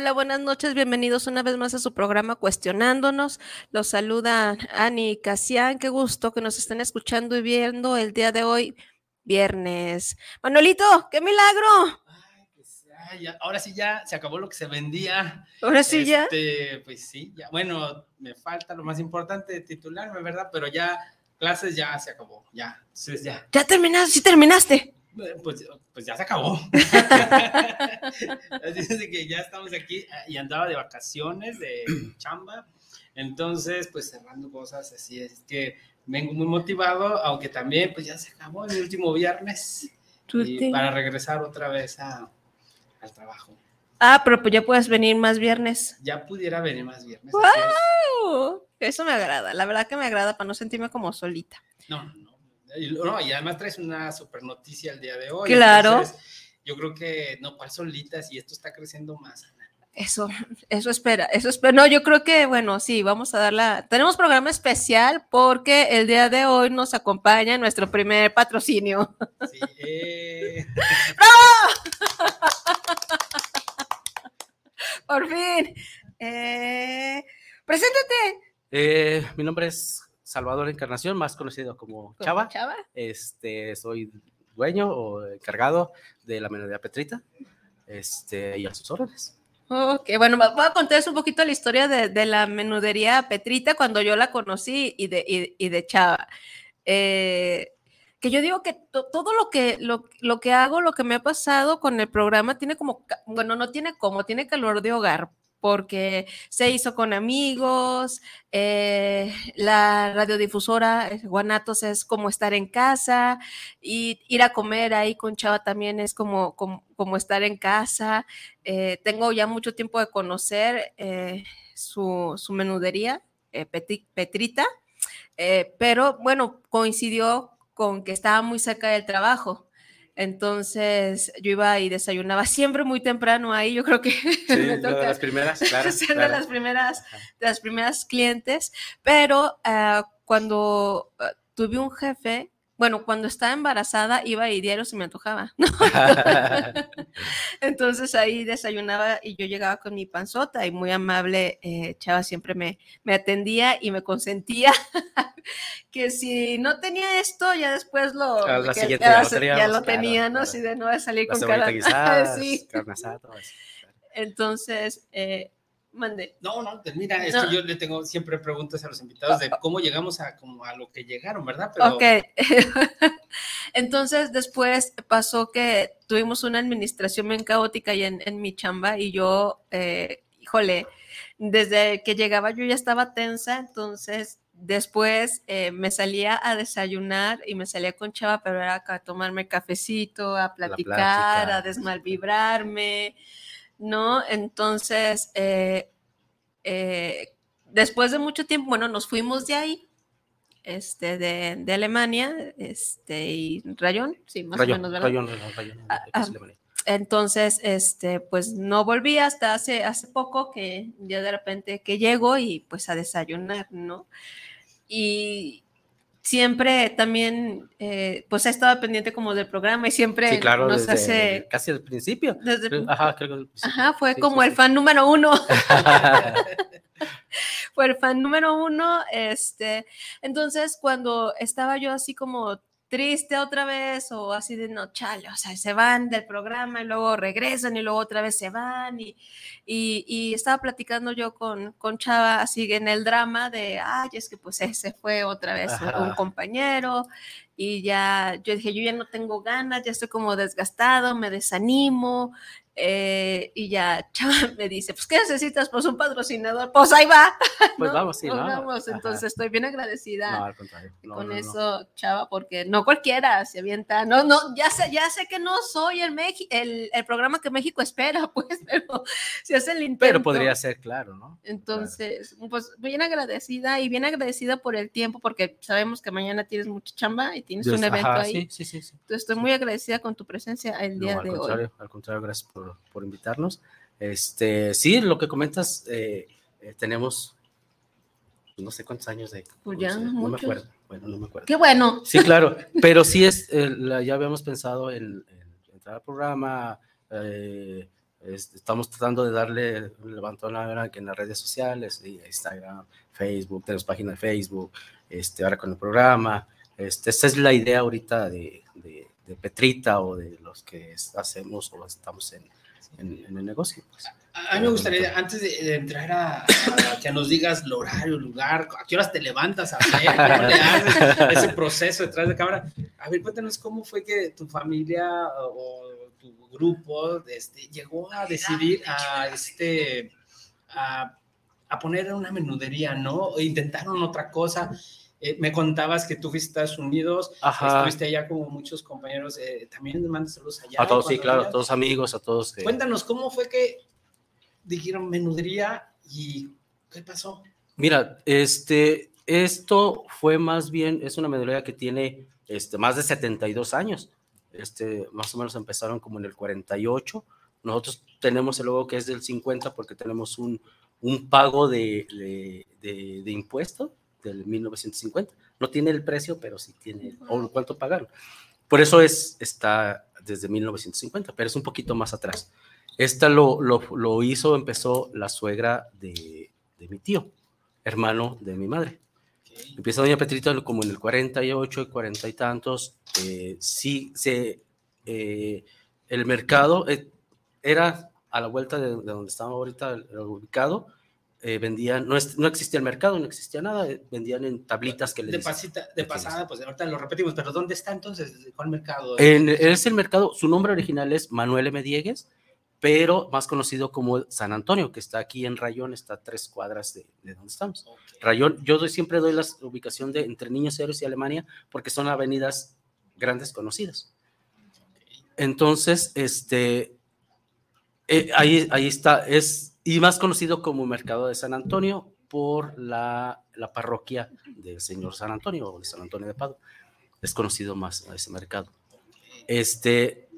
Hola, buenas noches, bienvenidos una vez más a su programa Cuestionándonos. Los saluda Ani Casian, qué gusto que nos estén escuchando y viendo el día de hoy, viernes. Manuelito, qué milagro. Pues, ahora sí ya se acabó lo que se vendía. Ahora sí ya. Este, pues sí, ya. Bueno, me falta lo más importante, titularme, ¿verdad? Pero ya clases ya se acabó, ya. Entonces ya. Ya terminaste, sí terminaste. Pues, pues ya se acabó. Así es que ya estamos aquí ah, y andaba de vacaciones, de chamba. Entonces, pues cerrando cosas, así es que vengo muy motivado, aunque también pues ya se acabó el último viernes para regresar otra vez a, al trabajo. Ah, pero pues ya puedes venir más viernes. Ya pudiera venir más viernes. ¡Wow! Eso me agrada, la verdad que me agrada para no sentirme como solita. No, no, no, y además traes una super noticia el día de hoy. Claro. yo creo que, no, ¿cuál solitas? Y esto está creciendo más. Eso, eso espera, eso espera. No, yo creo que, bueno, sí, vamos a darla. Tenemos programa especial porque el día de hoy nos acompaña nuestro primer patrocinio. Sí. Eh. Por fin. Eh, preséntate. Eh, mi nombre es Salvador Encarnación, más conocido como Chava. Chava. Este, soy dueño o encargado de la melodía Petrita. Este, y a sus órdenes. Ok, bueno, voy a contarles un poquito la historia de, la menudería Petrita cuando yo la conocí y de, de Chava. Eh, que yo digo que todo lo que, lo, lo, que hago, lo que me ha pasado con el programa tiene como, bueno, no tiene como, tiene calor de hogar, porque se hizo con amigos, eh, la radiodifusora eh, Guanatos es como estar en casa, y ir a comer ahí con Chava también es como, como, estar en casa. Eh, tengo ya mucho tiempo de conocer su, su, menudería, Petrita, pero bueno, coincidió con que estaba muy cerca del trabajo. Entonces yo iba y desayunaba siempre muy temprano ahí. Yo creo que me toca de las primeras, claro, ser de las primeras, de las primeras clientes. Pero ah, cuando ah, tuve un jefe bueno, cuando estaba embarazada iba y diario se me antojaba. Entonces ahí desayunaba y yo llegaba con mi panzota y muy amable eh, Chava siempre me, me atendía y me consentía que si no tenía esto, ya después lo, ya, lo tenía, ¿no? Si de nuevo salir con cara. sí. Entonces, eh, no, no, pues mira, es que yo le tengo siempre preguntas a los invitados de cómo llegamos a, como a lo que llegaron, ¿verdad? Pero... Ok. Entonces, después pasó que tuvimos una administración bien caótica ahí en, en mi chamba y yo, eh, híjole, desde que llegaba yo ya estaba tensa, entonces después eh, me salía a desayunar y me salía con chava, pero era a tomarme cafecito, a platicar, a desmalvibrarme. ¿No? Entonces, eh, eh, después de mucho tiempo, bueno, nos fuimos de ahí, este, de, Alemania, este, y Rayón, sí, más o menos, ¿verdad? Rayón, Rayón, ah, ah, entonces, este, pues no volví hasta hace, hace poco que ya de repente que llego y pues a desayunar, ¿no? Y, siempre también, eh, pues ha estado pendiente como del programa y siempre sí, claro, nos hace... Casi al principio. ajá, creo que ajá, fue como el fan número uno. fue el fan número uno, este, entonces cuando estaba yo así como triste otra vez o así de no, chale, o sea, se van del programa y luego regresan y luego otra vez se van y, y, estaba platicando yo con, con Chava así en el drama de, ay, es que pues ese fue otra vez un compañero y ya yo dije, yo ya no tengo ganas, ya estoy como desgastado, me desanimo, eh, y ya Chava me dice, pues, ¿qué necesitas? Pues un patrocinador. Pues ahí va. Pues vamos, sí, pues vamos. Entonces estoy bien agradecida con eso, Chava, porque no cualquiera se avienta. No, no, ya sé, ya sé que no soy el, el, el programa que México espera, pues, pero si hace el intento. Pero podría ser, claro, ¿no? Entonces, pues bien agradecida y bien agradecida por el tiempo, porque sabemos que mañana tienes mucha chamba y tienes un evento ahí. Sí, sí, sí, Entonces estoy muy agradecida con tu presencia el día de hoy. Al contrario, gracias por por, invitarnos. Este, sí, lo que comentas, eh, eh, tenemos pues, no sé cuántos años de... Pues ya, no me acuerdo. Bueno, no me acuerdo. Qué bueno. Sí, claro, pero sí es, ya habíamos pensado en, entrar al programa, eh, estamos tratando de darle un levantón ahora en las redes sociales, Instagram, Facebook, tenemos página de Facebook, este, ahora con el programa. Este, esta es la idea ahorita de, de, de Petrita o de los que hacemos o estamos en, en, el negocio. Pues. A, mí me gustaría, antes de, entrar a, que nos digas el horario, el lugar, a qué horas te levantas a ver, cómo le haces ese proceso detrás de cámara. A ver, cuéntanos cómo fue que tu familia o tu grupo este, llegó a decidir a, este, a, a poner una menudería, ¿no? Intentaron otra cosa. Eh, me contabas que tú fuiste a Estados Unidos, estuviste allá como muchos compañeros, eh, también me mandas saludos allá. A todos, sí, claro, a todos amigos, a todos. Cuéntanos, ¿cómo fue que dijeron menudería y qué pasó? Mira, este, esto fue más bien, es una menudería que tiene este, más de 72 años. Este, más o menos empezaron como en el 48. Nosotros tenemos el logo que es del 50 porque tenemos un, un pago de, de, de, de impuestos del 1950. No tiene el precio, pero sí tiene o cuánto pagaron. Por eso es, está desde 1950, pero es un poquito más atrás. Esta lo, lo, lo hizo, empezó la suegra de, de, mi tío, hermano de mi madre. Empieza Doña Petrita como en el 48, 40 y tantos. Eh, sí, se, eh, el mercado eh, era a la vuelta de, de donde estaba ahorita ubicado, eh, vendían, no, no, existía el mercado, no existía nada, eh, vendían en tablitas que les De, pasita, de pasada, pues ahorita lo repetimos, pero ¿dónde está entonces? ¿Cuál mercado? En, es el mercado, su nombre original es Manuel M. Diegues, pero más conocido como San Antonio, que está aquí en Rayón, está a tres cuadras de, de donde estamos. Rayón, yo doy, siempre doy la ubicación de entre Niños Héroes y Alemania, porque son avenidas grandes conocidas. Entonces, este, eh, ahí, ahí está, es y más conocido como Mercado de San Antonio por la, la parroquia del Señor San Antonio o de San Antonio de Padua. Es conocido más ese mercado. Este,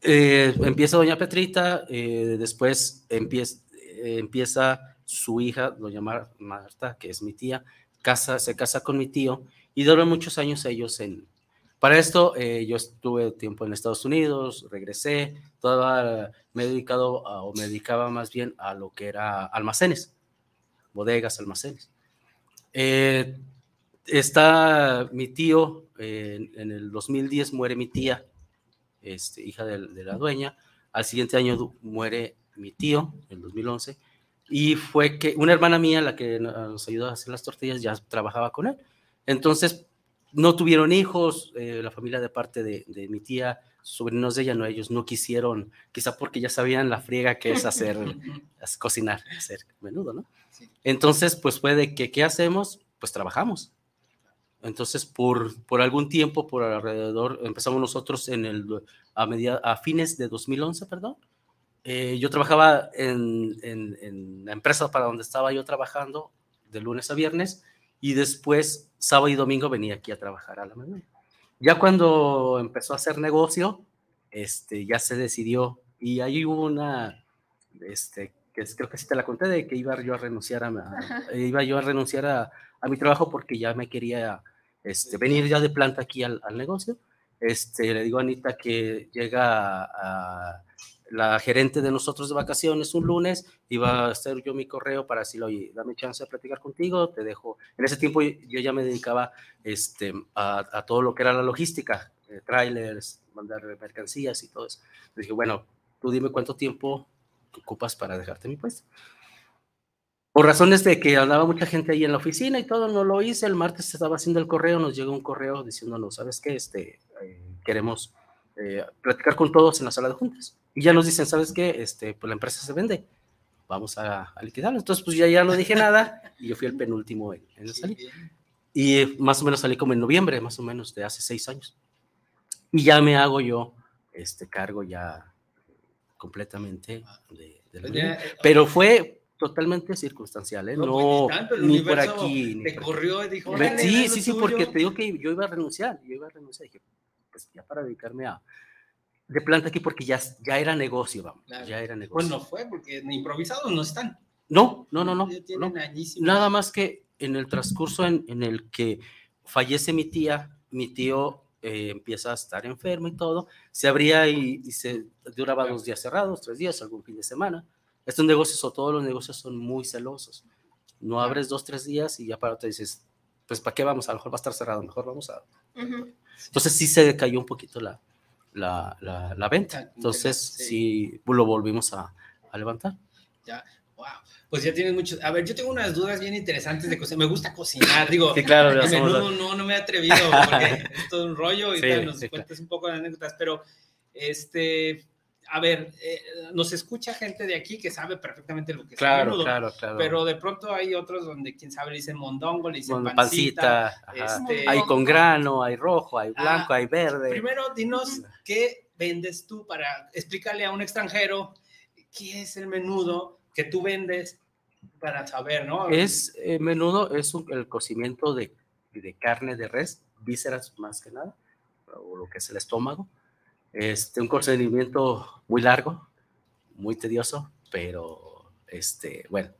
eh, empieza Doña Petrita, eh, después empieza, eh, empieza su hija, Doña Marta, que es mi tía, casa, se casa con mi tío y duran muchos años ellos en, para esto, eh, yo estuve tiempo en Estados Unidos, regresé, toda, me he dedicado o me dedicaba más bien a lo que era almacenes, bodegas, almacenes. Eh, está mi tío, en el 2010 muere mi tía, este, hija de, la dueña, al siguiente año muere mi tío, en el 2011, y fue que una hermana mía, la que nos ayudó a hacer las tortillas, ya trabajaba con él. Entonces, no tuvieron hijos, eh, la familia de parte de, de, mi tía, sobrinos de ella, no, ellos no quisieron, quizá porque ya sabían la friega que es hacer, cocinar, hacer menudo, ¿no? Sí. Entonces, pues fue de que, ¿qué hacemos? Pues trabajamos. Entonces, por, por algún tiempo, por alrededor, empezamos nosotros en el, a, media, a fines de 2011, perdón. Eh, yo trabajaba en, en, en la empresa para donde estaba yo trabajando de lunes a viernes y después sábado y domingo venía aquí a trabajar a la mañana. Ya cuando empezó a hacer negocio, este, ya se decidió y ahí hubo una, este, que creo que sí te la conté, de que iba yo a renunciar a, a iba yo a renunciar a, a, mi trabajo porque ya me quería este, venir ya de planta aquí al, al negocio. Este, le digo a Anita que llega a la gerente de nosotros de vacaciones un lunes, iba a hacer yo mi correo para decirle, oye, dame chance de platicar contigo, te dejo. En ese tiempo yo ya me dedicaba este, a, todo lo que era la logística, eh, trailers, mandar mercancías y todo eso. Dije, bueno, tú dime cuánto tiempo ocupas para dejarte mi puesto. por razones de que andaba mucha gente ahí en la oficina y todo, no lo hice. El martes estaba haciendo el correo, nos llegó un correo diciéndonos, ¿sabes qué? Este, eh, queremos eh, platicar con todos en la sala de juntas. Y ya nos dicen, ¿sabes qué? Este, pues la empresa se vende, vamos a, a liquidarlo. Entonces, pues ya, ya no dije nada y yo fui el penúltimo en, en salir. Y más o menos salí como en noviembre, más o menos de hace seis años. Y ya me hago yo este cargo ya completamente de, de la Ya, vida. Pero fue totalmente circunstancial, ¿eh? No, No, pues, ni tanto, ni por aquí. Te corrió y dijo, Me- "Órale, haz Sí, sí, sí, tuyo". porque te digo que yo iba a renunciar, yo iba a renunciar, dije, pues ya para dedicarme a de planta aquí porque ya, ya era negocio, vamos, Claro. ya era Pues negocio. no fue, porque improvisados no están. No, no, no, no, no. Nada más que en el transcurso en, en el que fallece mi tía, mi tío eh, empieza a estar enfermo y todo, se abría y, y se duraba dos días cerrados, tres días, algún fin de semana. Estos negocios o todos los negocios son muy celosos. No abres dos, tres días y ya para te dices, pues ¿para qué vamos? A lo mejor va a estar cerrado, mejor vamos a... Ujú. Entonces sí se decayó un poquito la, la, la, la venta. Entonces sí. sí lo volvimos a, a levantar. Ya, wow. Pues ya tienes muchos. A ver, yo tengo unas dudas bien interesantes de cocina. Me gusta cocinar, digo. Sí, claro, somos menudo no, no me he atrevido porque es todo un rollo y Sí, tal, nos sí, cuentas un poco de anécdotas, pero este, a ver, eh, nos escucha gente de aquí que sabe perfectamente lo que es Claro, menudo, claro, claro. pero de pronto hay otros donde quién sabe le dicen mondongo, le dicen Con pancita. pancita, este, hay con grano, hay rojo, hay blanco, Ah, hay verde. Primero, dinos qué vendes tú para explicarle a un extranjero qué es el menudo que tú vendes para saber, ¿no? Es eh, menudo, es un- el cocimiento de, de carne de res, vísceras más que nada, o lo que es el estómago. Este, un procedimiento muy largo, muy tedioso, pero este, bueno,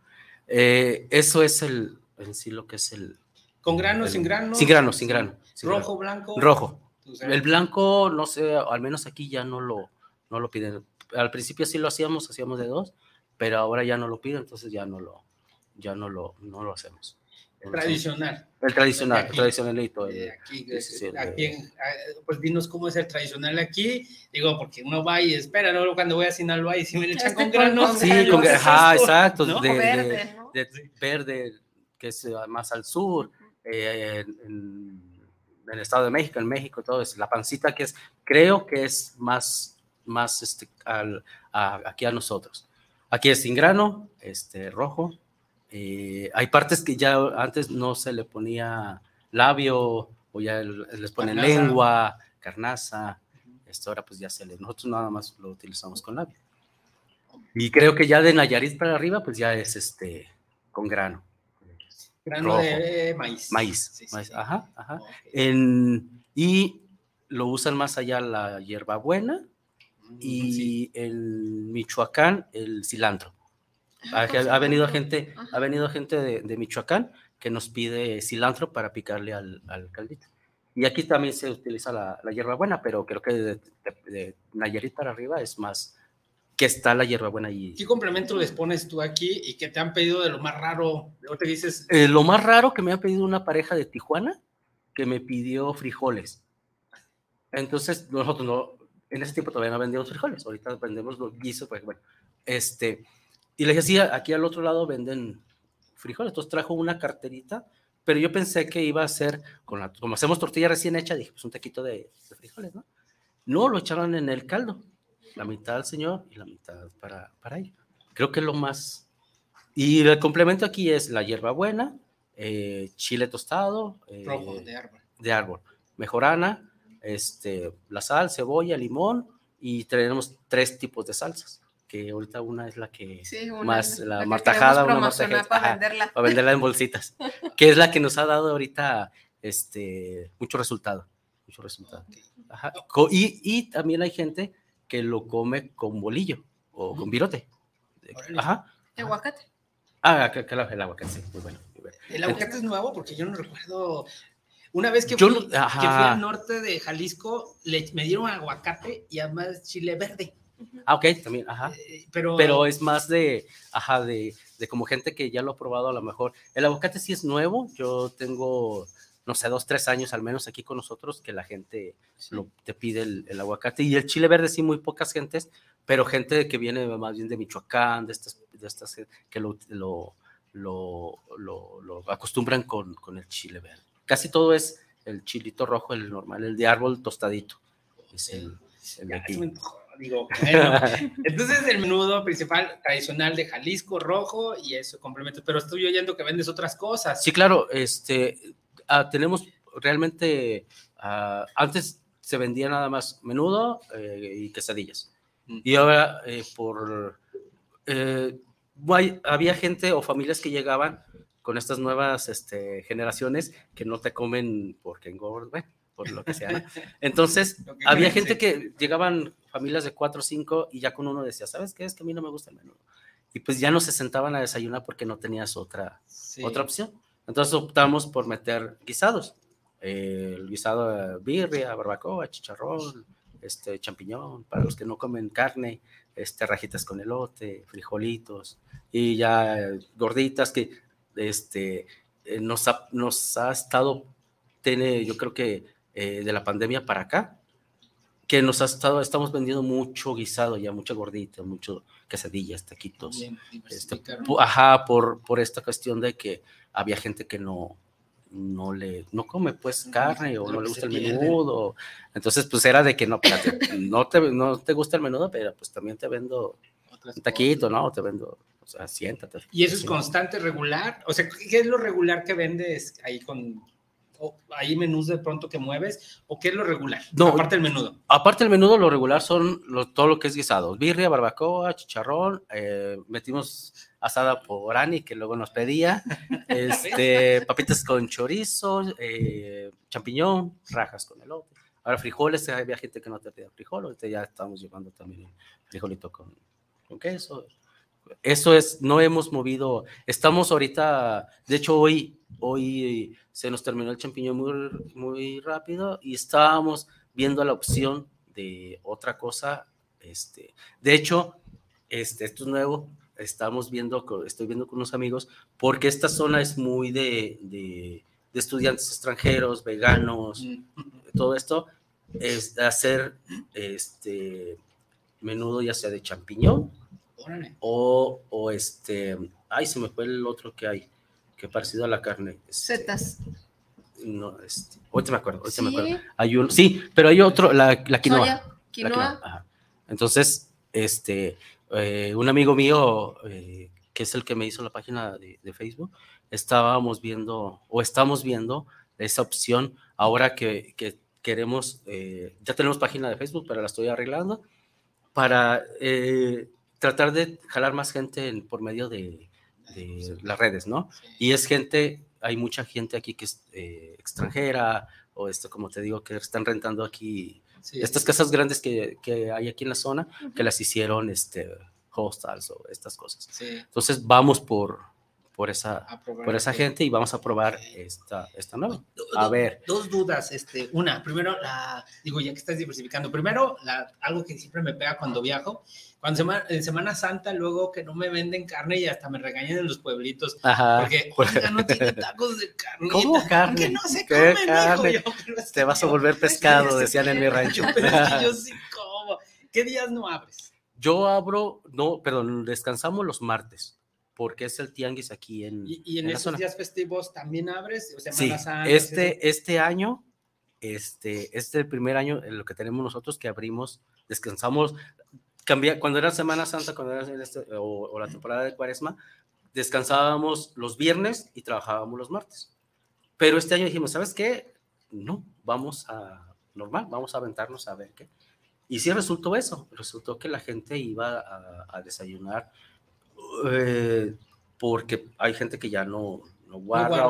eh, eso es el, en sí lo que es el... con grano, el- sin grano. Sin grano, sin grano. sin Rojo, grano. blanco. Rojo. El blanco, no sé, al menos aquí ya no lo, no lo piden. Al principio sí lo hacíamos, hacíamos de dos, pero ahora ya no lo piden, entonces ya no lo, ya no lo, no lo hacemos. Entonces, Tradicional. El tradicional, Aquí. el tradicionalito. el- Eh, aquí, sí, el en- pues dinos cómo es el tradicional aquí. Digo, porque uno va y espera, ¿no? Cuando voy a Sinaloa y si me le echan Este con granos. Sí, granos. con, ¿qué es ajá, exacto, ¿No? de, de- verde, ¿no? de verde, que es eh, más al sur, eh, en, en- en el Estado de México, en México, todo es la pancita que es, creo que es más, más este, al- a- aquí a nosotros. Aquí es sin grano, este, rojo. Eh, hay partes que ya antes no se le ponía labio o ya les ponen Carnaza. lengua, carnaza. Esto ahora pues ya se le, nosotros nada más lo utilizamos con labio. Y creo que ya de Nayarit para arriba pues ya es este con grano. Grano rojo. de maíz. Maíz. Sí, sí, maíz, sí. Ajá, ajá. En- y lo usan más allá la hierbabuena Mm, sí. y en Michoacán el cilantro. Ha, ha venido gente, Ajá. ha venido gente de, de Michoacán que nos pide cilantro para picarle al, al caldito. Y aquí también se utiliza la, la hierbabuena, pero creo que de, de- de Nayarit para arriba es más que está la hierbabuena allí. ¿Qué complemento les pones tú aquí y que te han pedido de lo más raro? Ahorita dices, Eh, lo más raro que me ha pedido una pareja de Tijuana que me pidió frijoles. Entonces, nosotros no, en ese tiempo todavía no vendíamos frijoles, ahorita vendemos los guisos, pues bueno, este, y le dije, sí, aquí al otro lado venden frijoles, entonces trajo una carterita, pero yo pensé que iba a ser, con la, como hacemos tortilla recién hecha, dije, pues un taquito de, de frijoles, ¿no? No, lo echaron en el caldo, la mitad al señor y la mitad para, para ella. Creo que es lo más... Y el complemento aquí es la hierbabuena, eh, chile tostado, eh, rojo de árbol. de árbol, mejorana, este, la sal, cebolla, limón y tenemos tres tipos de salsas, que ahorita una es la que Sí, una- más la, martajada, una martajada, para ajá, venderla. para venderla en bolsitas, que es la que nos ha dado ahorita este, mucho resultado, mucho resultado. Ajá. Y, y también hay gente que lo come con bolillo o con virote. Ajá. Aguacate. Ah, el aguacate, sí, muy bueno. muy bueno. El aguacate es nuevo porque yo no recuerdo. Una vez que Yo fui, que fui al norte de Jalisco, le, me dieron aguacate y además chile verde. Ah, ok, también, ajá. Eh, pero, pero es más de, ajá, de, de como gente que ya lo ha probado a lo mejor. El aguacate sí es nuevo, yo tengo, no sé, dos, tres años al menos aquí con nosotros que la gente lo, te pide el, el aguacate y el chile verde sí muy pocas gentes, pero gente que viene más bien de Michoacán, de estas, de estas que lo, lo, lo, lo, acostumbran con, con, el chile verde. Casi todo es el chilito rojo, el normal, el de árbol tostadito. Es el, el de aquí. Digo, entonces el menudo principal tradicional de Jalisco rojo y eso complemento, pero estoy oyendo que vendes otras cosas. Sí, claro, este, ah, tenemos realmente, ah, antes se vendía nada más menudo eh, y quesadillas. Mm. Y ahora eh, por, eh, había gente o familias que llegaban con estas nuevas este, generaciones que no te comen porque engordan, por lo que sea. Entonces, había gente que llegaban familias de cuatro o cinco y ya con uno decía, ¿sabes qué? Es que a mí no me gusta el menudo. Y pues ya no se sentaban a desayunar porque no tenías otra, otra opción. Entonces optamos por meter guisados. el guisado de birria, barbacoa, chicharrón, este, champiñón, para los que no comen carne, este, rajitas con elote, frijolitos, y ya gorditas que este, eh, nos, ha, nos ha estado, tiene, yo creo que eh, de la pandemia para acá, que nos ha estado, estamos vendiendo mucho guisado ya, mucha gordita, mucho quesadillas, taquitos. este, ajá, por, por esta cuestión de que había gente que no, no le, no come pues carne o no le gusta el menudo. Entonces, pues era de que no, no te, no te gusta el menudo, pero pues también te vendo un taquito, ¿no? Te vendo, o sea, siéntate. ¿Y eso es constante, regular? O sea, ¿qué es lo regular que vendes ahí con hay menús de pronto que mueves o qué es lo regular? No, aparte del menudo. Aparte del menudo, lo regular son todo lo que es guisado, birria, barbacoa, chicharrón, eh, metimos asada por Ani que luego nos pedía, este, papitas con chorizo, eh, champiñón, rajas con elote. Ahora frijoles, había gente que no te pedía frijol, ya estamos llevando también frijolito con, con queso, eso es, no hemos movido, estamos ahorita, de hecho hoy, hoy se nos terminó el champiñón muy, muy rápido y estábamos viendo la opción de otra cosa, este, de hecho, este, esto es nuevo, estamos viendo, estoy viendo con unos amigos, porque esta zona es muy de, de, de estudiantes extranjeros, veganos, todo esto, es hacer este menudo ya sea de champiñón o, o este, ay, se me fue el otro que hay, que parecido a la carne. Este, Setas. No, este, ahorita me acuerdo, ahorita me acuerdo. Hay un, sí, pero hay otro, la, la quinoa. quinoa. Entonces, este, eh, un amigo mío, eh, que es el que me hizo la página de, de, Facebook, estábamos viendo, o estamos viendo esa opción ahora que, que queremos, eh, ya tenemos página de Facebook, pero la estoy arreglando, para tratar de jalar más gente por medio de, las redes, ¿no? Y es gente, hay mucha gente aquí que es eh, extranjera o esto, como te digo, que están rentando aquí estas casas grandes que, que, hay aquí en la zona, que las hicieron este, hostels o estas cosas. Entonces vamos por, por esa, por esa gente y vamos a probar esta, esta nueva. A ver. Dos dudas. Este, una, primero, la, digo, ya que estás diversificando, primero, la, algo que siempre me pega cuando viajo, cuando en Semana Santa, luego que no me venden carne y hasta me regañan en los pueblitos. Ajá. Porque, oiga, no tiene tacos de carne. ¿Cómo carne? Que no se come, carne? Yo, Te vas a volver pescado, decían en mi rancho. yo sí como. ¿Qué días no abres? Yo abro, no, perdón, descansamos los martes porque es el tianguis aquí en. ¿Y, en, esos días festivos también abres? O sí, este, este año, este, este primer año en lo que tenemos nosotros que abrimos, descansamos, cambia, cuando era Semana Santa, cuando era este, o, la temporada de Cuaresma, descansábamos los viernes y trabajábamos los martes. Pero este año dijimos, ¿sabes qué? No, vamos a normal, vamos a aventarnos a ver qué. Y sí resultó eso, resultó que la gente iba a desayunar eh, porque hay gente que ya no, no guarda,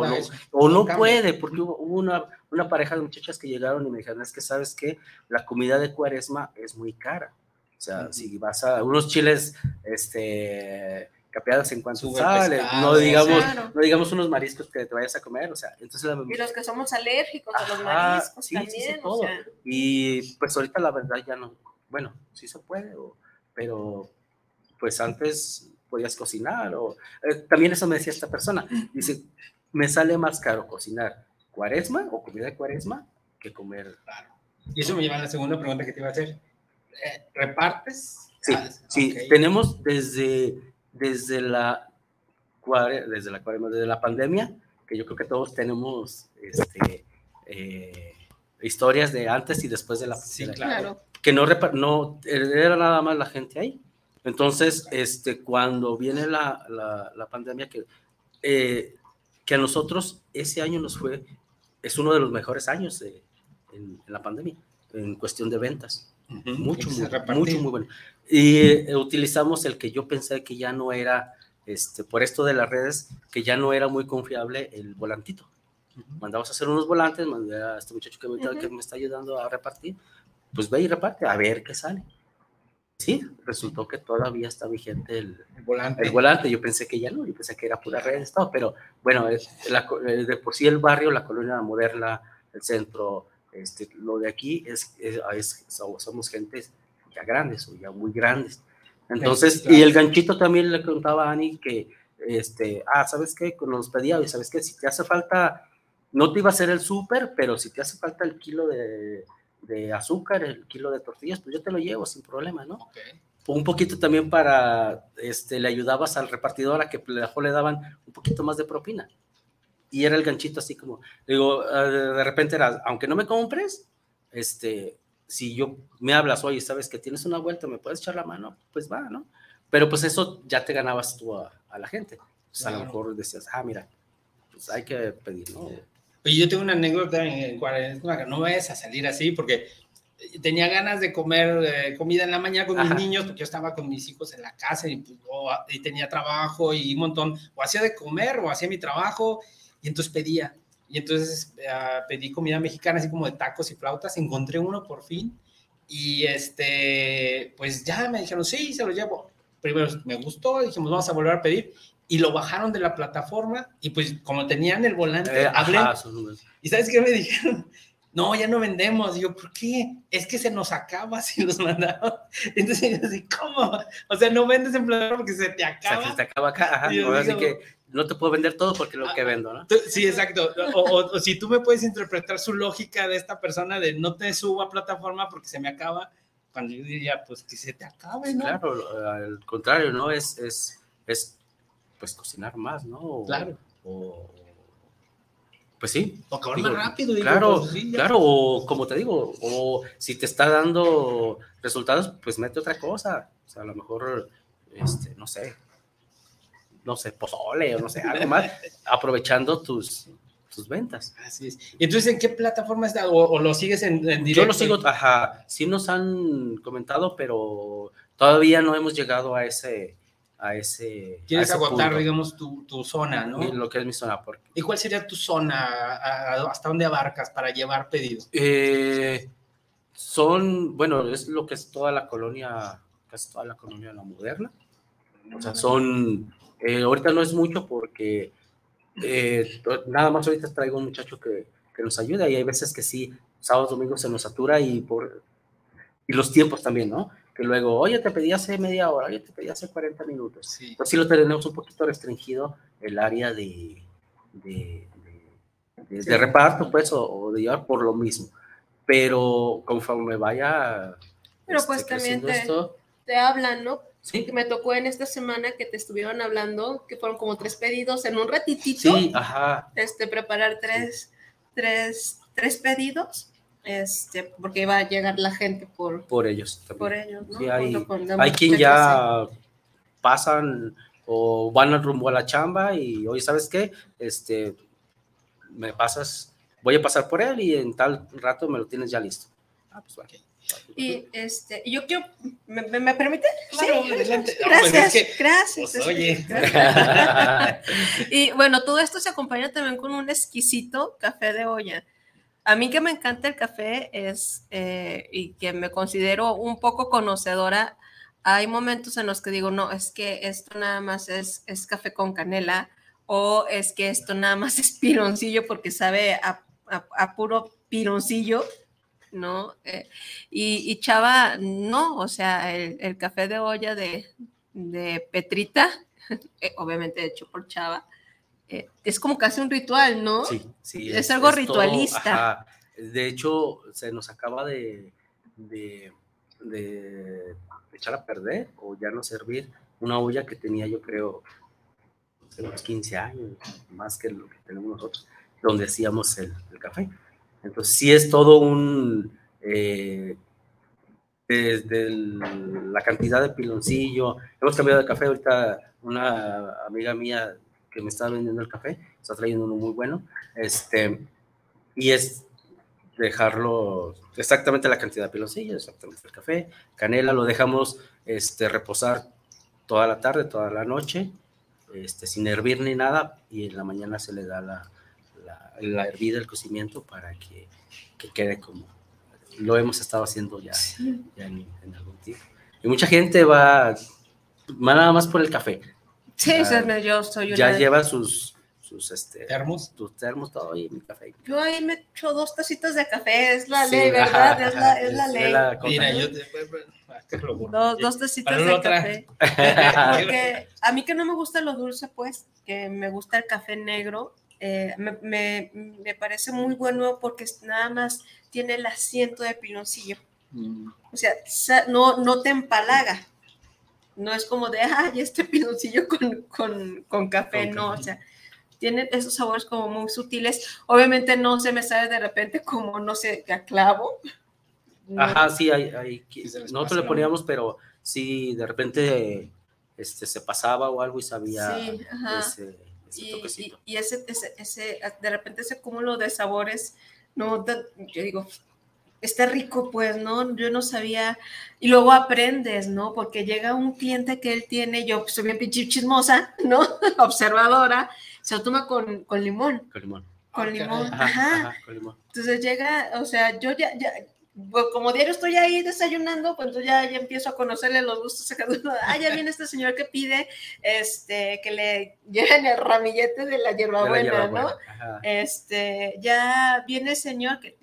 o no, puede, porque hubo una, una pareja de muchachas que llegaron y me dijeron, es que sabes que la comida de cuaresma es muy cara. O sea, si vas a unos chiles, este capeados en cuanto sale, no digamos, no digamos unos mariscos que te vayas a comer, o sea, entonces y los que somos alérgicos a los mariscos también, y pues ahorita la verdad ya no, bueno, sí se puede, pero pues antes podías cocinar. O, eh, también eso me decía esta persona. Dice, me sale más caro cocinar cuaresma o comida de cuaresma que comer. Claro. Y eso me lleva a la segunda pregunta que te iba a hacer. Eh, ¿Repartes? Sí, ah, sí. tenemos desde, desde la desde la desde la pandemia, que yo creo que todos tenemos este, eh, historias de antes y después de la sí, claro. que no, no era nada más la gente ahí. Entonces, este, cuando viene la, la, la pandemia, que, eh, que a nosotros ese año nos fue, es uno de los mejores años en, en, la pandemia, en cuestión de ventas. Mucho, muy, mucho, muy bueno. Y eh, utilizamos el que yo pensé que ya no era, este, por esto de las redes, que ya no era muy confiable el volantito. Mandamos a hacer unos volantes, mandé a este muchacho que me, que me está ayudando a repartir, pues ve y reparte, a ver qué sale. Sí, resultó que todavía está vigente el, volante. el volante. Yo pensé que ya no, yo pensé que era pura red, todo, pero bueno, es la, de por sí el barrio, la colonia moderna, el centro, este, lo de aquí es, es, somos gente ya grandes o ya muy grandes. Entonces, y el ganchito también le contaba a Ani que, este, ah, ¿sabes qué? Nos pedía, ¿sabes qué? Si te hace falta, no te iba a hacer el súper, pero si te hace falta el kilo de, de, azúcar, el kilo de tortillas, pues yo te lo llevo sin problema, ¿no? Un poquito también para, este, le ayudabas al repartidor a que le daban un poquito más de propina y era el ganchito así como, digo, ah, de repente era, aunque no me compres, este, si yo me hablas, oye, sabes que tienes una vuelta, me puedes echar la mano, pues va, ¿no? Pero pues eso ya te ganabas tú a, la gente. Pues a lo mejor decías, ah, mira, pues hay que pedir, ¿no? Oye, yo tengo una anécdota en cuarentena, no vayas a salir así, porque tenía ganas de comer eh, comida en la mañana con mis niños, porque yo estaba con mis hijos en la casa y, pues, y tenía trabajo y un montón, o hacía de comer o hacía mi trabajo, y entonces pedía. Y entonces uh, pedí comida mexicana, así como de tacos y flautas. Encontré uno por fin. Y este, pues ya me dijeron, sí, se lo llevo. Primero me gustó, dijimos, vamos a volver a pedir. Y lo bajaron de la plataforma. Y pues, como tenían el volante, eh, hablé. y sabes qué me dijeron? no, ya no vendemos. Y yo, ¿por qué? Es que se nos acaba si los mandamos. Entonces yo así, ¿cómo? O sea, no vendes en plataforma porque se te acaba. O sea, se te acaba acá, ajá. así que no te puedo vender todo porque lo que ah, vendo, ¿no? Sí, exacto. O, si tú me puedes interpretar su lógica de esta persona de no te subo a plataforma porque se me acaba, cuando yo diría, pues que se te acabe, ¿no? Claro, al contrario, ¿no? Es, es, es pues cocinar más, ¿no? claro. O, pues sí. O acabar más rápido. claro, pues claro, o como te digo, o si te está dando resultados, pues mete otra cosa. O sea, a lo mejor, este, no sé, no sé, pozole o no sé, algo más, aprovechando tus, tus ventas. Así es. ¿Y entonces en qué plataforma está? ¿O, lo sigues en, directo? Yo lo sigo, ajá, sí nos han comentado, pero todavía no hemos llegado a ese, a ese. Quieres agotar, digamos, tu, tu, zona, ¿no? Lo que es mi zona. Porque... ¿Y cuál sería tu zona? ¿Hasta dónde abarcas para llevar pedidos? Eh, son, bueno, es lo que es toda la colonia, casi toda la colonia la moderna. O sea, son eh, ahorita no es mucho porque eh, nada más ahorita traigo un muchacho que, que, nos ayuda y hay veces que sí, sábados, domingos se nos satura y, por, y los tiempos también, ¿no? Que luego, oye, te pedí hace media hora, oye, te pedí hace 40 minutos. Sí. Entonces sí lo tenemos un poquito restringido el área de, de, de, reparto, pues, o, de llevar por lo mismo. Pero conforme vaya... Pero pues este, también te, esto, te hablan, ¿no? Sí. Que me tocó en esta semana que te estuvieron hablando, que fueron como tres pedidos en un ratitito. Sí, ajá. Este, preparar tres, tres, tres pedidos, este, porque iba a llegar la gente por, por ellos. También. Por ellos, ¿no? Sí, hay, hay quien ya pasan o van al rumbo a la chamba y, oye, ¿sabes qué? Este, me pasas, voy a pasar por él y en tal rato me lo tienes ya listo. Ah, pues vale. Y este, yo quiero, ¿me, me permite? Claro, sí, adelante. Gracias, pues gracias. Pues, oye. y bueno, todo esto se acompaña también con un exquisito café de olla. A mí que me encanta el café es, eh, y que me considero un poco conocedora, hay momentos en los que digo, no, es que esto nada más es, es café con canela, o es que esto nada más es pironcillo porque sabe a, a, puro pironcillo ¿no? Eh, y, Chava, no, o sea, el, café de olla de, Petrita, eh, obviamente hecho por Chava, eh, es como casi un ritual, ¿no? Sí, sí. Es, algo ritualista. de hecho, se nos acaba de, de, echar a perder o ya no servir una olla que tenía, yo creo, de unos 15 años, más que lo que tenemos nosotros, donde hacíamos el, café. Entonces, sí es todo un... Eh, desde la cantidad de piloncillo, hemos cambiado de café, ahorita una amiga mía que me está vendiendo el café, está trayendo uno muy bueno, este, y es dejarlo exactamente la cantidad de piloncillo, exactamente el café, canela, lo dejamos este, reposar toda la tarde, toda la noche, este, sin hervir ni nada, y en la mañana se le da la, la, hervida, el cocimiento, para que, que, quede como lo hemos estado haciendo ya, en, algún tiempo. Y mucha gente va, va nada más por el café. Sí, yo soy Ya lleva sus, sus este, termos. Tus termos, todo y mi café. Yo ahí me echo dos tacitas de café, es la ley, ¿verdad? es la, es la ley. Mira, yo te... Dos, dos tacitas de café. Porque a mí que no me gusta lo dulce, pues, que me gusta el café negro, eh, me, me, me, parece muy bueno porque nada más tiene el asiento de piloncillo. Mm. O sea, no, no te empalaga. No es como de, ay, este piloncillo con, con, con café, no, o sea, tiene esos sabores como muy sutiles. Obviamente no se me sabe de repente como, no sé, a clavo. Ajá, sí, hay, hay nosotros le poníamos, pero sí, de repente este, se pasaba o algo y sabía sí, ese, y, y, ese, ese, ese, de repente ese cúmulo de sabores, no, yo digo, está rico, pues, ¿no? Yo no sabía. Y luego aprendes, ¿no? Porque llega un cliente que él tiene, yo soy bien pinche chismosa, ¿no? Observadora, se lo toma con, con limón. Con limón. Con limón, ajá, Con limón. Entonces llega, o sea, yo ya, ya, pues, como diario estoy ahí desayunando, pues ya, ya empiezo a conocerle los gustos a cada uno. Ah, ya viene este señor que pide este, que le lleven el ramillete de la hierbabuena, ¿no? Este, ya viene el señor que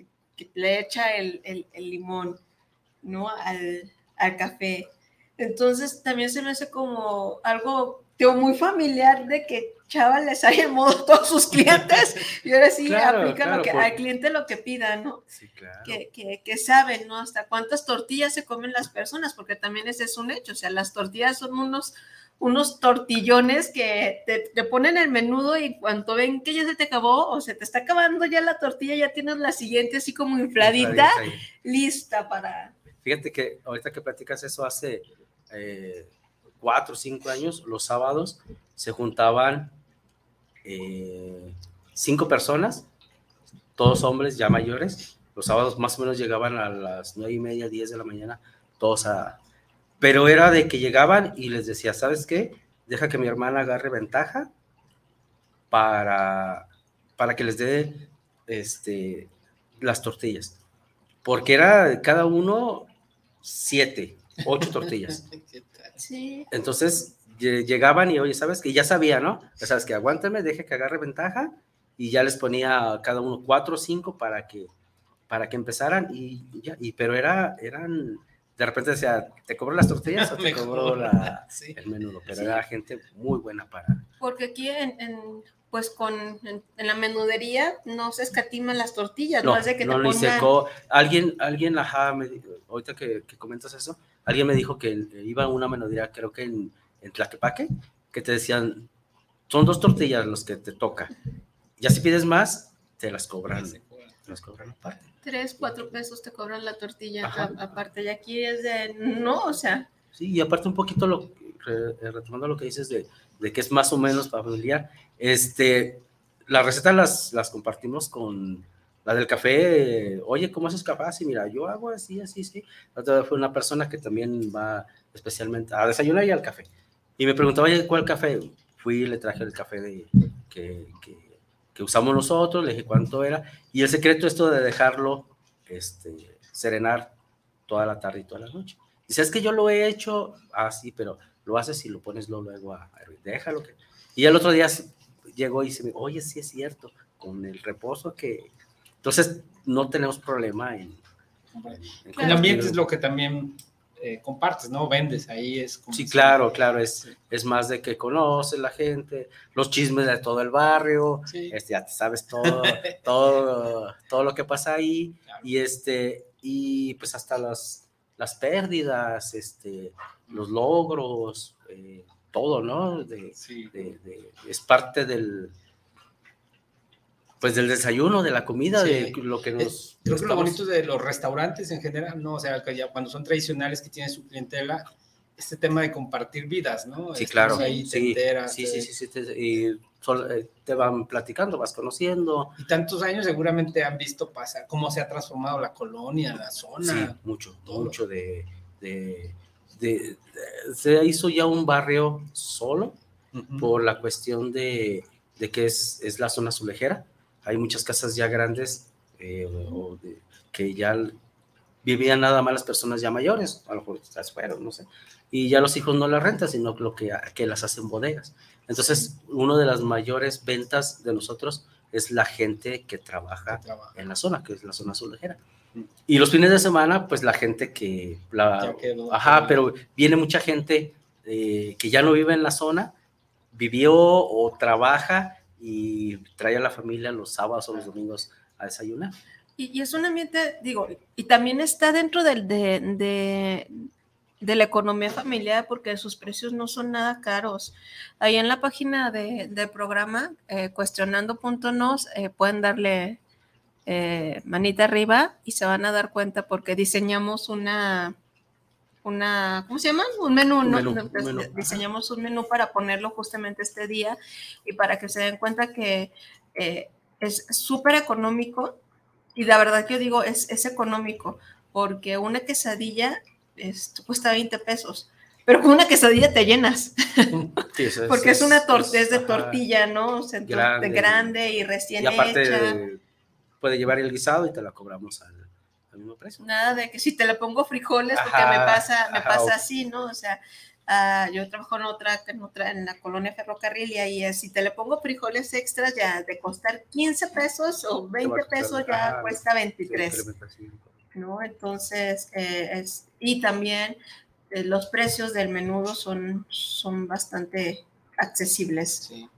le echa el, limón, ¿no? Al, café. Entonces también se me hace como algo muy familiar de que Chava les haya en modo todos sus clientes y ahora sí aplica lo que, al cliente lo que pida, ¿no? Sí, claro. Que, que, que, saben, ¿no? Hasta cuántas tortillas se comen las personas, porque también ese es un hecho, o sea, las tortillas son unos unos tortillones que te, ponen el menudo y cuando ven que ya se te acabó o se te está acabando ya la tortilla, ya tienes la siguiente así como infladita, lista para... Fíjate que ahorita que platicas eso, hace eh, cuatro o cinco años, los sábados se juntaban eh, cinco personas, todos hombres ya mayores, los sábados más o menos llegaban a las nueve y media, diez de la mañana, todos a, pero era de que llegaban y les decía, ¿sabes qué? Deja que mi hermana agarre ventaja para, para que les dé este, las tortillas. Porque era cada uno siete, ocho tortillas. Sí. Entonces llegaban y, oye, ¿sabes qué? Ya sabía, ¿no? Ya sabes que aguántame, deje que agarre ventaja y ya les ponía cada uno cuatro o cinco para que, para que empezaran y ya, y, pero era, eran de repente decía, ¿te cobro las tortillas o te cobro la, el menudo? Pero era gente muy buena para... Porque aquí en, pues con, en, la menudería no se escatiman las tortillas, no, de que no te pongan... Alguien, alguien, ajá, me, ahorita que, que, comentas eso, alguien me dijo que iba a una menudería, creo que en, en Tlaquepaque, que te decían, son dos tortillas los que te toca. Ya si pides más, te las cobran, las cobran aparte tres, cuatro pesos te cobran la tortilla aparte. Y aquí es de, no, o sea. Sí, y aparte un poquito, lo, eh, retomando lo que dices de, de, que es más o menos familiar, este, las recetas las, las compartimos con la del café. Oye, ¿cómo haces café? Sí, mira, yo hago así, así, sí. otra fue una persona que también va especialmente a desayunar y al café. Y me preguntaba, oye, ¿cuál café? Fui y le traje el café de, que, que que usamos nosotros, le dije cuánto era, y el secreto es esto de dejarlo este, serenar toda la tarde y toda la noche. Dice, es que yo lo he hecho así, pero lo haces y lo pones luego a hervir, déjalo que... Y el otro día llegó y dice, oye, sí es cierto, con el reposo que... Entonces, no tenemos problema en... el ambiente es lo que también eh, compartes, ¿no? Vendes, ahí es como... Sí, claro, claro, es, es más de que conoce la gente, los chismes de todo el barrio, este, ya te sabes todo, todo, todo lo que pasa ahí, y este, y pues hasta las, las pérdidas, este, los logros, eh, todo, ¿no? De, es parte del, pues del desayuno, de la comida, de lo que nos... Creo que lo bonito de los restaurantes en general, ¿no? O sea, que ya cuando son tradicionales que tienen su clientela, este tema de compartir vidas, ¿no? Sí, claro. Ahí sí, sí, sí, sí, y eh, te van platicando, vas conociendo. Y tantos años seguramente han visto pasar cómo se ha transformado la colonia, la zona. Sí, mucho, mucho de, Se hizo ya un barrio solo por la cuestión de, que es, es la zona azulejera hay muchas casas ya grandes eh, que ya vivían nada más las personas ya mayores, a lo mejor las fueron, no sé, y ya los hijos no las rentan, sino lo que, que las hacen bodegas. Entonces, una de las mayores ventas de nosotros es la gente que trabaja, en la zona, que es la zona azulejera. Mm. Y los fines de semana, pues la gente que... La, ajá, pero viene mucha gente eh, que ya no vive en la zona, vivió o trabaja y trae a la familia los sábados o los domingos a desayunar. Y, es un ambiente, digo, y también está dentro del, de, de, de, la economía familiar porque sus precios no son nada caros. Ahí en la página de, del programa, eh, cuestionando.nos, eh, pueden darle eh, manita arriba y se van a dar cuenta porque diseñamos una una, ¿cómo se llama? Un menú, ¿no? Diseñamos un menú para ponerlo justamente este día y para que se den cuenta que eh, es súper económico y la verdad que yo digo es, es económico porque una quesadilla es, cuesta 20 pesos. Pero con una quesadilla te llenas. porque es, una tortilla de tortilla, ¿no? O grande, grande, y recién y aparte hecha. puede llevar el guisado y te la cobramos al, Nada de que si te le pongo frijoles, porque me pasa, me pasa así, ¿no? O sea, uh, yo trabajo en otra, en otra, en la colonia ferrocarril y ahí es, si te le pongo frijoles extras, ya de costar 15 pesos o 20 pesos, ya cuesta 23. ¿No? Entonces, eh, es, y también eh, los precios del menudo son, son bastante accesibles. Sí.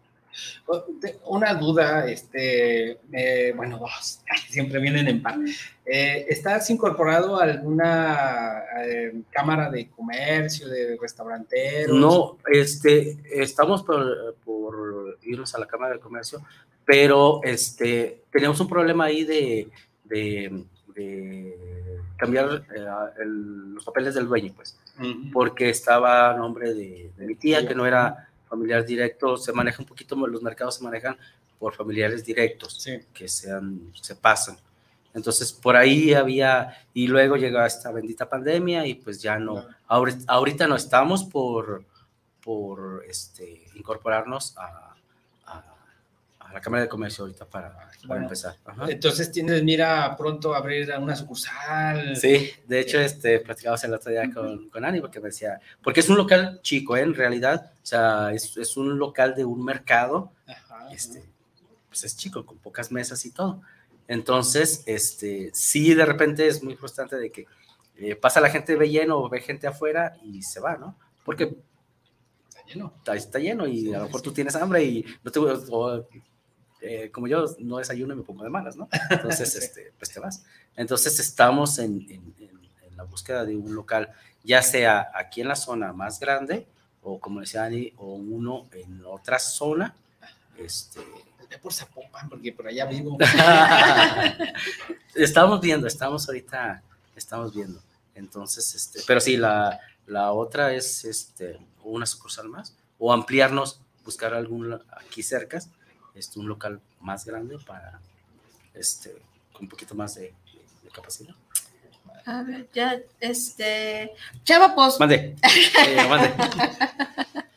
Una duda, este, eh, bueno, dos, siempre vienen en par. Eh, ¿Estás incorporado a alguna eh, cámara de comercio, de restauranteros? No, este, estamos por, irnos a la cámara de comercio, pero este, tenemos un problema ahí de, de, cambiar los papeles del dueño, pues, porque estaba a nombre de, de mi tía, que no era familiar directo, se maneja un poquito, los mercados se manejan por familiares directos, que sean, se pasan. Entonces, por ahí había, y luego llegó esta bendita pandemia y pues ya no, ahorita, no estamos por, por este, incorporarnos a, a la Cámara de Comercio ahorita para, para empezar. Entonces tienes mira pronto abrir una sucursal. Sí, de hecho, este, platicamos el otro día con, con Ani porque me decía, porque es un local chico, ¿eh? en realidad, o sea, es, es un local de un mercado, este, pues es chico, con pocas mesas y todo. Entonces, este, sí, de repente es muy frustrante de que eh, pasa la gente, ve lleno, o ve gente afuera y se va, ¿no? Porque está lleno. Está, lleno y a lo mejor tú tienes hambre y no te, eh, como yo no desayuno y me pongo de malas, ¿no? Entonces, este, pues te vas. Entonces estamos en, en, la búsqueda de un local, ya sea aquí en la zona más grande, o como decía Ani, o uno en otra zona. Este, por Zapopan, porque por allá vivo. estamos viendo, estamos ahorita, estamos viendo. Entonces, este, pero sí, la, la otra es este, una sucursal más, o ampliarnos, buscar algún aquí cerca, este, un local más grande para, este, con un poquito más de, capacidad. A ver, ya, este, Chava, pues. Mande, eh, mande.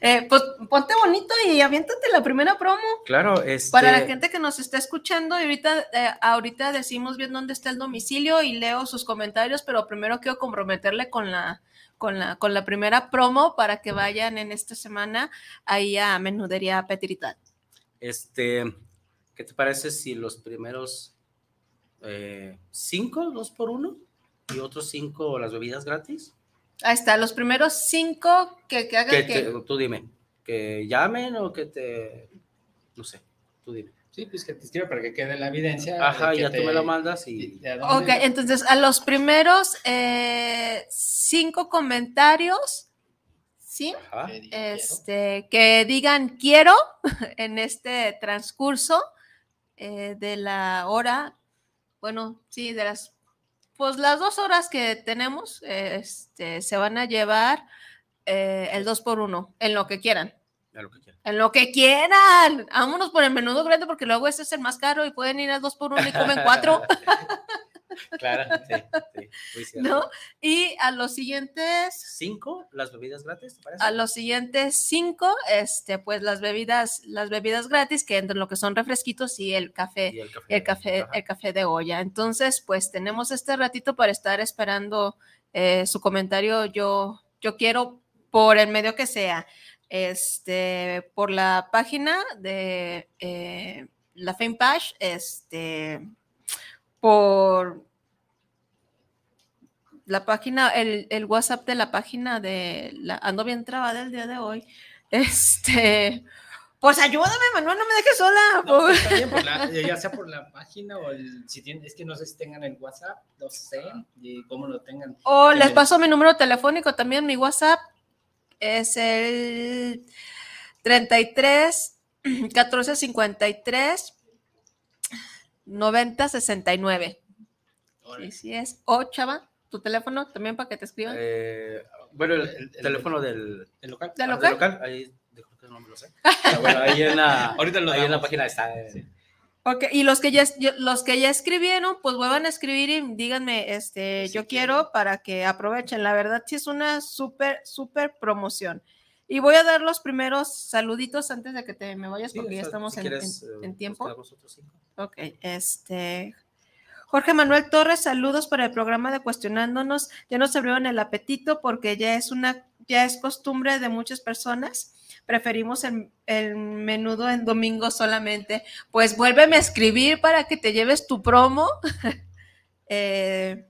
Eh, pues ponte bonito y aviéntate la primera promo. Claro, este... Para la gente que nos está escuchando, y ahorita, eh, ahorita decimos bien dónde está el domicilio y leo sus comentarios, pero primero quiero comprometerle con la, con la, con la primera promo para que vayan en esta semana ahí a Menudería Petritat. Este, ¿qué te parece si los primeros eh, cinco, dos por uno, y otros cinco las bebidas gratis? Ahí está, los primeros cinco que, que hagan que... tú dime, que llamen o que te... No sé, tú dime. Sí, pues que te escriba para que quede la evidencia. Ajá, ya tú me lo mandas y... Ok, entonces a los primeros eh, cinco comentarios ¿sí? Este, que digan quiero en este transcurso eh, de la hora, bueno, sí, de las, pues las dos horas que tenemos, este, se van a llevar eh, el 2 por 1 en lo que quieran. En lo que quieran. En lo que quieran. Vámonos por el menudo grande porque luego este es el más caro y pueden ir al 2 por 1 y comen cuatro. Claro, sí, sí ¿No? Y a los siguientes cinco, las bebidas gratis, A los siguientes cinco, este, pues las bebidas, las bebidas gratis, que entre lo que son refresquitos y el café, el café, el café, el café de olla. Entonces, pues tenemos este ratito para estar esperando eh, su comentario. Yo, yo quiero, por el medio que sea, este, por la página de eh, la Page, este por la página, el, el, WhatsApp de la página de la ando bien trabada el día de hoy. Este, pues ayúdame, Manuel, no me dejes sola. Pues, ya sea por la página o el, si tienen, es que no sé si tengan el WhatsApp, no sé, y cómo lo tengan. O les paso mi número telefónico también, mi WhatsApp es el 33 1453 9069. Sí, sí es. O, Chava, tu teléfono también para que te escriban. Eh, bueno, el, teléfono del, local. ¿Del ah, local? Ahí, no me lo sé. bueno, ahí en la, Ahorita ahí en la página está. Eh. Ok, y los que ya los que ya escribieron, pues vuelvan a escribir y díganme, este, yo quiero para que aprovechen. La verdad, sí es una súper, súper promoción. Y voy a dar los primeros saluditos antes de que te me vayas, porque ya estamos en, en, tiempo. Ok, este. Jorge Manuel Torres, saludos para el programa de Cuestionándonos. Ya nos abrieron el apetito porque ya es una, ya es costumbre de muchas personas. Preferimos el, menudo en domingo solamente. Pues vuélveme a escribir para que te lleves tu promo eh,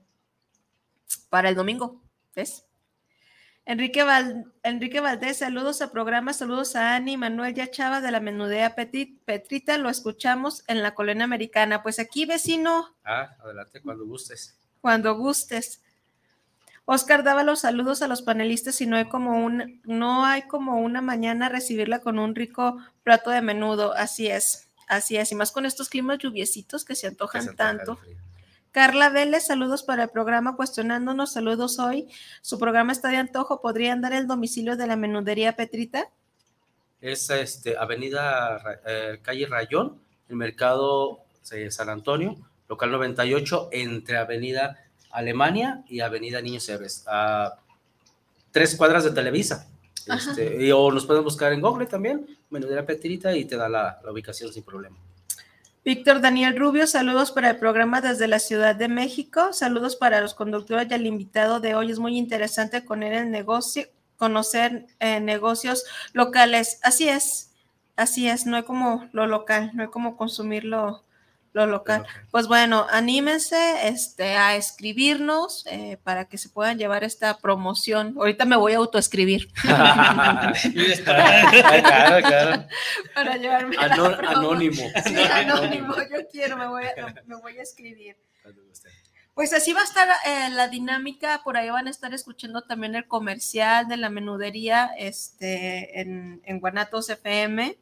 para el domingo. ¿Ves? Enrique, Enrique Valdés, saludos a programa, saludos a Ani, Manuel Yachava de la Menudea Petit, Petrita, lo escuchamos en la colonia americana. Pues aquí, vecino. Ah, adelante, cuando gustes. Cuando gustes. Oscar daba los saludos a los panelistas y no hay como un, no hay como una mañana recibirla con un rico plato de menudo. Así es, así es. Y más con estos climas lluviecitos que se antojan tanto. Carla Vélez, saludos para el programa Cuestionándonos, saludos hoy. Su programa está de antojo, ¿podrían dar el domicilio de la menudería Petrita? Es este, Avenida eh, Calle Rayón, el mercado de San Antonio, local 98, entre Avenida Alemania y Avenida Niños Héroes, a tres cuadras de Televisa. Este, o nos pueden buscar en Google también, Menudería Petrita, y te da la ubicación sin problema. Víctor Daniel Rubio, saludos para el programa desde la Ciudad de México. Saludos para los conductores y al invitado de hoy. Es muy interesante el negocio, conocer eh, negocios locales. Así es, así es. No hay como lo local, no hay como consumirlo lo local. Pues bueno, anímense este, a escribirnos eh, para que se puedan llevar esta promoción. Ahorita me voy a autoescribir. claro, claro. Para llevarme Anónimo. Sí, anónimo. Yo quiero, me voy a, me voy a escribir. Pues así va a estar eh, la dinámica, por ahí van a estar escuchando también el comercial de la menudería este, en, en Guanatos FM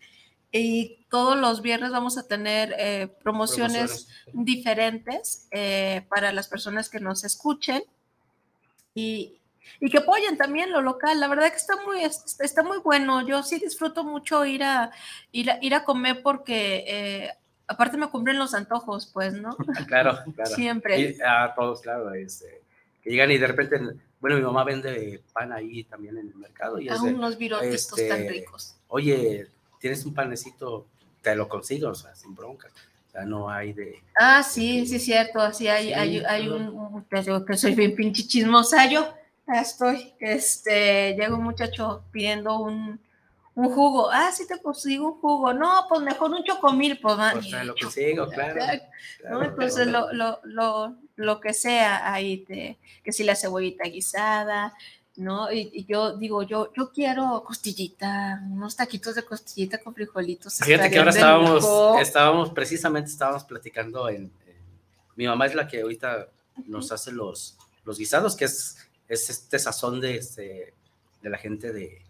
y todos los viernes vamos a tener eh, promociones, diferentes eh, para las personas que nos escuchen y, que apoyen también lo local. La verdad que está muy, está muy bueno. Yo sí disfruto mucho ir a, ir a, ir a comer porque eh, aparte me cumplen los antojos, pues, ¿no? claro, claro. Siempre. a todos, claro. Este, que llegan y de repente, bueno, mi mamá vende pan ahí también en el mercado. Y a unos virotitos tan este, ricos. Oye, tienes un panecito, te lo consigo, o sea, sin bronca. O sea, no hay de... Ah, sí, sí, es cierto. Así hay, hay, hay un, que soy bien pinche chismosa yo. Ya estoy. Este, llega un muchacho pidiendo un, un jugo. Ah, sí te consigo un jugo. No, pues mejor un chocomil, pues, pues lo consigo, claro. ¿no? Entonces, lo, lo, lo, lo, que sea ahí, te, que si la cebollita guisada, ¿no? Y, yo digo, yo, yo quiero costillita, unos taquitos de costillita con frijolitos. Fíjate que ahora estábamos, estábamos, precisamente estábamos platicando en, mi mamá es la que ahorita nos hace los, los guisados, que es, es este sazón de, este, de la gente de,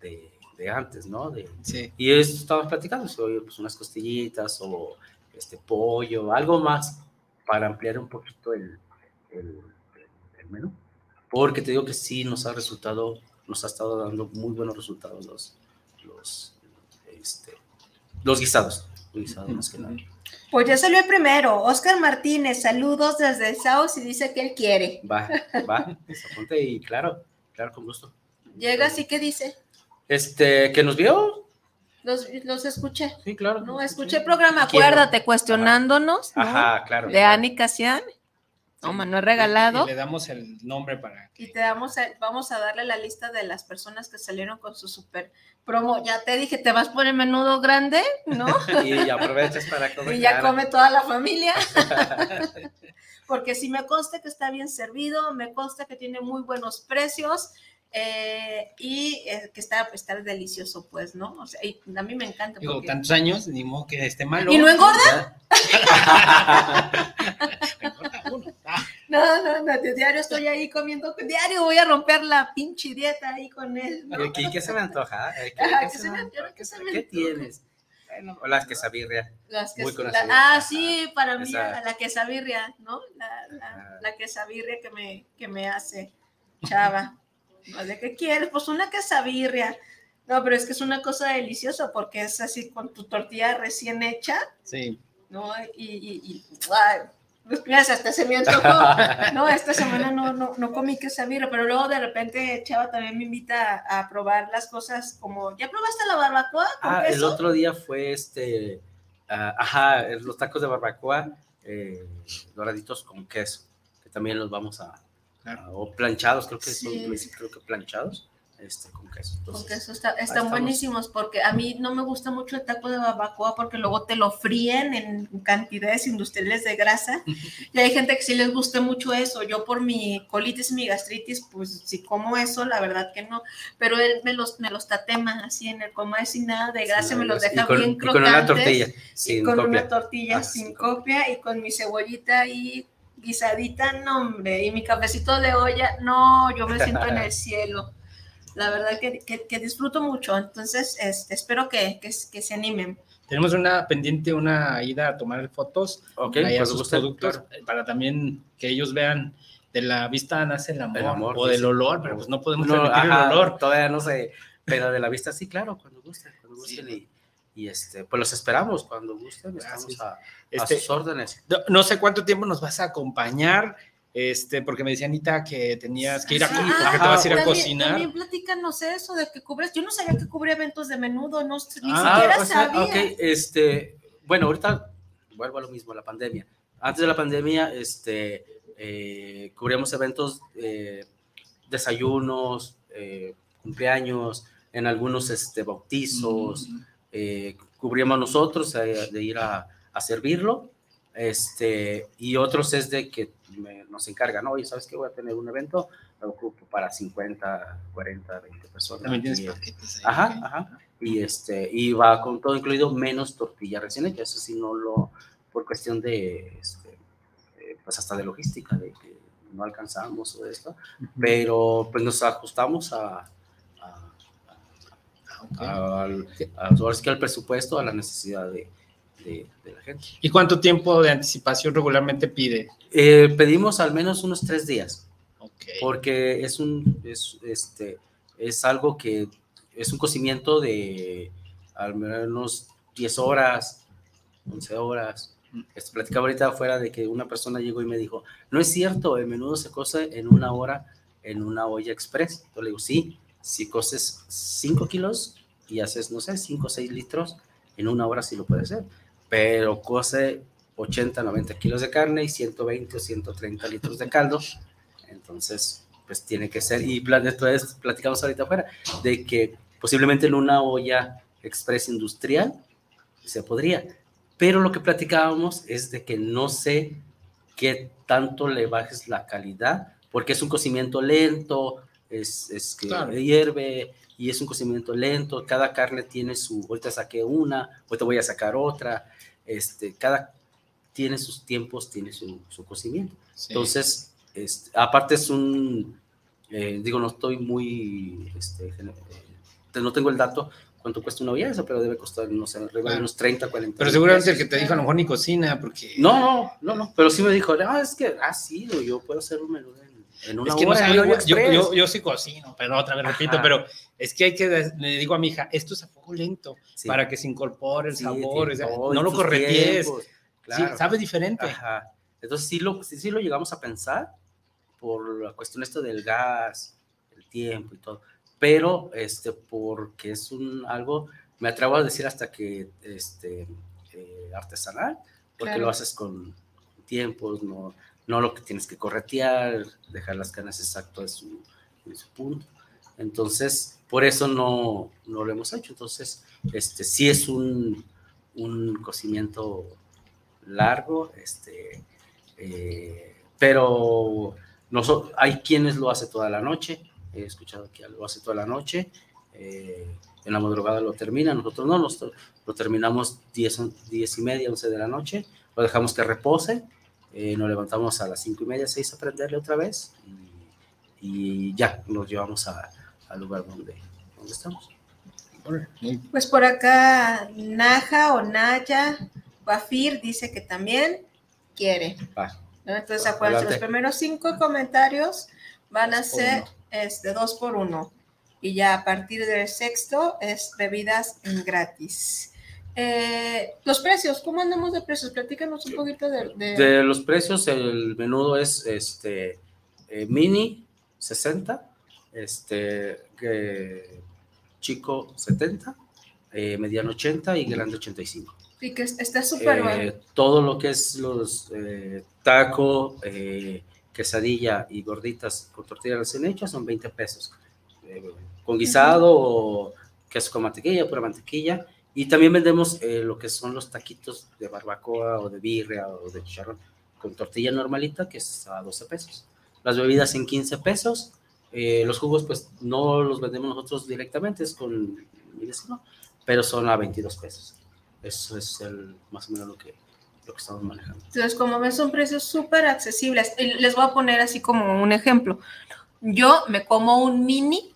de, de antes, ¿no? De, Sí. y eso estábamos platicando, si, oye, pues unas costillitas o este pollo, algo más para ampliar un poquito el, el, el menú. Porque te digo que sí nos ha resultado, nos ha estado dando muy buenos resultados los, los, este, los guisados. Los guisados más que nada. Pues ya salió el primero. Oscar Martínez, saludos desde South y dice que él quiere. Va, va, apunte y claro, claro, con gusto. Llega así que dice. Este, ¿que nos vio? Los, los escuché. Sí, claro. No, escuché el programa, acuérdate, cuestionándonos, ¿no? Ajá, claro. De claro. Ani Casian. No, Manuel Y regalado. le damos el nombre para Y que... te damos, a- vamos a darle la lista de las personas que salieron con su super promo. Ya te dije, te vas por el menudo grande, ¿no? Y aprovechas para comer. y ya come toda la familia. Porque si me consta que está bien servido, me consta que tiene muy buenos precios eh, y eh, que está, está delicioso, pues, ¿no? O sea, y a mí me encanta. Digo, porque- tantos años, ni modo que esté malo. ¿Y no engorda? No, no, no, diario estoy ahí comiendo, diario voy a romper la pinche dieta ahí con él. ¿no? ¿Y ¿Qué, qué se me antoja? ¿Qué, Ajá, qué ¿qué se se me me- antoja? qué se ¿Qué, me qué antoja? tienes? Bueno, o las quesabirria. Las que, Muy la- conocidas. ah, sí, para mí, Esa- la quesabirria, ¿no? La, la, la quesabirria que me, que me hace Chava. ¿De qué quieres? Pues una quesabirria. No, pero es que es una cosa deliciosa porque es así con tu tortilla recién hecha, Sí. ¿no? Y, y, y ¡guau! Pues, mira, hasta se me antojó. No, esta semana no, no, no comí quesabirria, pero luego de repente Chava también me invita a, a probar las cosas como, ¿ya probaste la barbacoa con Ah, el otro día fue este. ah, ajá, los tacos de barbacoa eh, doraditos con queso, que también los vamos a. Claro. a- o planchados, creo que son, Sí. creo que planchados, este, con queso. Con Entonces, queso está- están buenísimos porque a mí no me gusta mucho el taco de barbacoa porque luego te lo fríen en cantidades industriales de grasa y hay gente que sí les gusta mucho eso. Yo por mi colitis y mi gastritis, pues si como eso, la verdad que no. Pero él me los, me los tatema así en el comal sin nada de grasa, me los y deja con, bien y con una crocantes. tortilla, y sin con copia. una tortilla Ah, sin sin copia y con mi cebollita ahí guisadita, no hombre, y mi cafecito de olla, no, yo me siento en el cielo. La verdad que, que- que disfruto mucho, entonces este, espero que, que, que se animen. Tenemos una pendiente, una ida a tomar fotos Ok, ahí a pues sus productos claro. eh, para también que ellos vean de la vista nace el amor, El amor, o sí, del sí. olor, pero pues no podemos No, permitir ajá, el olor. Todavía no sé, pero de la vista sí, claro, cuando gusten, cuando gusten y, y, este, pues los esperamos cuando gusten, estamos Gracias. a, a Este, sus órdenes. no, no sé cuánto tiempo nos vas a acompañar, este, porque me decía Anita que tenías que ir a, Sí, te vas a ir a también- cocinar. También platícanos eso de que cubres, yo no sabía que cubría eventos de menudo, no, ni Ah, siquiera o sea, sabía. este, bueno, ahorita vuelvo a lo mismo, la pandemia. Antes de la pandemia, este, eh, cubríamos eventos, eh, desayunos, eh, cumpleaños, en algunos este, bautizos, Mm. Eh, cubríamos nosotros eh, de ir a, a servirlo, este, y otros es de que me- nos encargan, oye, ¿sabes qué? Voy a tener un evento, lo ocupo para 50, 40, 20 personas. También tienes Y, paquetes ahí. Ajá, ajá. Y este, y va con todo incluido menos tortilla recién hecha. Eso sí no lo, por cuestión de, este, eh, pues hasta de logística, de que no alcanzamos o esto, pero pues nos ajustamos a, a, ok. a- al, a- ahora sí que al presupuesto, a la necesidad de, de- de la gente. ¿Y cuánto tiempo de anticipación regularmente pide? Eh, pedimos al menos unos tres días. Ok. porque es un es, este es algo que es un cocimiento de al menos 10 horas 11 horas este, platicaba ahorita afuera de que una persona llegó y me dijo no es cierto el menudo se cose en una hora en una olla express yo le digo sí si coces 5 kilos y haces no sé 5 o 6 litros en una hora sí lo puede hacer. Pero cose 80 90 kilos de carne y 120 o 130 litros de caldo entonces, pues tiene que ser, y plan- entonces platicamos ahorita afuera, de que posiblemente en una olla express industrial se podría, pero lo que platicábamos es de que no sé qué tanto le bajes la calidad, porque es un cocimiento lento, es, es que Claro. hierve y es un cocimiento lento, cada carne tiene su, ahorita saqué una, ahorita voy a sacar otra, este, cada tiene sus tiempos, tiene su, su cocimiento. Sí. Entonces, este, aparte es un, eh, digo, no estoy muy este, eh, no tengo el dato cuánto cuesta una olla pero debe costar, no sé, arriba de unos 30, 40. Pero seguramente el que te dijo a lo mejor ni cocina, porque... No, no, no, no, pero sí me dijo, ah, es que, ah, sí, yo puedo hacer un menú en una es que hora. No yo, yo, yo, sí cocino, pero otra vez repito, pero es que hay que, le digo a mi hija, esto es a fuego lento, para que se incorpore el sabor, no lo correties, claro. sí, sabe diferente. Ajá. Entonces sí lo, sí, sí lo llegamos a pensar por la cuestión esto del gas, el tiempo y todo pero este, porque es un algo, me atrevo a decir hasta que este, eh, artesanal, porque lo haces con tiempos, no, no lo que tienes que corretear, dejar las canas exacto en su, punto. Entonces, por eso no, no, lo hemos hecho. Entonces, este, sí es un, un cocimiento largo, este, eh, pero hay quienes lo hacen toda la noche, he escuchado que lo hace toda la noche, eh, en la madrugada lo termina, nosotros no, nosotros lo terminamos 10, 10 y media, 11 de la noche, lo dejamos que repose, eh, nos levantamos a las 5 y media, 6 a prenderle otra vez y, ya, nos llevamos al lugar donde, donde estamos. Pues por acá Naja o Naya Bafir dice que también quiere. Entonces, acuérdense, los primeros cinco comentarios van a ser es de dos por uno. Y ya a partir del sexto es bebidas gratis. Eh, los precios, ¿cómo andamos de precios? Platícanos un poquito de, de... los precios, el menudo es este eh, mini 60, este chico 70, eh, mediano 80 y grande 85. Y que está súper bueno. Todo lo que es los taco, quesadilla y gorditas con tortilla recién hecha son 20 pesos. Con guisado o queso con mantequilla, pura mantequilla. Y también vendemos eh, lo que son los taquitos de barbacoa o de birria o de chicharrón con tortilla normalita, que es a 12 pesos. Las bebidas en 15 pesos. Eh, los jugos, pues no los vendemos nosotros directamente, es con mi pero son a 22 pesos. Eso es el, más o menos lo que, lo que estamos manejando. Entonces, como ves, son precios súper accesibles. Les voy a poner así como un ejemplo. Yo me como un mini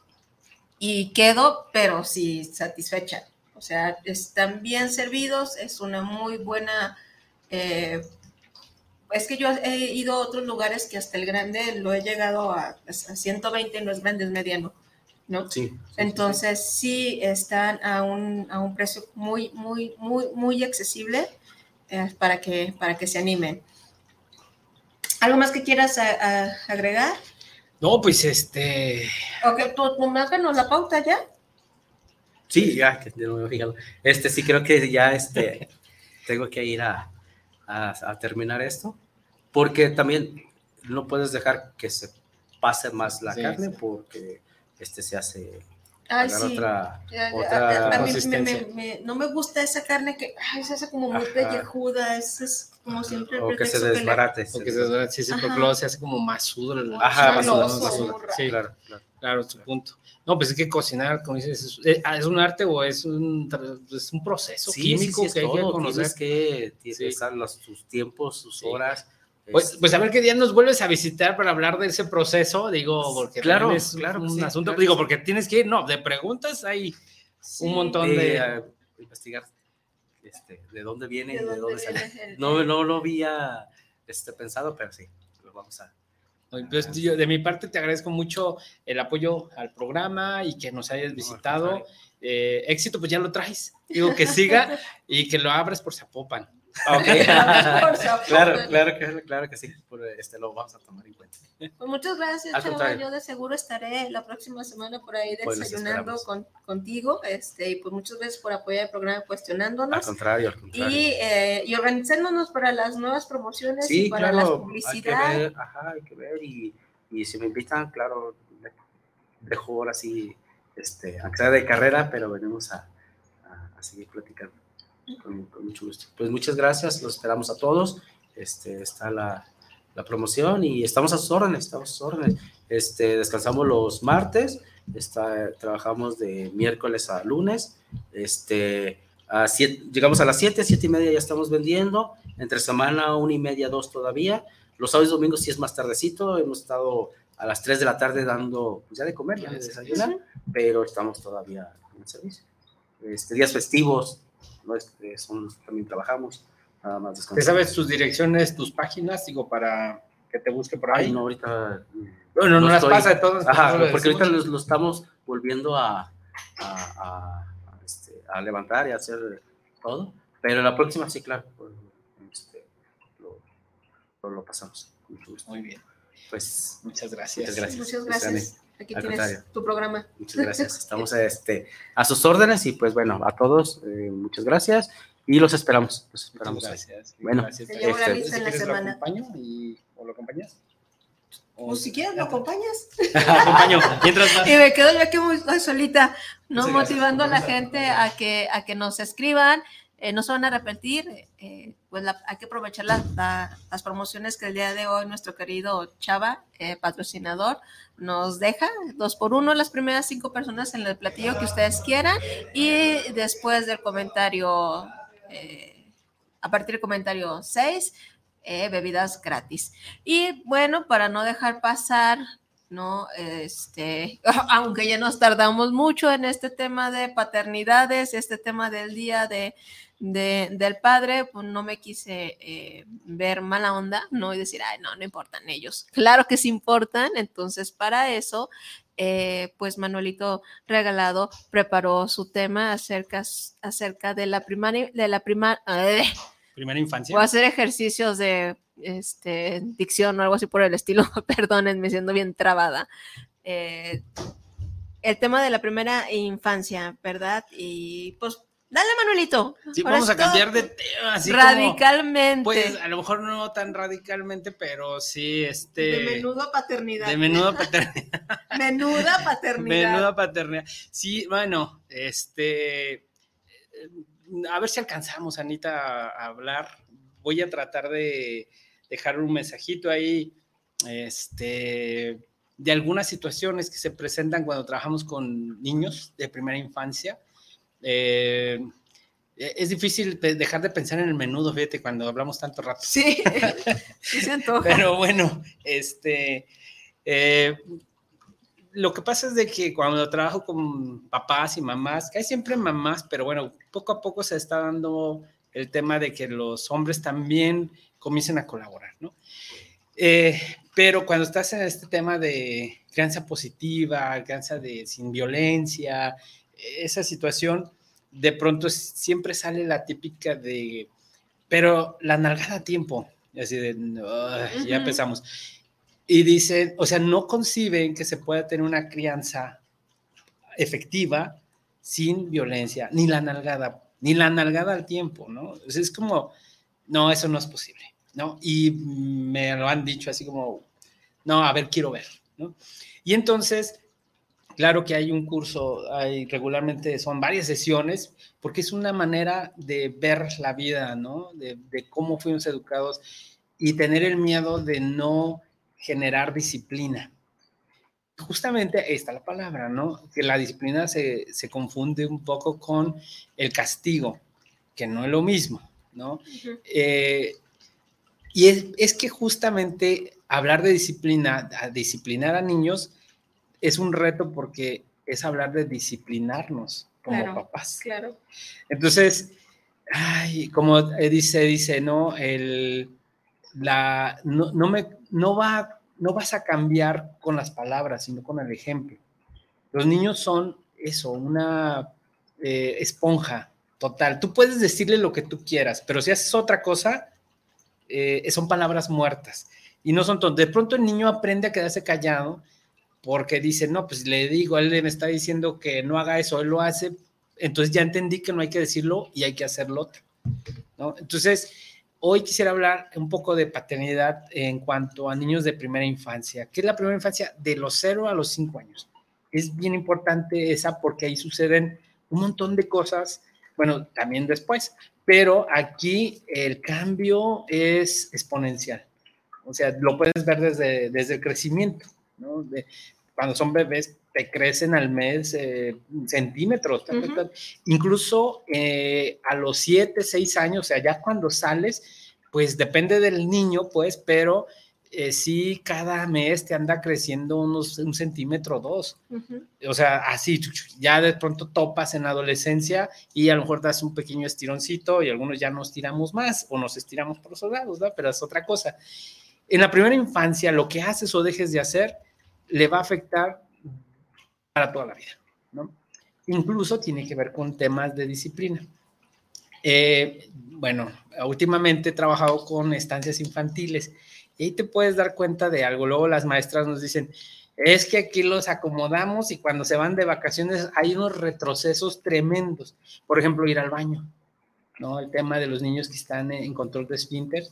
y quedo, pero sí satisfecha. O sea, están bien servidos, es una muy buena... Eh, es que yo he ido a otros lugares que hasta el grande lo he llegado a, a 120, no es grande, es mediano. ¿no? Sí. Entonces sí están a un, a un precio muy, muy, muy, muy accesible eh, para, que, para que se animen. ¿Algo más que quieras agregar? No, pues este. Ok, ¿tú, tú nos la pauta ya? Sí, ya, que no me fijado. Este, sí, creo que ya este, tengo que ir a, a, terminar esto, porque también no puedes dejar que se pase más la carne, porque este se hace Ay, sí. Otra, otra a, mí me, no me gusta esa carne que ay, se hace como muy pellejuda, es, es como siempre. O que se desbarate. O que se desbarate, sí, sí, porque luego se hace como masudo. Ajá, masudo, Sí, claro, claro. Claro, tu punto. No, pues es que cocinar, como dices, ¿es, ah, un arte o es un, es un proceso químico que hay que conocer. Tienes que tienes los, sus tiempos, sus horas pues, pues, a ver qué día nos vuelves a visitar para hablar de ese proceso, digo, porque claro, es claro, un asunto, digo, porque tienes que ir, no, de preguntas hay un montón de... investigar este, de dónde viene y de dónde, sale. No, no lo había este, pensado, pero sí, lo vamos a... Pues, yo, de mi parte te agradezco mucho el apoyo al programa y que nos hayas visitado. Eh, éxito, pues ya lo traes. Digo que siga y que lo abres por Zapopan. Okay. claro, claro que, claro que sí, este, lo vamos a tomar en cuenta. Pues muchas gracias, Chava. Yo de seguro estaré la próxima semana por ahí pues desayunando con, contigo. Este, y pues muchas gracias por apoyar el programa cuestionándonos. Al contrario, al contrario. Y, eh, y organizándonos para las nuevas promociones y para la publicidad. Hay que ver, ajá, hay que ver. Y, y si me invitan, claro, dejo ahora sí, este, aunque sea de carrera, pero venimos a, a, a seguir platicando. Con, mucho gusto. Pues muchas gracias, los esperamos a todos. Este, está la, la promoción y estamos a sus órdenes, estamos a sus órdenes. Este, descansamos los martes, está, trabajamos de miércoles a lunes, este, a siete, llegamos a las 7, 7 y media ya estamos vendiendo, entre semana una y media, dos todavía. Los sábados y domingos sí es más tardecito, hemos estado a las 3 de la tarde dando, pues ya de comer, ya de desayunar, pero estamos todavía el servicio. Este, días festivos, ¿no? Este, son, también trabajamos, nada más ¿Te sabes tus direcciones, tus páginas, digo, para que te busque por ahí? no, ahorita... Bueno, no, las pasa de todas. Ajá, porque ahorita lo, estamos volviendo a, a, este, a, levantar y a hacer todo, pero la próxima sí, claro, pues, este, lo, lo, pasamos. Muy bien. Pues muchas gracias. Muchas gracias. Muchas gracias. Aquí tienes tu programa. Muchas gracias. Estamos este, a sus órdenes y pues bueno, a todos, eh, muchas gracias y los esperamos. Los esperamos. Muchas gracias. Bueno, gracias. Este, lista en la semana. ¿Lo y, o lo acompañas? O si quieres, lo acompañas. acompaño. Mientras más. Y me quedo yo aquí muy, solita, no motivando a la gente a que, a que nos escriban. Eh, no se van a arrepentir, eh, pues hay que aprovechar las promociones que el día de hoy nuestro querido Chava, eh, patrocinador, nos deja, dos por uno, las primeras cinco personas en el platillo que ustedes quieran y después del comentario, a partir del comentario 6, bebidas gratis. Y bueno, para no dejar pasar ¿no? Este, aunque ya nos tardamos mucho en este tema de paternidades, este tema del día de, del padre, pues no me quise eh, ver mala onda, ¿no? Y decir, ay, no, no importan ellos. Claro que sí importan, entonces para eso, eh, pues Manuelito Regalado preparó su tema acerca, acerca de la primaria, de la prima, primera infancia. O hacer ejercicios de este, dicción o algo así por el estilo, perdónenme siendo bien trabada. Eh, el tema de la primera infancia, ¿verdad? Y pues Dale, Manuelito. Sí, vamos a cambiar de tema. Así radicalmente. pues a lo mejor no tan radicalmente, pero sí, este. De menudo paternidad. De menudo paternidad. Menuda paternidad. Menuda paternidad. Sí, bueno, este. A ver si alcanzamos, Anita, a hablar. Voy a tratar de dejar un mensajito ahí, este, de algunas situaciones que se presentan cuando trabajamos con niños de primera infancia eh, es difícil dejar de pensar en el menudo, fíjate, cuando hablamos tanto rato. Sí, sí siento. Pero bueno, este, eh, lo que pasa es de que cuando trabajo con papás y mamás, que hay siempre mamás, pero bueno, poco a poco se está dando el tema de que los hombres también comiencen a colaborar, ¿no? Eh, pero cuando estás en este tema de crianza positiva, crianza de sin violencia, esa situación, de pronto siempre sale la típica de, pero la nalgada a tiempo, así de, ya empezamos. Y dicen, o sea, no conciben que se pueda tener una crianza efectiva sin violencia, ni la nalgada, ni la nalgada al tiempo, ¿no? es como, no, eso no es posible, ¿no? Y me lo han dicho así como, no, a ver, quiero ver, ¿no? Y entonces Claro que hay un curso, hay regularmente son varias sesiones, porque es una manera de ver la vida, ¿no? De, cómo fuimos educados y tener el miedo de no generar disciplina. Justamente ahí está la palabra, ¿no? Que la disciplina se, confunde un poco con el castigo, que no es lo mismo, ¿no? Eh, y es, es, que justamente hablar de disciplina, disciplinar a niños, es un reto porque es hablar de disciplinarnos como papás. Claro. Entonces, ay, como dice, dice, no, el, la, no, me, no, va, no vas a cambiar con las palabras, sino con el ejemplo. Los niños son eso, una eh, esponja total. Tú puedes decirle lo que tú quieras, pero si haces otra cosa, eh, son palabras muertas. Y no son tontas. De pronto el niño aprende a quedarse callado porque dice, no, pues le digo, él me está diciendo que no haga eso, él lo hace, entonces ya entendí que no hay que decirlo y hay que hacerlo otro, ¿no? Entonces, hoy quisiera hablar un poco de paternidad en cuanto a niños de primera infancia. ¿Qué es la primera infancia? De los 0 a los 5 años. Es bien importante esa porque ahí suceden un montón de cosas, bueno, también después, pero aquí el cambio es exponencial. O sea, lo puedes ver desde, desde el crecimiento cuando son bebés, te crecen al mes eh, centímetros, incluso eh, a los 7, 6 años, o sea, ya cuando sales, pues depende del niño, pues, pero eh, sí cada mes te anda creciendo unos un centímetro o dos. O sea, así, ya de pronto topas en la adolescencia y a lo mejor das un pequeño estironcito y algunos ya nos tiramos más o nos estiramos por los lados, ¿no? Pero es otra cosa. En la primera infancia, lo que haces o dejes de hacer le va a afectar para toda la vida, ¿no? Incluso tiene que ver con temas de disciplina. Eh, bueno, últimamente he trabajado con estancias infantiles y ahí te puedes dar cuenta de algo. Luego las maestras nos dicen, es que aquí los acomodamos y cuando se van de vacaciones hay unos retrocesos tremendos. Por ejemplo, ir al baño, ¿no? El tema de los niños que están en control de esfínter,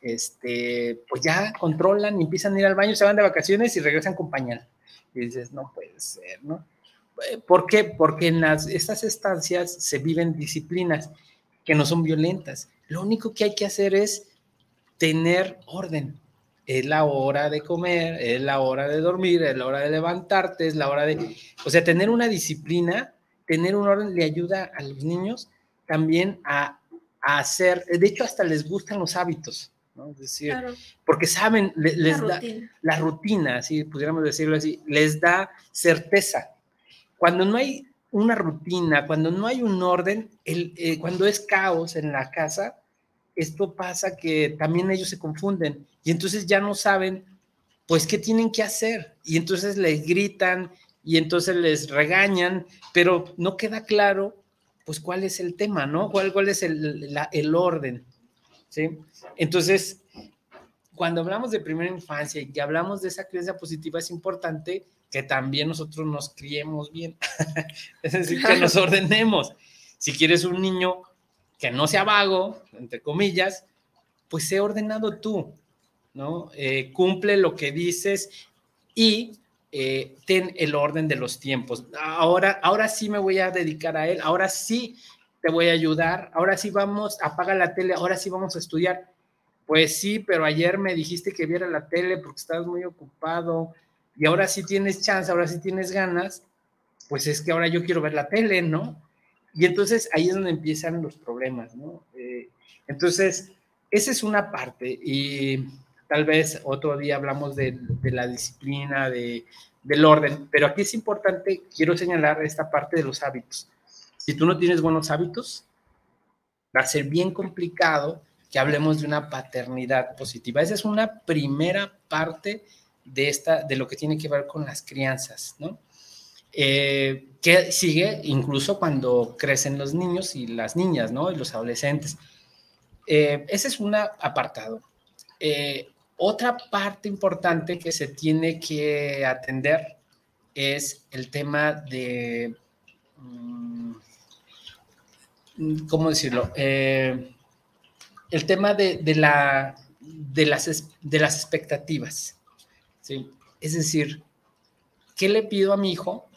este, pues ya controlan y empiezan a ir al baño, se van de vacaciones y regresan con pañal. Y dices, no puede ser, ¿no? ¿Por qué? Porque en las, estas estancias se viven disciplinas que no son violentas. Lo único que hay que hacer es tener orden es la hora de comer, es la hora de dormir, es la hora de levantarte, es la hora de, o sea, tener una disciplina, tener un orden le ayuda a los niños también a, hacer, de hecho hasta les gustan los hábitos, ¿no? Es decir, porque saben, les, da la rutina, si pudiéramos decirlo así, les da certeza. Cuando no hay una rutina, cuando no hay un orden, el, eh, cuando es caos en la casa, esto pasa que también ellos se confunden y entonces ya no saben, pues, qué tienen que hacer. Y entonces les gritan y entonces les regañan, pero no queda claro, pues, cuál es el tema, ¿no? ¿Cuál, cuál es el, el orden? ¿Sí? Entonces, cuando hablamos de primera infancia y que hablamos de esa crianza positiva, es importante que también nosotros nos criemos bien, es decir, que nos ordenemos. Si quieres un niño que no sea vago, entre comillas, pues sé ordenado tú, ¿no? Eh, cumple lo que dices y eh, ten el orden de los tiempos. Ahora, ahora sí me voy a dedicar a él, ahora sí te voy a ayudar, ahora sí vamos, apaga la tele, ahora sí vamos a estudiar. Pues sí, pero ayer me dijiste que viera la tele porque estabas muy ocupado y ahora sí tienes chance, ahora sí tienes ganas, pues es que ahora yo quiero ver la tele, ¿no? Y entonces ahí es donde empiezan los problemas, ¿no? Eh, entonces, esa es una parte y tal vez otro día hablamos de, la disciplina, de, del orden, pero aquí es importante, quiero señalar esta parte de los hábitos. Si tú no tienes buenos hábitos, va a ser bien complicado que hablemos de una paternidad positiva. Esa es una primera parte de, esta, de lo que tiene que ver con las crianzas, ¿no? Eh, que sigue incluso cuando crecen los niños y las niñas, ¿no? Y los adolescentes. Eh, ese es un apartado. Eh, otra parte importante que se tiene que atender es el tema de, mm, ¿cómo decirlo? el tema de, la, de, las, de las expectativas. ¿sí? Es decir, ¿qué le pido a mi hijo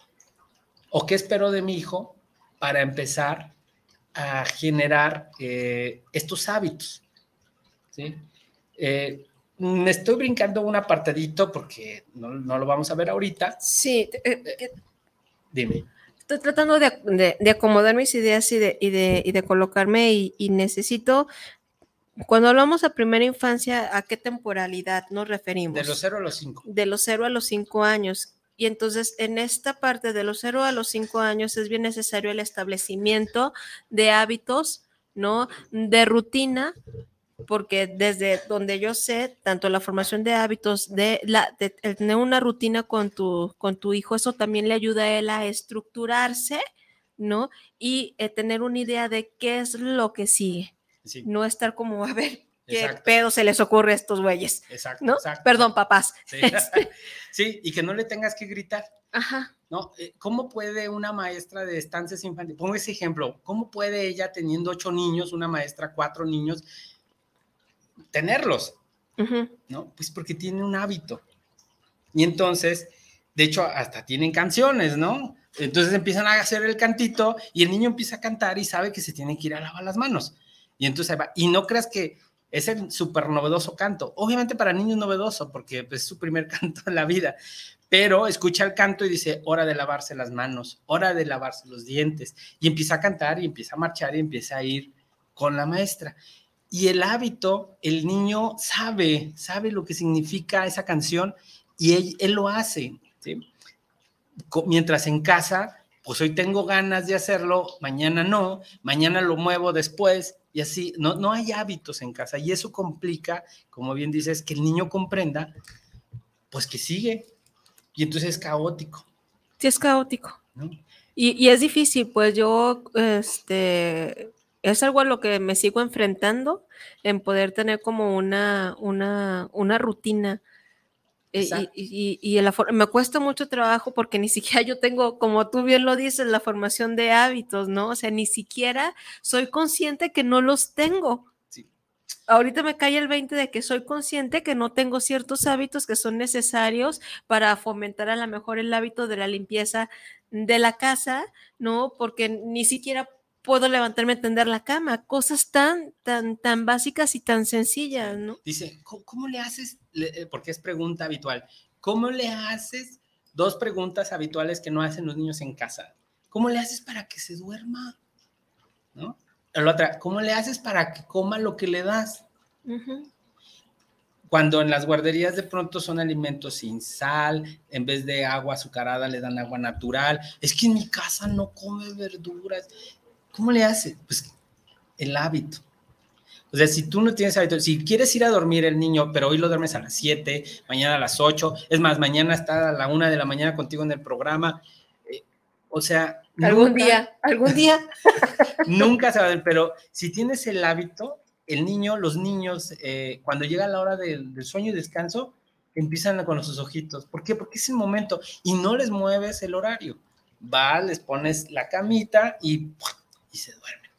o qué espero de mi hijo para empezar a generar eh, estos hábitos. ¿sí? Eh, me estoy brincando un apartadito porque no, lo vamos a ver ahorita. Sí. Eh, dime. Estoy tratando de, acomodar mis ideas y de, y de colocarme y, necesito cuando hablamos de primera infancia, ¿a qué temporalidad nos referimos? De los 0 a los 5. De los 0 a los 5 años. Y entonces en esta parte de los 0 a los 5 años es bien necesario el establecimiento de hábitos, ¿no? De rutina, porque desde donde yo sé, tanto la formación de hábitos, de, la, tener una rutina con tu, con tu hijo, eso también le ayuda a él a estructurarse, ¿no? Y eh, tener una idea de qué es lo que sigue. No estar como, a ver, ¿Qué pedo se les ocurre a estos güeyes? Exacto, ¿no? Perdón, papás. Este sí. y que no le tengas que gritar. Ajá. ¿No? Eh, ¿Cómo puede una maestra de estancias infantiles, pongo ese ejemplo, ¿cómo puede ella teniendo ocho niños, una maestra, cuatro niños, tenerlos? ¿No? Pues porque tiene un hábito. Y entonces, de hecho, hasta tienen canciones, ¿no? Entonces empiezan a hacer el cantito y el niño empieza a cantar y sabe que se tiene que ir a lavar las manos. Y entonces va. Y no creas que es el súper novedoso canto. Obviamente para niños novedoso, porque es su primer canto en la vida, pero escucha el canto y dice, hora de lavarse las manos, hora de lavarse los dientes, y empieza a cantar y empieza a marchar y empieza a ir con la maestra. Y el hábito, el niño sabe, sabe lo que significa esa canción y él, lo hace. Mientras en casa, pues hoy tengo ganas de hacerlo, mañana no, mañana lo muevo después y así, no, no hay hábitos en casa y eso complica, como bien dices, que el niño comprenda, pues que sigue y entonces es caótico. Sí, es caótico. Y, y, es difícil, pues yo, este, es algo a lo que me sigo enfrentando en poder tener como una, una, una rutina. Eh, y, y, me cuesta mucho trabajo porque ni siquiera yo tengo, como tú bien lo dices, la formación de hábitos, ¿no? O sea, ni siquiera soy consciente que no los tengo. Ahorita me cae el 20 de que soy consciente que no tengo ciertos hábitos que son necesarios para fomentar a lo mejor el hábito de la limpieza de la casa, ¿no? Porque ni siquiera puedo levantarme a tender la cama, cosas tan, tan, tan básicas y tan sencillas, ¿no? Dice, ¿cómo, le haces? Eh, porque es pregunta habitual. ¿Cómo le haces? Dos preguntas habituales que no hacen los niños en casa. ¿Cómo le haces para que se duerma? ¿No? La otra, ¿cómo le haces para que coma lo que le das? Cuando en las guarderías de pronto son alimentos sin sal, en vez de agua azucarada le dan agua natural. Es que en mi casa no come verduras. ¿Cómo le hace? Pues el hábito. O sea, si tú no tienes hábito, si quieres ir a dormir el niño, pero hoy lo duermes a las 7, mañana a las 8, es más, mañana está a la 1 de la mañana contigo en el programa, eh, o sea... Algún día, algún día. nunca se va a ver, pero si tienes el hábito, el niño, los niños, eh, cuando llega la hora del, del, sueño y descanso, empiezan con sus ojitos. ¿Por qué? Porque es el momento y no les mueves el horario. Va, les pones la camita y y se duermen.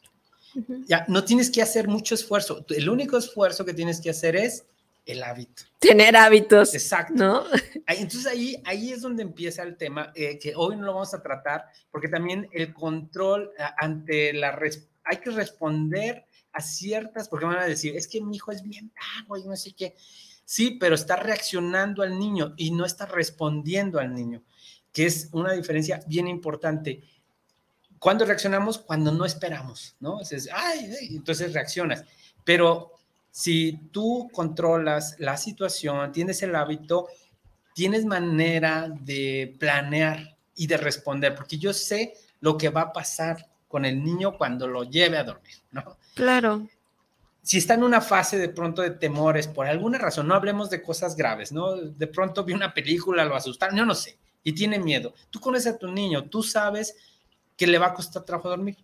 Ya, no tienes que hacer mucho esfuerzo. El único esfuerzo que tienes que hacer es el hábito. Tener hábitos. Exacto. ¿no? Entonces ahí, ahí es donde empieza el tema, eh, que hoy no lo vamos a tratar, porque también el control ante la... Hay que responder a ciertas, porque van a decir, es que mi hijo es bien vago y no sé qué. Sí, pero está reaccionando al niño y no está respondiendo al niño, que es una diferencia bien importante. ¿Cuándo reaccionamos? Cuando no esperamos, ¿no? Entonces, ay, entonces reaccionas. Pero si tú controlas la situación, tienes el hábito, tienes manera de planear y de responder, porque yo sé lo que va a pasar con el niño cuando lo lleve a dormir, ¿no? Claro. Si está en una fase de pronto de temores, por alguna razón, no hablemos de cosas graves, ¿no? De pronto vi una película, lo asustaron, yo no sé, y tiene miedo. Tú conoces a tu niño, tú sabes que le va a costar trabajo dormir.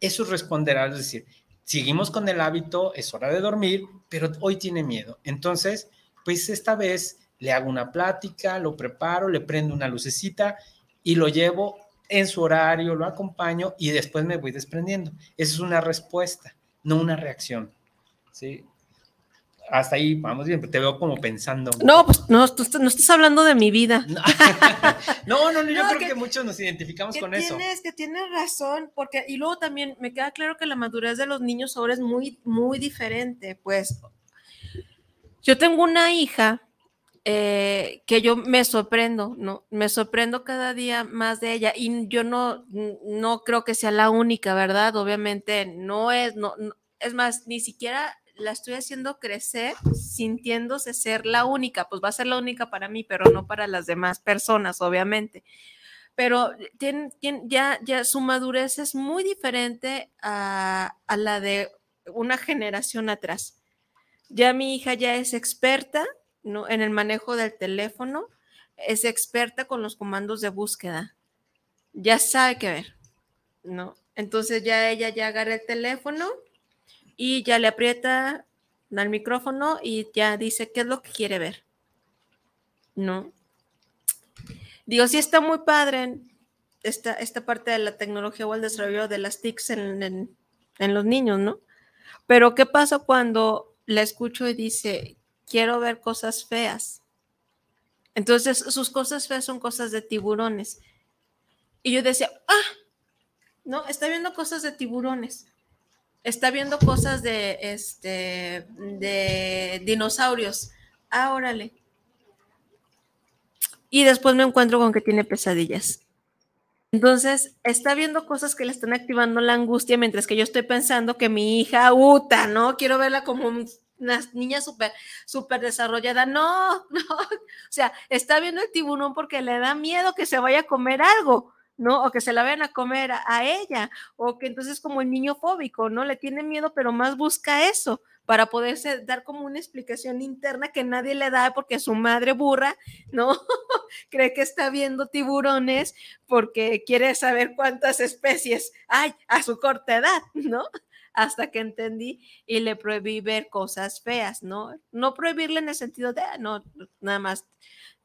Eso responderá, es decir, seguimos con el hábito, es hora de dormir, pero hoy tiene miedo. Entonces, pues esta vez le hago una plática, lo preparo, le prendo una lucecita y lo llevo en su horario, lo acompaño y después me voy desprendiendo. Esa es una respuesta, no una reacción. ¿sí? Hasta ahí vamos bien, te veo como pensando. No, pues no, tú no estás hablando de mi vida. No, no, no yo creo que, muchos nos identificamos con tienes, eso. Que tienes razón, porque, y luego también me queda claro que la madurez de los niños ahora es muy, muy diferente. Pues yo tengo una hija eh, que yo me sorprendo, ¿no? Me sorprendo cada día más de ella y yo no, no creo que sea la única, ¿verdad? Obviamente no es, no es más, ni siquiera la estoy haciendo crecer sintiéndose ser la única, pues va a ser la única para mí, pero no para las demás personas, obviamente. Pero tiene, ya, ya su madurez es muy diferente a, a la de una generación atrás. Ya mi hija ya es experta ¿no? en el manejo del teléfono, es experta con los comandos de búsqueda. Ya sabe qué ver, ¿no? Entonces ya ella ya agarra el teléfono y ya le aprieta al micrófono y ya dice qué es lo que quiere ver. ¿No? Digo, sí está muy padre esta, esta parte de la tecnología o el desarrollo de las TICs en, en los niños, ¿no? Pero ¿qué pasa cuando la escucho y dice, quiero ver cosas feas? Entonces, sus cosas feas son cosas de tiburones. Y yo decía, ah, no, está viendo cosas de tiburones está viendo cosas de, este, de dinosaurios. Ah, órale. Y después me encuentro con que tiene pesadillas. Entonces, está viendo cosas que le están activando la angustia, mientras que yo estoy pensando que mi hija, Uta, ¿no? Quiero verla como una niña súper, súper desarrollada. No, no. O sea, está viendo el tiburón porque le da miedo que se vaya a comer algo. ¿No? O que se la vayan a comer a, ella, o que entonces como el niño fóbico, ¿no? Le tiene miedo, pero más busca eso para poderse dar como una explicación interna que nadie le da porque su madre burra, ¿no? Cree que está viendo tiburones porque quiere saber cuántas especies hay a su corta edad, ¿no? Hasta que entendí y le prohibí ver cosas feas, ¿no? No prohibirle en el sentido de, ah, no, nada más,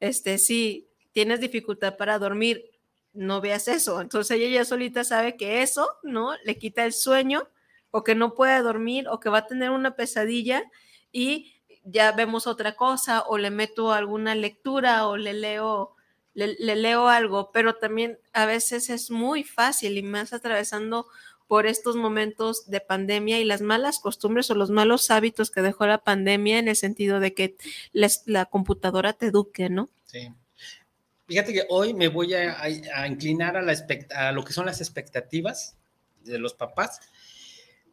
este, sí, tienes dificultad para dormir, no veas eso. Entonces ella ya solita sabe que eso, ¿no? Le quita el sueño o que no puede dormir o que va a tener una pesadilla y ya vemos otra cosa o le meto alguna lectura o le leo le, leo algo, pero también a veces es muy fácil y más atravesando por estos momentos de pandemia y las malas costumbres o los malos hábitos que dejó la pandemia en el sentido de que la computadora te eduque, ¿no? Sí. Fíjate que hoy me voy a, inclinar a, la a lo que son las expectativas de los papás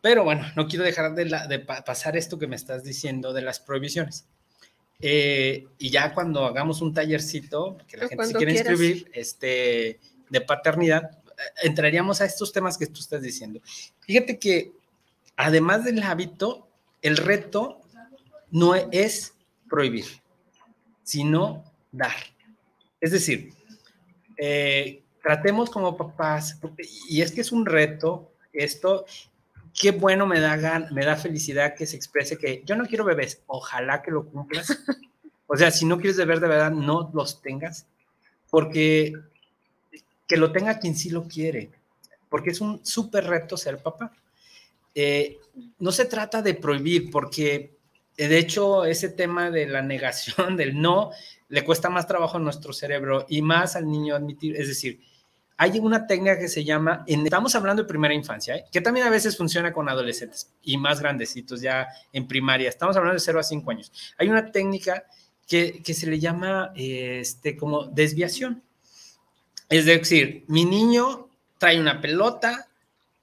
pero bueno, no quiero dejar de, pasar esto que me estás diciendo de las prohibiciones. Eh, y ya cuando hagamos un tallercito, que la gente se quiere inscribir, este, de paternidad, eh, entraríamos a estos temas que tú estás diciendo. Fíjate que además del hábito, el reto no es prohibir, sino dar. Es decir, eh, tratemos como papás, y es que es un reto esto, qué bueno me da, me da felicidad que se exprese que yo no quiero bebés, ojalá que lo cumplas. O sea, si no quieres beber de verdad, no los tengas, porque que lo tenga quien sí lo quiere, porque es un súper reto ser papá. Eh, no se trata de prohibir, porque eh, de hecho ese tema de la negación, del no, le cuesta más trabajo a nuestro cerebro y más al niño admitir, es decir, hay una técnica que se llama, estamos hablando de primera infancia, ¿eh? que también a veces funciona con adolescentes y más grandecitos ya en primaria, estamos hablando de 0 a 5 años. Hay una técnica que, se le llama este, como desviación. Es decir, mi niño trae una pelota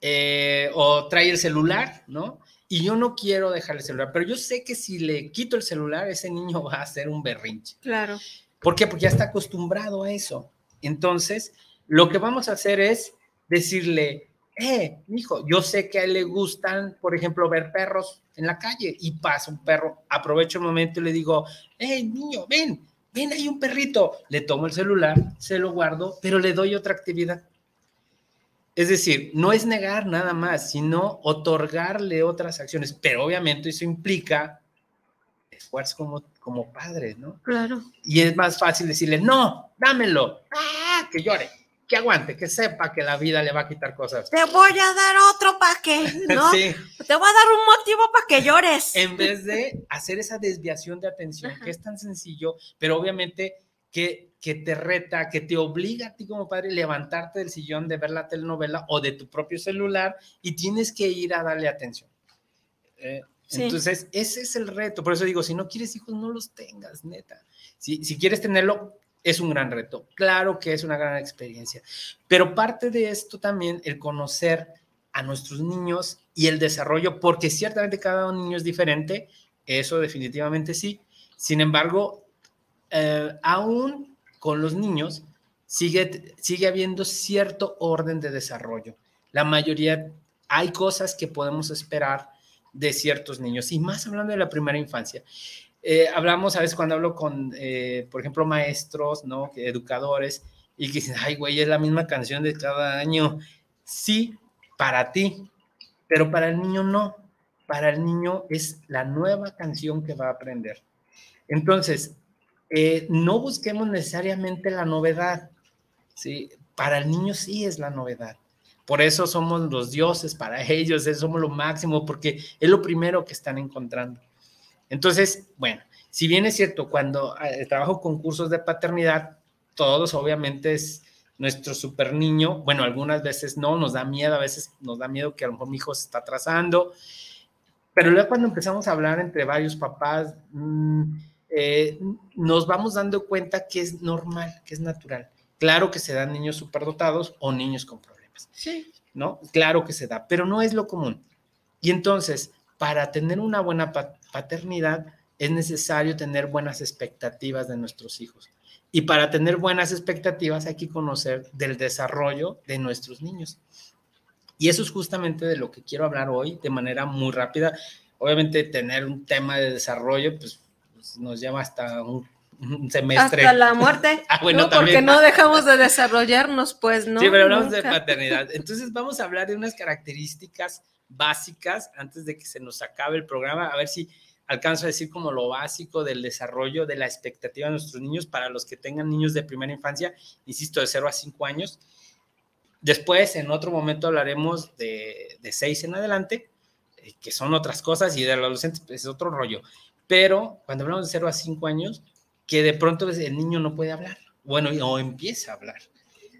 eh, o trae el celular, ¿no? Y yo no quiero dejar el celular, pero yo sé que si le quito el celular, ese niño va a hacer un berrinche. Claro. ¿Por qué? Porque ya está acostumbrado a eso. Entonces, lo que vamos a hacer es decirle, eh, hijo, yo sé que a él le gustan, por ejemplo, ver perros en la calle y pasa un perro, aprovecho el momento y le digo, hey, niño, ven, ven, hay un perrito. Le tomo el celular, se lo guardo, pero le doy otra actividad. Es decir, no es negar nada más, sino otorgarle otras acciones, pero obviamente eso implica esfuerzo como, como padre, ¿no? Claro. Y es más fácil decirle, no, dámelo, ¡Ah! que llore que aguante, que sepa que la vida le va a quitar cosas. Te voy a dar otro para que, ¿no? sí. Te voy a dar un motivo para que llores. En vez de hacer esa desviación de atención, que es tan sencillo, pero obviamente que, que te reta, que te obliga a ti como padre a levantarte del sillón de ver la telenovela o de tu propio celular y tienes que ir a darle atención. Eh, entonces, ese es el reto. Por eso digo, si no quieres hijos, no los tengas, neta. Si, si quieres tenerlo, es un gran reto. Claro que es una gran experiencia, pero parte de esto también el conocer a nuestros niños y el desarrollo, porque ciertamente cada niño es diferente, eso definitivamente sí. Sin embargo, eh, aún con los niños sigue, sigue habiendo cierto orden de desarrollo. La mayoría, hay cosas que podemos esperar de ciertos niños, y más hablando de la primera infancia. Eh, hablamos a veces cuando hablo con, eh, por ejemplo, maestros, ¿no? Educadores, y que dicen, ay, güey, es la misma canción de cada año. Sí, para ti, pero para el niño no. Para el niño es la nueva canción que va a aprender. Entonces, eh, no busquemos necesariamente la novedad, ¿sí? Para el niño sí es la novedad. Por eso somos los dioses para ellos, somos lo máximo, porque es lo primero que están encontrando. Entonces, bueno, si bien es cierto, cuando eh, trabajo con cursos de paternidad, todos obviamente es nuestro super niño, bueno, algunas veces no, nos da miedo, a veces nos da miedo que a lo mejor mi hijo se está atrasando, pero luego cuando empezamos a hablar entre varios papás, mm, eh, nos vamos dando cuenta que es normal, que es natural. Claro que se dan niños superdotados o niños con problemas. Sí. ¿No? Claro que se da, pero no es lo común. Y entonces, para tener una buena paternidad, es necesario tener buenas expectativas de nuestros hijos. Y para tener buenas expectativas hay que conocer del desarrollo de nuestros niños. Y eso es justamente de lo que quiero hablar hoy de manera muy rápida. Obviamente tener un tema de desarrollo, pues, pues nos lleva hasta un, semestre. Hasta la muerte. ah, bueno, Porque no dejamos de desarrollarnos, pues, ¿no? Sí, pero hablamos de paternidad. Entonces vamos a hablar de unas características básicas antes de que se nos acabe el programa, a ver si alcanzo a decir como lo básico del desarrollo de la expectativa de nuestros niños para los que tengan niños de primera infancia, insisto, de 0 a 5 años. Después, en otro momento, hablaremos de, de 6 en adelante, eh, que son otras cosas, y de los adolescentes pues, es otro rollo. Pero cuando hablamos de 0 a 5 años, que de pronto el niño no puede hablar, bueno, o empieza a hablar,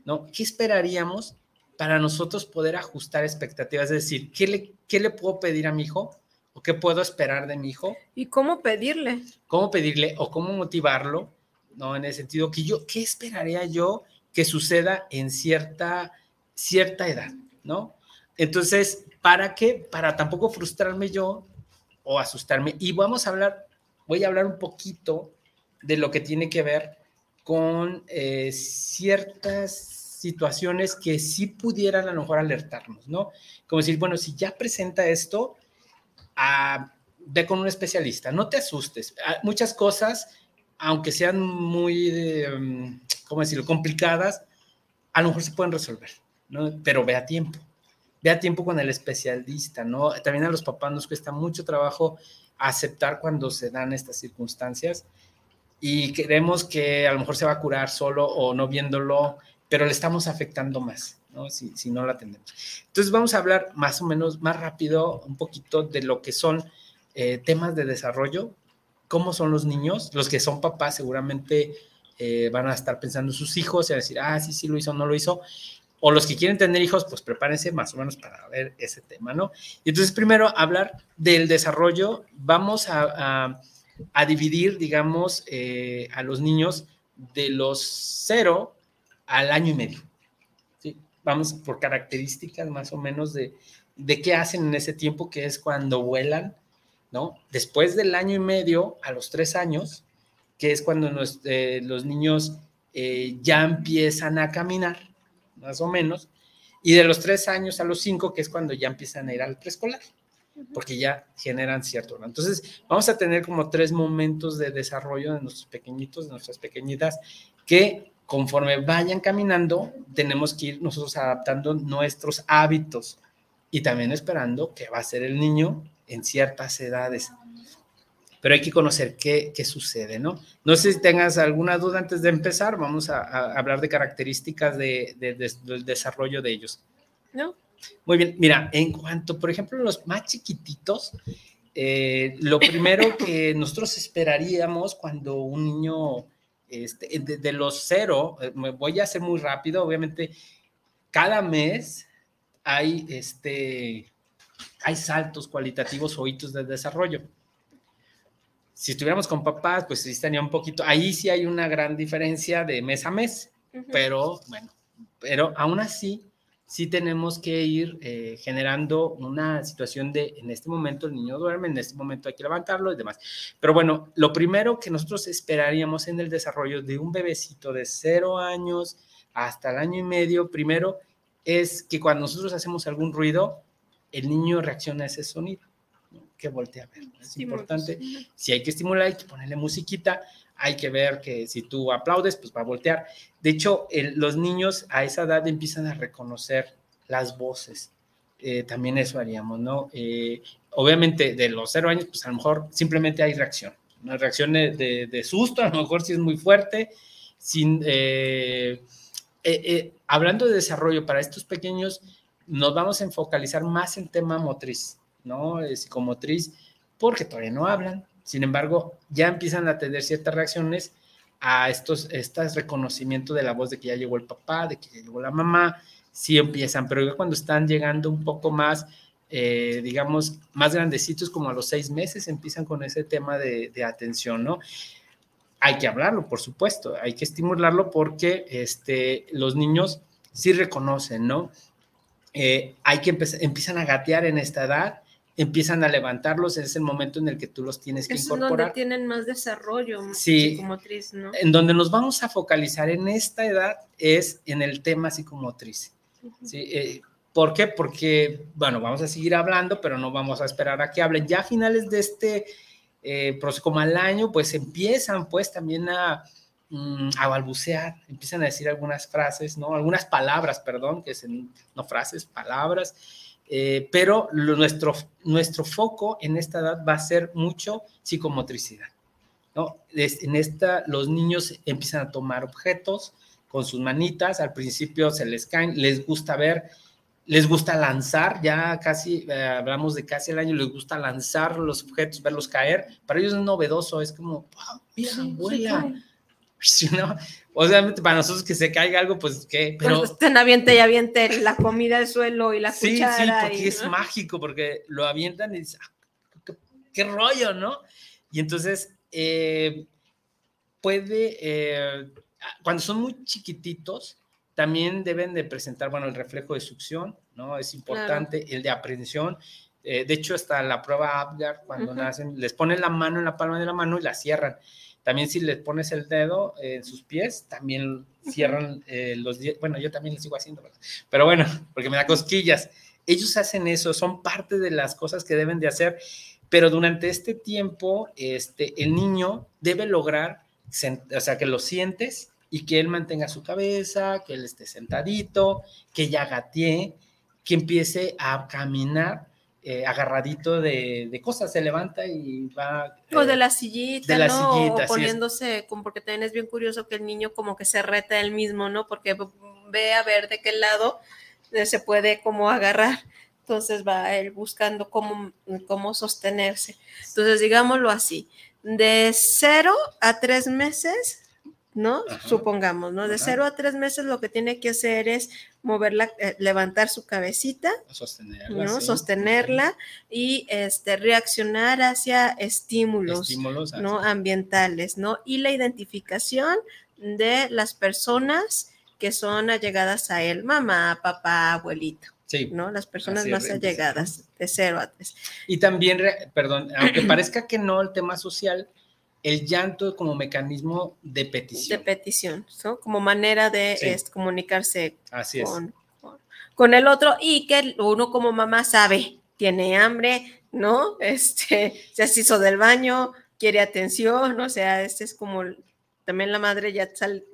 ¿no? ¿Qué esperaríamos para nosotros poder ajustar expectativas? Es decir, ¿qué le, qué le puedo pedir a mi hijo o qué puedo esperar de mi hijo. ¿Y cómo pedirle? ¿Cómo pedirle o cómo motivarlo? ¿No? En el sentido que yo, ¿qué esperaría yo que suceda en cierta, cierta edad? ¿No? Entonces, ¿para qué? Para tampoco frustrarme yo o asustarme. Y vamos a hablar, voy a hablar un poquito de lo que tiene que ver con eh, ciertas situaciones que sí pudieran a lo mejor alertarnos, ¿no? Como decir, bueno, si ya presenta esto, a, ve con un especialista, no te asustes. Muchas cosas, aunque sean muy, em, ¿cómo decirlo?, complicadas, a lo mejor se pueden resolver, ¿no? Pero ve a tiempo. Ve a tiempo con el especialista, ¿no? También a los papás nos cuesta mucho trabajo aceptar cuando se dan estas circunstancias y creemos que a lo mejor se va a curar solo o no viéndolo, pero le estamos afectando más. Si, no la atendemos. Entonces vamos a hablar más o menos más rápido un poquito de lo que son eh, temas de desarrollo, cómo son los niños, los que son papás seguramente eh, van a estar pensando sus hijos y a decir, ah, sí, sí lo hizo, no lo hizo. O los que quieren tener hijos, pues prepárense más o menos para ver ese tema, ¿no? Y entonces primero hablar del desarrollo, vamos a, dividir, digamos, eh, a los niños de los cero al año y medio vamos por características más o menos de, de qué hacen en ese tiempo, que es cuando vuelan, ¿no? Después del año y medio a los tres años, que es cuando eh, los niños eh, ya empiezan a caminar, más o menos, y de los tres años a los cinco, que es cuando ya empiezan a ir al preescolar, porque ya generan cierto. Entonces, vamos a tener como tres momentos de desarrollo de nuestros pequeñitos, de nuestras pequeñitas, que conforme vayan caminando, tenemos que ir nosotros adaptando nuestros hábitos y también esperando que va a ser el niño en ciertas edades. Pero hay que conocer qué, qué sucede, ¿no? No sé si tengas alguna duda antes de empezar, vamos a, hablar de características de, del desarrollo de ellos. ¿No? Muy bien, mira, en cuanto, por ejemplo, los más chiquititos, eh, lo primero que nosotros esperaríamos cuando un niño este, de, los cero, eh, me voy a hacer muy rápido, obviamente, cada mes hay, este, hay saltos cualitativos o hitos de desarrollo. Si estuviéramos con papás, pues sí estaría un poquito, ahí sí hay una gran diferencia de mes a mes, pero bueno, pero aún así sí tenemos que ir eh, generando una situación de, en este momento el niño duerme, en este momento hay que levantarlo y demás. Pero bueno, lo primero que nosotros esperaríamos en el desarrollo de un bebecito de cero años hasta el año y medio, primero es que cuando nosotros hacemos algún ruido, el niño reacciona a ese sonido, que voltea a ver. Es importante, si hay que estimular, hay que ponerle musiquita, hay que ver que si tú aplaudes, pues va a voltear. De hecho, los niños a esa edad empiezan a reconocer las voces. Eh, también eso haríamos, ¿no? Eh, obviamente, de los cero años, pues a lo mejor simplemente hay reacción. Una reacción de, susto, a lo mejor si es muy fuerte. Sin, eh, hablando de desarrollo para estos pequeños, nos vamos a enfocalizar más en tema motriz, ¿no? Psicomotriz, porque todavía no hablan, sin embargo, ya empiezan a tener ciertas reacciones a estos, estas reconocimiento de la voz de que ya llegó el papá, de que ya llegó la mamá, sí empiezan, pero ya cuando están llegando un poco más, eh, digamos, más grandecitos, como a los seis meses, empiezan con ese tema de, atención, ¿no? hay que hablarlo, por supuesto, hay que estimularlo porque este, los niños sí reconocen, ¿no? Eh, hay que empiezan a gatear en esta edad, empiezan a levantarlos, es el momento en el que tú los tienes que incorporar. Es donde tienen más desarrollo sí, psicomotriz, ¿no? En donde nos vamos a focalizar en esta edad es en el tema psicomotriz. ¿sí? Eh, ¿Por qué? Porque, bueno, vamos a seguir hablando, pero no vamos a esperar a que hablen. Ya a finales de este eh, como al año, pues empiezan pues también a, mm, a balbucear, empiezan a decir algunas frases, ¿no? Algunas palabras, perdón, que son, no frases, palabras, eh, pero nuestro, nuestro foco en esta edad va a ser mucho psicomotricidad, ¿no? En esta, los niños empiezan a tomar objetos con sus manitas, al principio se les caen, les gusta ver les gusta lanzar, ya casi, eh, hablamos de casi el año, les gusta lanzar los objetos, verlos caer. Para ellos es novedoso, es como, wow, mira, vuela. ¿No? Obviamente para nosotros que se caiga algo, pues qué, pero... Pues estén aviente y aviente la comida al suelo y la sí, cuchara. Sí, porque es mágico, porque lo avientan y dicen, ah, qué, rollo, ¿no? Y entonces, eh, puede, eh, cuando son muy chiquititos, también deben de presentar, bueno, el reflejo de succión, ¿no? Es importante, el de aprehensión. Eh, de hecho, hasta la prueba Apgar, cuando nacen, les ponen la mano en la palma de la mano y la cierran. También si les pones el dedo en sus pies, también cierran eh, los los Bueno, yo también lo sigo haciendo, ¿verdad? pero bueno, porque me da cosquillas. Ellos hacen eso, son parte de las cosas que deben de hacer, pero durante este tiempo, este, el niño debe lograr, o sea, que lo sientes y que él mantenga su cabeza, que él esté sentadito, que ya gatee, que empiece a caminar eh, agarradito de, cosas, se levanta y va. o de la sillita, de la Sillita, o poniéndose, como porque también es bien curioso que el niño como que se reta él mismo, ¿no? Porque ve a ver de qué lado eh, se puede como agarrar. Entonces va él buscando cómo, cómo sostenerse. Entonces, digámoslo así, de cero a tres meses ¿no? Supongamos, ¿no? De cero a tres meses lo que tiene que hacer es moverla, eh, levantar su cabecita, sostenerla, ¿no? Sostenerla y este, reaccionar hacia estímulos, ¿no? Ambientales, ¿no? Y la identificación de las personas que son allegadas a él, mamá, papá, abuelito. ¿no? Las personas más allegadas, de cero a tres. Y también, perdón, aunque parezca que no el tema social, el llanto como mecanismo de petición. De petición, ¿no? Como manera de comunicarse con, con, el otro y que uno como mamá sabe, tiene hambre, ¿no? Este, se hizo del baño, quiere atención, o sea, este es como también la madre ya sale,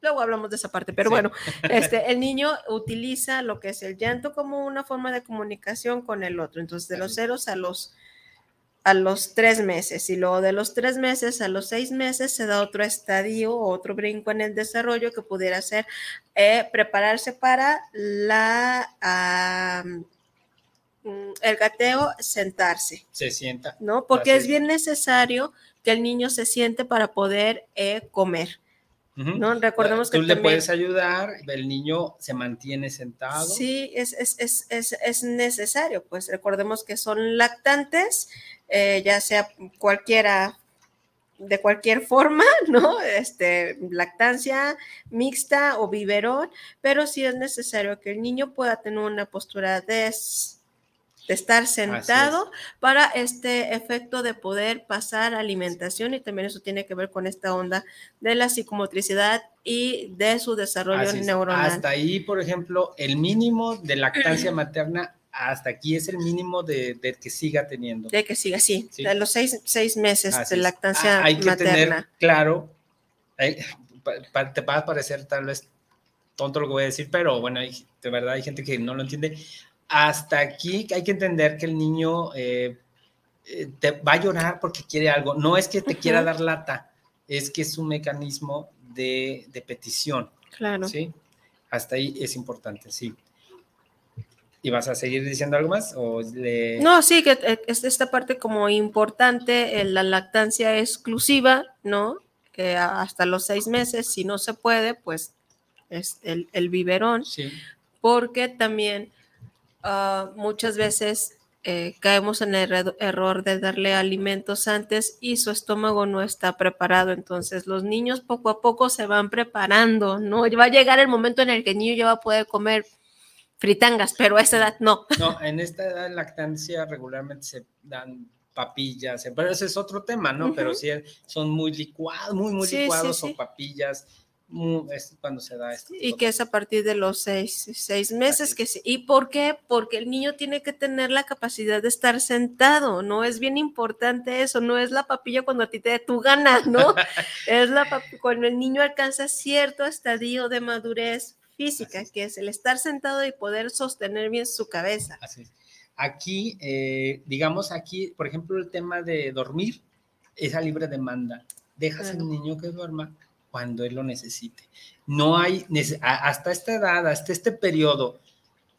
luego hablamos de esa parte, pero bueno, este, el niño utiliza lo que es el llanto como una forma de comunicación con el otro, entonces de los ceros a los a los tres meses y luego de los tres meses a los seis meses se da otro estadio, otro brinco en el desarrollo que pudiera ser eh, prepararse para la mm, el gateo, sentarse. Se sienta. ¿No? Porque es bien necesario que el niño se siente para poder eh, comer. ¿No? Recordemos que tú le puedes ayudar, el niño se mantiene sentado. Sí, es, es, es, es, necesario, pues recordemos que son lactantes, eh, ya sea cualquiera, de cualquier forma, ¿no? Este, lactancia mixta o biberón, pero sí es necesario que el niño pueda tener una postura de de estar sentado para este efecto de poder pasar alimentación y también eso tiene que ver con esta onda de la psicomotricidad y de su desarrollo neuronal. Hasta ahí, por ejemplo, el mínimo de lactancia materna hasta aquí es el mínimo de, que siga teniendo. De que siga, sí, de los seis, meses de lactancia materna. hay que tener claro, te va a parecer tal vez tonto lo que voy a decir, pero bueno, de verdad hay gente que no lo entiende hasta aquí hay que entender que el niño eh, eh, te va a llorar porque quiere algo. No es que te quiera dar lata, es que es un mecanismo de, petición. Claro. ¿Sí? Hasta ahí es importante, sí. ¿Y vas a seguir diciendo algo más? O No, sí, que eh, es esta parte como importante, la lactancia exclusiva, ¿no? Que hasta los seis meses, si no se puede, pues es el, el biberón. Sí. Porque también Ah, muchas veces eh, caemos en el error de darle alimentos antes y su estómago no está preparado. Entonces los niños poco a poco se van preparando, ¿no? Va a llegar el momento en el que el niño ya va a poder comer fritangas, pero a esa edad no. No, en esta edad de lactancia regularmente se dan papillas, pero ese es otro tema, ¿no? Pero sí son muy licuados, muy, muy licuados, o papillas es cuando se da esto. Y que es a partir de los seis, seis meses que sí. ¿Y por qué? Porque el niño tiene que tener la capacidad de estar sentado, ¿no? Es bien importante eso, no es la papilla cuando a ti te dé tu gana, ¿no? es la cuando el niño alcanza cierto estadio de madurez física, que es el estar sentado y poder sostener bien su cabeza. Así Aquí, eh, digamos aquí, por ejemplo, el tema de dormir es a libre demanda. Dejas al niño que duerma cuando él lo necesite. No hay, hasta esta edad, hasta este periodo,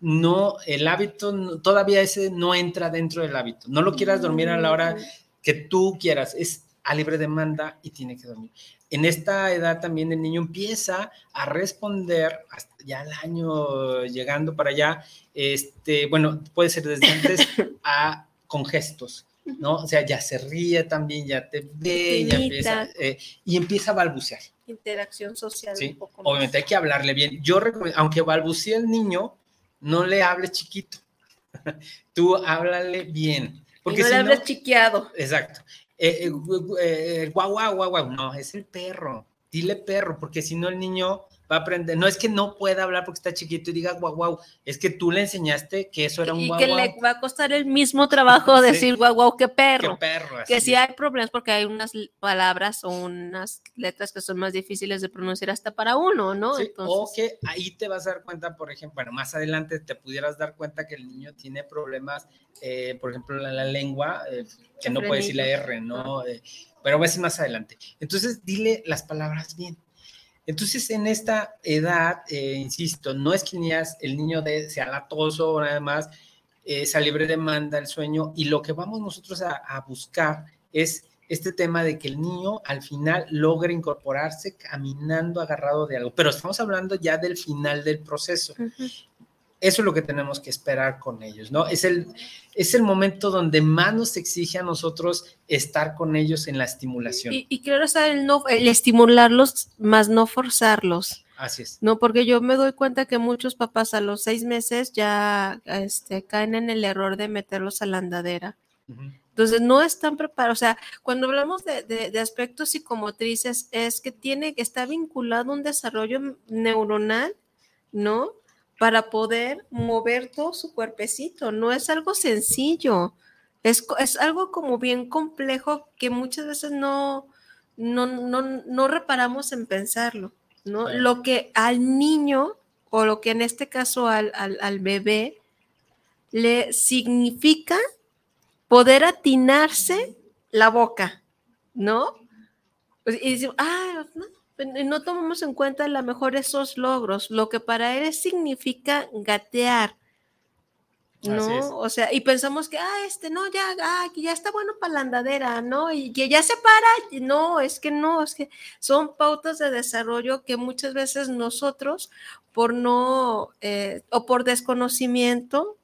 no, el hábito, todavía ese no entra dentro del hábito. No lo quieras dormir a la hora que tú quieras, es a libre demanda y tiene que dormir. En esta edad también el niño empieza a responder, hasta ya el año llegando para allá, este, bueno, puede ser desde antes, a, con gestos. ¿No? O sea, ya se ríe también, ya te ve, ya empieza, eh, y empieza a balbucear interacción social. Sí, obviamente hay que hablarle bien. Yo recomiendo, aunque balbucee el niño, no le hables chiquito. Tú háblale bien. Porque no le hables chiqueado. Exacto. Eh, eh, guau, guau, guau, guau. No, es el perro. Dile perro, porque si no el niño va a aprender. No es que no pueda hablar porque está chiquito y diga guau, guau. Es que tú le enseñaste que eso era un guau. Y que le va a costar el mismo trabajo decir guau, guau, qué perro. perro. que si hay problemas porque hay unas palabras o unas letras que son más difíciles de pronunciar hasta para uno, ¿no? O que ahí te vas a dar cuenta, por ejemplo, bueno, más adelante te pudieras dar cuenta que el niño tiene problemas, eh, por ejemplo, en la lengua, eh, que no puede decir la R, ¿no? Eh, pero va a ser más adelante. Entonces, dile las palabras bien entonces, en esta edad, eh, insisto, no es que el niño de, sea latoso o nada más, esa libre demanda, el sueño, y lo que vamos nosotros a, buscar es este tema de que el niño al final logre incorporarse caminando agarrado de algo, pero estamos hablando ya del final del proceso. Eso es lo que tenemos que esperar con ellos, ¿no? Es el, es el momento donde más nos exige a nosotros estar con ellos en la estimulación. Y, y quiero saber el, no, el estimularlos, más no forzarlos. Así es. No, porque yo me doy cuenta que muchos papás a los seis meses ya este, caen en el error de meterlos a la andadera. Entonces, no están preparados. O sea, cuando hablamos de, de, de, aspectos psicomotrices, es que tiene que estar vinculado un desarrollo neuronal, ¿no? Para poder mover todo su cuerpecito. No es algo sencillo, es, es algo como bien complejo que muchas veces no, no, no, no reparamos en pensarlo. ¿no? Lo que al niño, o lo que en este caso al, al, al bebé, le significa poder atinarse la boca, ¿no? Pues, y decimos, ah, no, no tomamos en cuenta a lo mejor esos logros, lo que para él significa gatear. ¿no? O sea, y pensamos que, ah, este, no, ya, ah, que ya está bueno para la andadera, ¿no? Y que ya se para, no, es que no, es que son pautas de desarrollo que muchas veces nosotros, por no, eh, o por desconocimiento,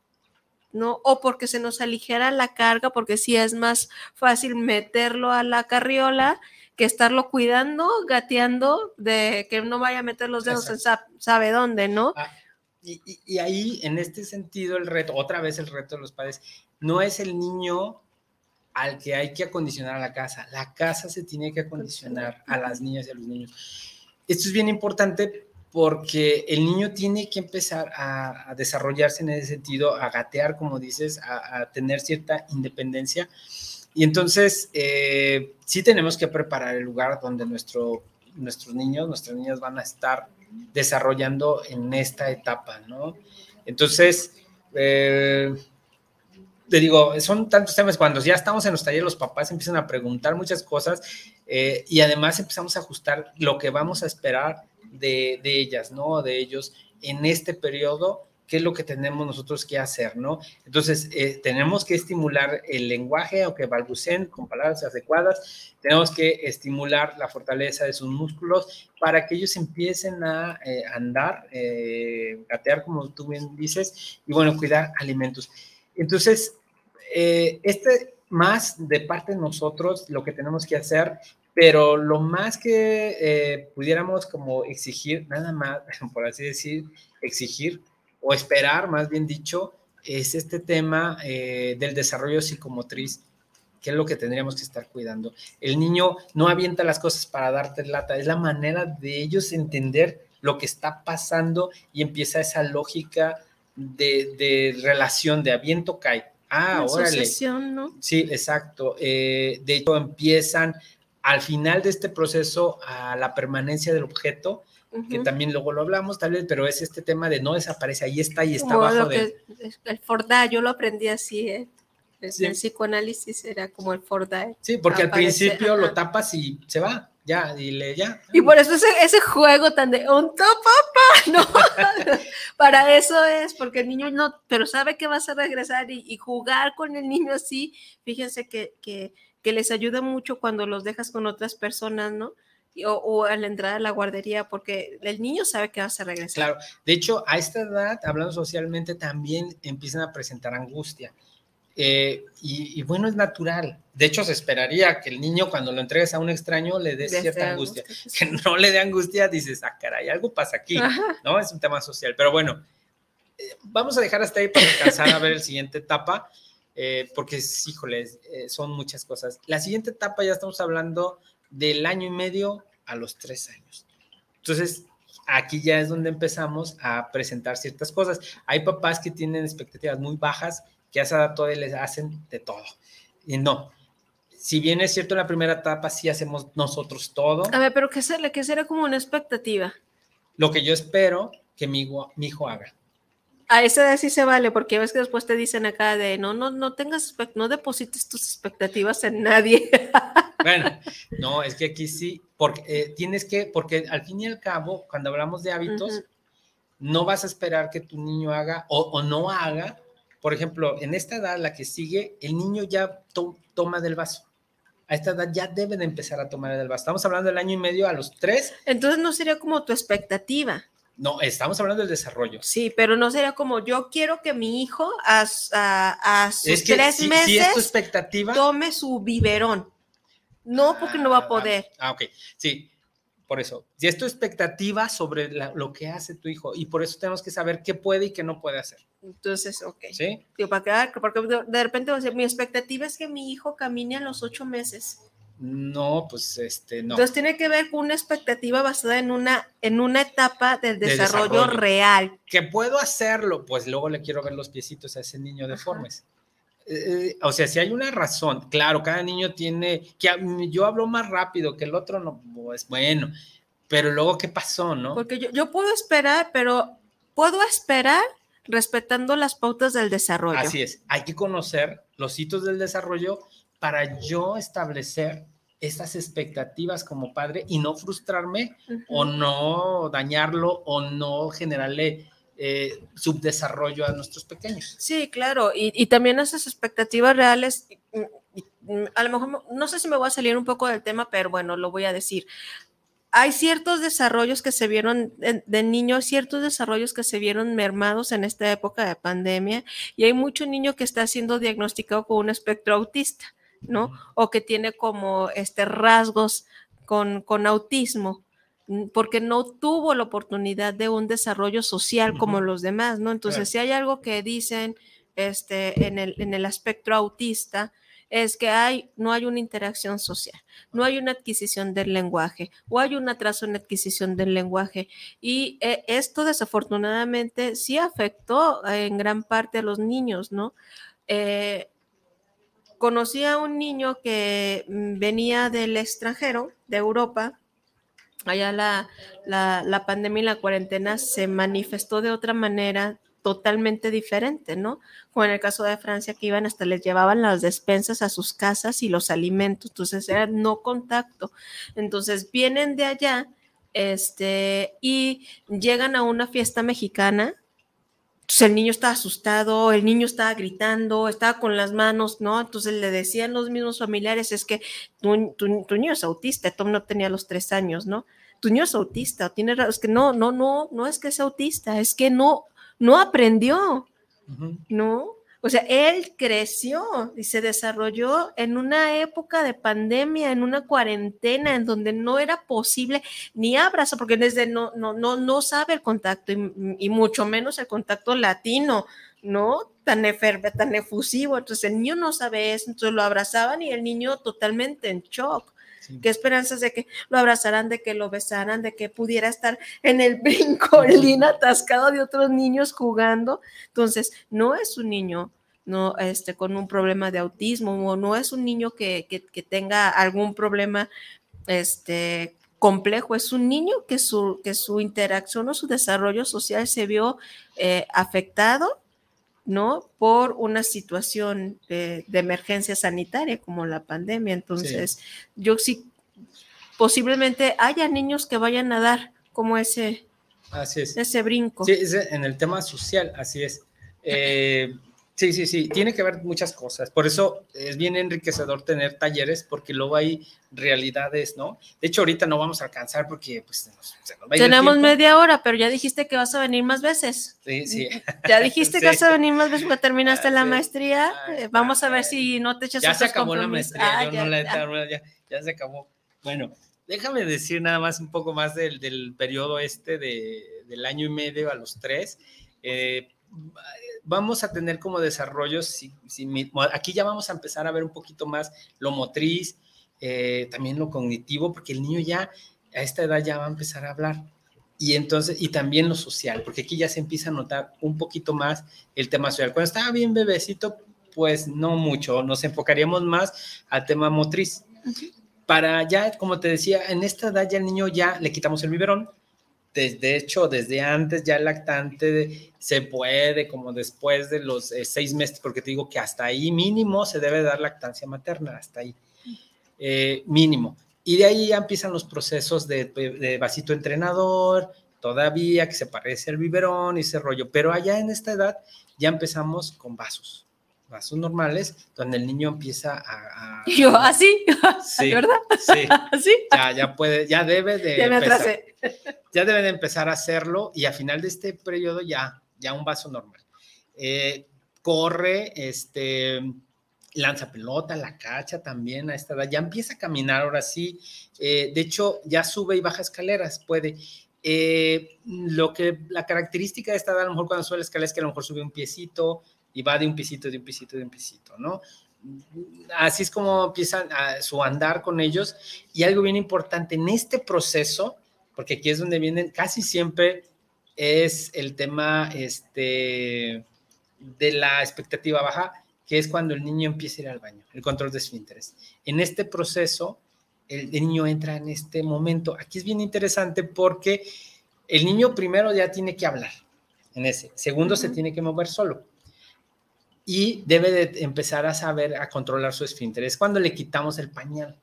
¿no? O porque se nos aligera la carga, porque sí es más fácil meterlo a la carriola que estarlo cuidando, gateando, de que no vaya a meter los dedos en sabe dónde, ¿no? Ah, y, ahí, en este sentido, el reto, otra vez el reto de los padres, no es el niño al que hay que acondicionar a la casa, la casa se tiene que acondicionar a las niñas y a los niños. Esto es bien importante porque el niño tiene que empezar a, desarrollarse en ese sentido, a gatear, como dices, a, a tener cierta independencia y entonces, eh, sí tenemos que preparar el lugar donde nuestro, nuestros niños, nuestras niñas van a estar desarrollando en esta etapa, ¿no? Entonces, eh, te digo, son tantos temas, cuando ya estamos en los talleres, los papás empiezan a preguntar muchas cosas eh, y además empezamos a ajustar lo que vamos a esperar de, de ellas, ¿no? De ellos en este periodo qué es lo que tenemos nosotros que hacer, ¿no? Entonces, eh, tenemos que estimular el lenguaje, aunque balbuceen con palabras adecuadas, tenemos que estimular la fortaleza de sus músculos para que ellos empiecen a eh, andar, eh, gatear, como tú bien dices, y bueno, cuidar alimentos. Entonces, eh, este más de parte de nosotros, lo que tenemos que hacer, pero lo más que eh, pudiéramos como exigir, nada más, por así decir, exigir o esperar, más bien dicho, es este tema eh, del desarrollo psicomotriz, que es lo que tendríamos que estar cuidando. El niño no avienta las cosas para darte lata, es la manera de ellos entender lo que está pasando y empieza esa lógica de, relación, de aviento cae. Ah, órale. ¿no? Sí, exacto. Eh, de hecho, empiezan al final de este proceso a la permanencia del objeto, que también luego lo hablamos tal vez, pero es este tema de no desaparece, ahí está y está abajo de... el Forda, yo lo aprendí así, ¿eh? El psicoanálisis era como el Forda. Sí, porque al principio lo tapas y se va, ya, y le ya. Y por eso ese, ese juego tan de un papá, ¿no? Para eso es, porque el niño no, pero sabe que vas a regresar y, jugar con el niño así, fíjense que, que, que les ayuda mucho cuando los dejas con otras personas, ¿no? O, a la entrada de la guardería, porque el niño sabe que vas a regresar. Claro, de hecho, a esta edad, hablando socialmente, también empiezan a presentar angustia. Eh, y, bueno, es natural. De hecho, se esperaría que el niño cuando lo entregues a un extraño le dé cierta angustia. Que no le dé angustia, dices, ah, caray, algo pasa aquí, ¿no? Es un tema social. Pero bueno, eh, vamos a dejar hasta ahí para alcanzar a ver el siguiente etapa, eh, porque, híjole, son muchas cosas. La siguiente etapa ya estamos hablando del año y medio a los tres años. Entonces, aquí ya es donde empezamos a presentar ciertas cosas. Hay papás que tienen expectativas muy bajas, que a esa edad todavía les hacen de todo. Y no. Si bien es cierto, en la primera etapa sí hacemos nosotros todo. A ver, pero ¿qué será, qué será como una expectativa? Lo que yo espero que mi, mi hijo haga a esa edad sí se vale, porque ves que después te dicen acá de no, no, no tengas, no deposites tus expectativas en nadie. Bueno, no, es que aquí sí, porque eh, tienes que, porque al fin y al cabo, cuando hablamos de hábitos, no vas a esperar que tu niño haga o, no haga. Por ejemplo, en esta edad, la que sigue, el niño ya toma del vaso. A esta edad ya debe de empezar a tomar del vaso. Estamos hablando del año y medio a los tres. Entonces no sería como tu expectativa. No, estamos hablando del desarrollo. Sí, pero no sería como yo quiero que mi hijo a, sus tres meses expectativa, tome su biberón. No, porque no va a poder. Ah, ok. Sí, por eso. Si es tu expectativa sobre lo que hace tu hijo, y por eso tenemos que saber qué puede y qué no puede hacer. Entonces, ok. Sí. para quedar, porque de repente mi expectativa es que mi hijo camine a los ocho meses. No, pues este, no. Entonces tiene que ver con una expectativa basada en una, en una etapa del desarrollo, real. Que puedo hacerlo, pues luego le quiero ver los piecitos a ese niño deformes. Eh, o sea, si hay una razón, claro, cada niño tiene, que yo hablo más rápido que el otro, no, pues bueno, pero luego, ¿qué pasó, no? Porque yo, yo puedo esperar, pero puedo esperar respetando las pautas del desarrollo. Así es, hay que conocer los hitos del desarrollo para yo establecer esas expectativas como padre y no frustrarme o no dañarlo o no generarle eh, subdesarrollo a nuestros pequeños. Sí, claro, y, también esas expectativas reales, a lo mejor no sé si me voy a salir un poco del tema, pero bueno, lo voy a decir. Hay ciertos desarrollos que se vieron de, de niños, ciertos desarrollos que se vieron mermados en esta época de pandemia y hay mucho niño que está siendo diagnosticado con un espectro autista ¿no? O que tiene como este rasgos con, con autismo porque no tuvo la oportunidad de un desarrollo social como los demás, ¿no? Entonces, si hay algo que dicen este, en, el, en el aspecto autista, es que hay, no hay una interacción social, no hay una adquisición del lenguaje o hay un atraso en la adquisición del lenguaje. Y eh, esto desafortunadamente sí afectó en gran parte a los niños, ¿no? Eh, conocí a un niño que mm, venía del extranjero, de Europa. Allá la, la, pandemia y la cuarentena se manifestó de otra manera totalmente diferente, ¿no? Como en el caso de Francia, que iban hasta les llevaban las despensas a sus casas y los alimentos, entonces era no contacto. Entonces vienen de allá este, y llegan a una fiesta mexicana entonces el niño estaba asustado, el niño estaba gritando, estaba con las manos, ¿no? Entonces le decían los mismos familiares, es que tu, tu, niño es autista, Tom no tenía los tres años, ¿no? Tu niño es autista, tiene, es que no, no, no, no es que es autista, es que no, no aprendió, ¿no? O sea, él creció y se desarrolló en una época de pandemia, en una cuarentena, en donde no era posible ni abrazo, porque desde no, no, no, no sabe el contacto y, mucho menos el contacto latino, ¿no? Tan, eferve, tan efusivo. Entonces el niño no sabe eso, entonces lo abrazaban y el niño totalmente en shock. ¿Qué esperanzas de que lo abrazaran, de que lo besaran, de que pudiera estar en el brincolín atascado de otros niños jugando? Entonces, no es un niño no, este, con un problema de autismo o no es un niño que, tenga algún problema este, complejo, es un niño que su, que su interacción o su desarrollo social se vio eh, afectado ¿no? Por una situación de, emergencia sanitaria como la pandemia. Entonces, yo sí, posiblemente haya niños que vayan a dar como ese, ese brinco. Sí, en el tema social, así es. Eh, Sí, sí, sí, tiene que ver muchas cosas. Por eso es bien enriquecedor tener talleres, porque luego hay realidades, ¿no? De hecho, ahorita no vamos a alcanzar porque pues, se nos va a ir Tenemos media hora, pero ya dijiste que vas a venir más veces. Sí, sí. Ya dijiste que vas a venir más veces porque terminaste la maestría. Eh, vamos a ver si no te echas Ya se acabó la maestría, ah, yo ya, no la he ya. ya, se acabó. Bueno, déjame decir nada más un poco más del, del periodo este de, del año y medio a los tres. Eh, vamos a tener como desarrollos, si, aquí ya vamos a empezar a ver un poquito más lo motriz, eh, también lo cognitivo, porque el niño ya a esta edad ya va a empezar a hablar. Y entonces, y también lo social, porque aquí ya se empieza a notar un poquito más el tema social. Cuando estaba bien bebecito, pues no mucho, nos enfocaríamos más al tema motriz. Para ya, como te decía, en esta edad ya el niño ya le quitamos el biberón, de hecho, desde antes ya el lactante se puede, como después de los eh, seis meses, porque te digo que hasta ahí mínimo se debe dar lactancia materna, hasta ahí, eh, mínimo. Y de ahí ya empiezan los procesos de, vasito entrenador, todavía que se parece al biberón y ese rollo, pero allá en esta edad ya empezamos con vasos vasos normales, donde el niño empieza a... yo, así, sí, ¿verdad? Sí, ¿Así? Ya, ya puede, ya debe de... Ya me empezar, Ya debe de empezar a hacerlo y a final de este periodo ya, ya un vaso normal. Eh, corre, este, lanza pelota, la cacha también a esta edad, ya empieza a caminar ahora sí, eh, de hecho ya sube y baja escaleras, puede. Eh, lo que la característica de esta edad, a lo mejor cuando sube la escalera es que a lo mejor sube un piecito, y va de un pisito, de un pisito, de un pisito, ¿no? Así es como empiezan a, su andar con ellos. Y algo bien importante en este proceso, porque aquí es donde vienen, casi siempre es el tema este, de la expectativa baja, que es cuando el niño empieza a ir al baño, el control de esfínteres. En este proceso, el, el niño entra en este momento. Aquí es bien interesante porque el niño primero ya tiene que hablar en ese, segundo se tiene que mover solo y debe de empezar a saber a controlar su esfínter. Es cuando le quitamos el pañal.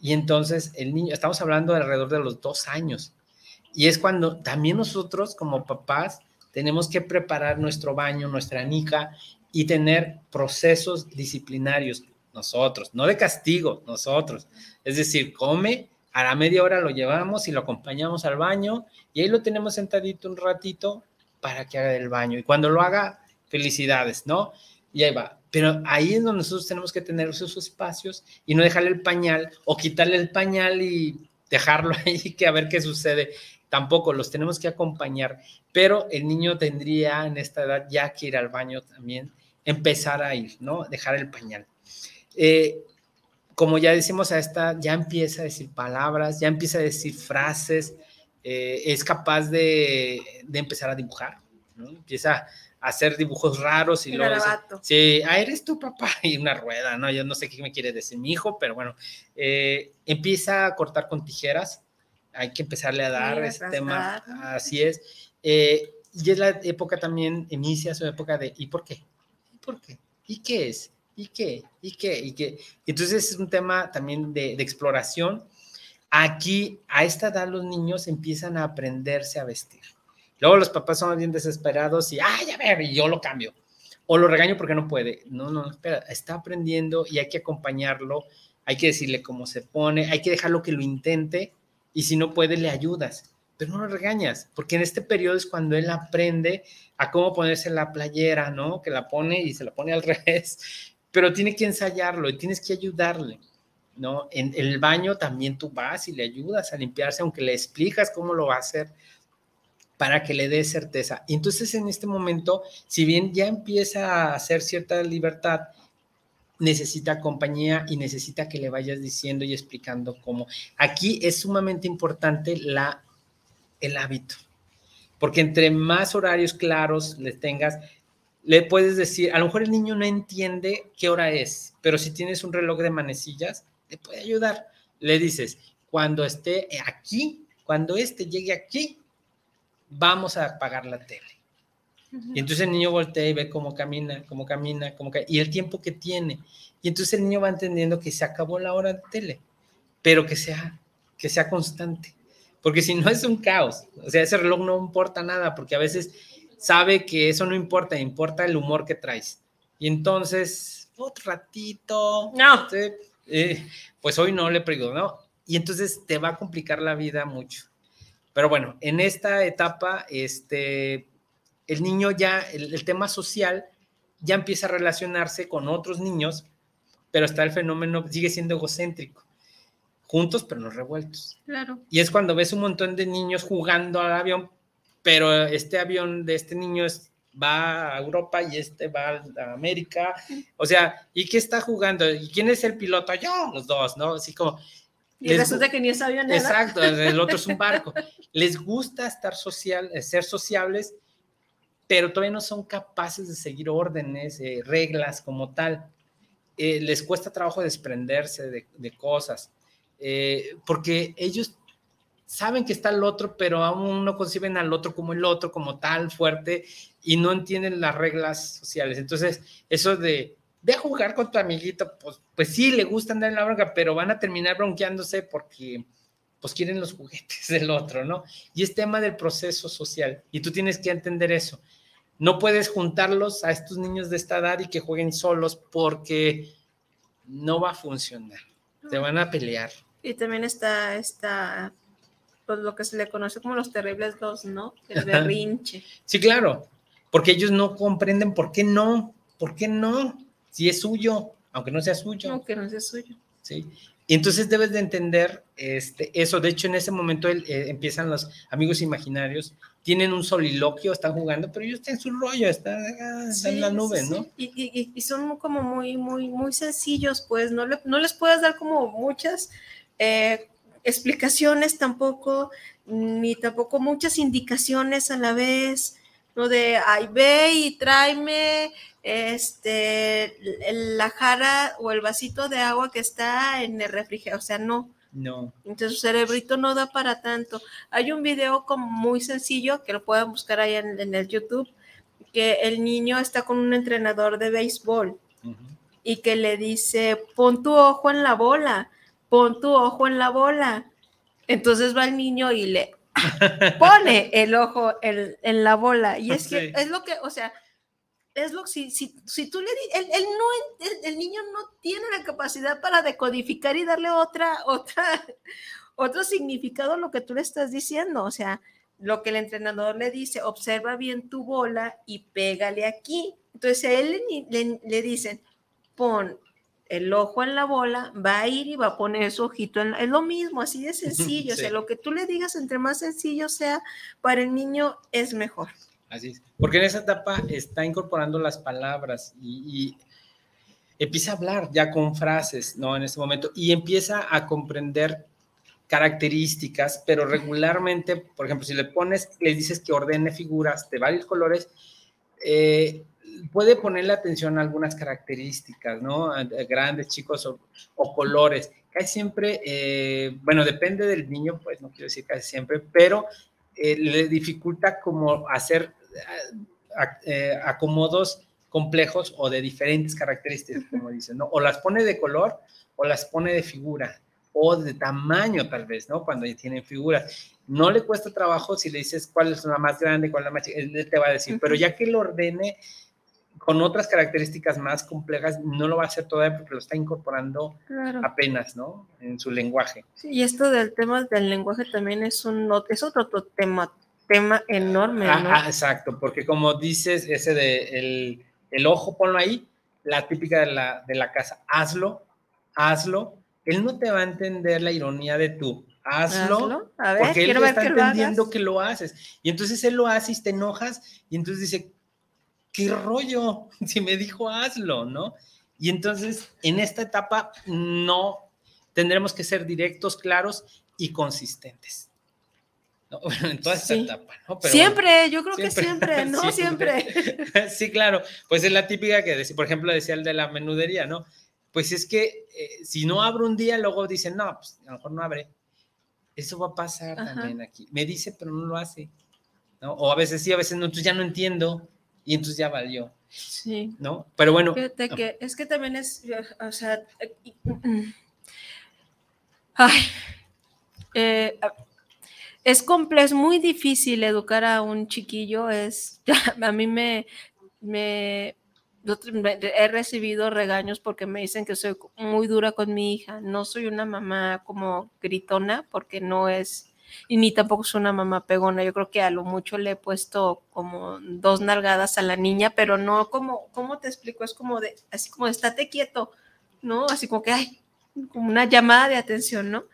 Y entonces el niño, estamos hablando de alrededor de los dos años. Y es cuando también nosotros como papás tenemos que preparar nuestro baño, nuestra nica y tener procesos disciplinarios nosotros, no de castigo, nosotros. Es decir, come, a la media hora lo llevamos y lo acompañamos al baño y ahí lo tenemos sentadito un ratito para que haga el baño. Y cuando lo haga, felicidades, ¿no? Y ahí va. Pero ahí es donde nosotros tenemos que tener esos espacios y no dejarle el pañal o quitarle el pañal y dejarlo ahí que a ver qué sucede. Tampoco los tenemos que acompañar, pero el niño tendría en esta edad ya que ir al baño también, empezar a ir, ¿no? Dejar el pañal. Eh, como ya decimos a esta, ya empieza a decir palabras, ya empieza a decir frases, eh, es capaz de, de, empezar a dibujar, ¿no? Empieza hacer dibujos raros y luego sí, ah, eres tu papá y una rueda, ¿no? Yo no sé qué me quiere decir mi hijo, pero bueno, eh, empieza a cortar con tijeras, hay que empezarle a dar ese tema, así es. Eh, y es la época también, inicia su época de ¿y por qué? ¿Y por qué? ¿Y qué es? ¿Y qué? ¿Y qué? ¿Y qué? Entonces es un tema también de, de exploración. Aquí, a esta edad, los niños empiezan a aprenderse a vestir Luego los papás son bien desesperados y, ay, a ver, y yo lo cambio. O lo regaño porque no puede. No, no, espera, está aprendiendo y hay que acompañarlo, hay que decirle cómo se pone, hay que dejarlo que lo intente y si no puede, le ayudas. pero no lo regañas, porque en este periodo es cuando él aprende a cómo ponerse la playera, ¿no? Que la pone y se la pone al revés, pero tiene que ensayarlo y tienes que ayudarle, ¿no? En el baño también tú vas y le ayudas a limpiarse, aunque le explicas cómo lo va a hacer para que le dé certeza. Entonces en este momento, si bien ya empieza a hacer cierta libertad, necesita compañía y necesita que le vayas diciendo y explicando cómo. Aquí es sumamente importante la, el hábito, porque entre más horarios claros le tengas, le puedes decir, a lo mejor el niño no entiende qué hora es, pero si tienes un reloj de manecillas, te puede ayudar. Le dices, cuando esté aquí, cuando este llegue aquí, vamos a apagar la tele. Y entonces el niño voltea y ve cómo camina, cómo camina, cómo y el tiempo que tiene. Y entonces el niño va entendiendo que se acabó la hora de tele, pero que sea, que sea constante. Porque si no es un caos. O sea, ese reloj no importa nada, porque a veces sabe que eso no importa, importa el humor que traes. Y entonces, otro ratito. No. Eh, pues hoy no le pregunto, ¿no? Y entonces te va a complicar la vida mucho. Pero bueno, en esta etapa, este, el niño ya, el, tema social ya empieza a relacionarse con otros niños, pero está el fenómeno, sigue siendo egocéntrico. Juntos, pero no revueltos. Claro. Y es cuando ves un montón de niños jugando al avión, pero este avión de este niño va a Europa y este va a América. O sea, ¿y qué está jugando? ¿Y quién es el piloto? Yo, los dos, ¿no? Así como. Y resulta que ni es avión. Exacto, el otro es un barco. Les gusta estar social, ser sociables, pero todavía no son capaces de seguir órdenes, eh, reglas como tal. Eh, les cuesta trabajo desprenderse de, cosas, eh, porque ellos saben que está el otro, pero aún no conciben al otro como el otro, como tal, fuerte, y no entienden las reglas sociales. Entonces, eso de, de jugar con tu amiguito, pues, pues sí, le gusta andar en la bronca, pero van a terminar bronqueándose porque pues quieren los juguetes del otro, ¿no? Y es tema del proceso social, y tú tienes que entender eso. No puedes juntarlos a estos niños de esta edad y que jueguen solos porque no va a funcionar. Te van a pelear. Y también está, está pues lo que se le conoce como los terribles dos, ¿no? El berrinche. sí, claro, porque ellos no comprenden por qué no, por qué no, si es suyo, aunque no sea suyo. Aunque no sea suyo. Sí. Y entonces debes de entender este, eso. De hecho, en ese momento eh, empiezan los amigos imaginarios tienen un soliloquio, están jugando, pero ellos están en su rollo, están, ah, en la nube, ¿no? Y, son como muy, muy, muy sencillos, pues no, no les puedes dar como muchas eh, explicaciones tampoco, ni tampoco muchas indicaciones a la vez, ¿no? De, ay, ve y tráeme este, la jara o el vasito de agua que está en el refrigerador, o sea, no no. Entonces su cerebrito no da para tanto. Hay un video como muy sencillo que lo pueden buscar ahí en, el YouTube, que el niño está con un entrenador de béisbol y que le dice, pon tu ojo en la bola, pon tu ojo en la bola. Entonces va el niño y le pone el ojo en, la bola. Y es que es lo que, o sea, es lo si, si, si tú le el, el, no, el, niño no tiene la capacidad para decodificar y darle otra, otra, otro significado a lo que tú le estás diciendo. O sea, lo que el entrenador le dice, observa bien tu bola y pégale aquí. Entonces a él le, le, dicen, pon el ojo en la bola, va a ir y va a poner su ojito en es lo mismo, así de sencillo. O sea, lo que tú le digas, entre más sencillo sea, para el niño es mejor. Así es. Porque en esa etapa está incorporando las palabras y, empieza a hablar ya con frases, ¿no? En ese momento y empieza a comprender características, pero regularmente, por ejemplo, si le pones, le dices que ordene figuras de varios colores, eh, puede ponerle atención a algunas características, ¿no? grandes, chicos o, colores. Casi siempre, eh, bueno, depende del niño, pues no quiero decir casi siempre, pero eh, le dificulta como hacer eh, acomodos complejos o de diferentes características, como dicen, ¿no? O las pone de color o las pone de figura o de tamaño tal vez, ¿no? Cuando tienen figuras. No le cuesta trabajo si le dices cuál es la más grande, cuál es la más chica, él te va a decir, pero ya que lo ordene, con otras características más complejas, no lo va a hacer todavía porque lo está incorporando apenas, ¿no? En su lenguaje. y esto del tema del lenguaje también es, un, es otro, tema, tema enorme, ¿no? Ah, exacto, porque como dices, ese de el, ojo, ponlo ahí, la típica de la, de la casa, hazlo, hazlo, él no te va a entender la ironía de tú, hazlo, porque él está entendiendo que lo haces. Y entonces él lo hace y te enojas y entonces dice, ¿qué rollo? Si me dijo hazlo, ¿no? Y entonces en esta etapa no tendremos que ser directos, claros y consistentes. ¿no? en toda esta etapa, ¿no? siempre, yo creo que siempre, ¿no? Siempre. sí, claro. Pues es la típica que, por ejemplo, decía el de la menudería, ¿no? Pues es que eh, si no abro un día, luego dicen, no, pues a lo mejor no abre. Eso va a pasar también aquí. Me dice, pero no lo hace. ¿no? O a veces sí, a veces no, entonces ya no entiendo y entonces ya valió. Sí. ¿No? Pero bueno. Fíjate que es que también es, o sea, ay, eh, es complejo, es muy difícil educar a un chiquillo, es, a mí me, me, he recibido regaños porque me dicen que soy muy dura con mi hija, no soy una mamá como gritona porque no es y ni tampoco es una mamá pegona. Yo creo que a lo mucho le he puesto como dos nalgadas a la niña, pero no como, ¿cómo te explico? Es como de, así como estate quieto, ¿no? Así como que, hay como una llamada de atención, ¿no?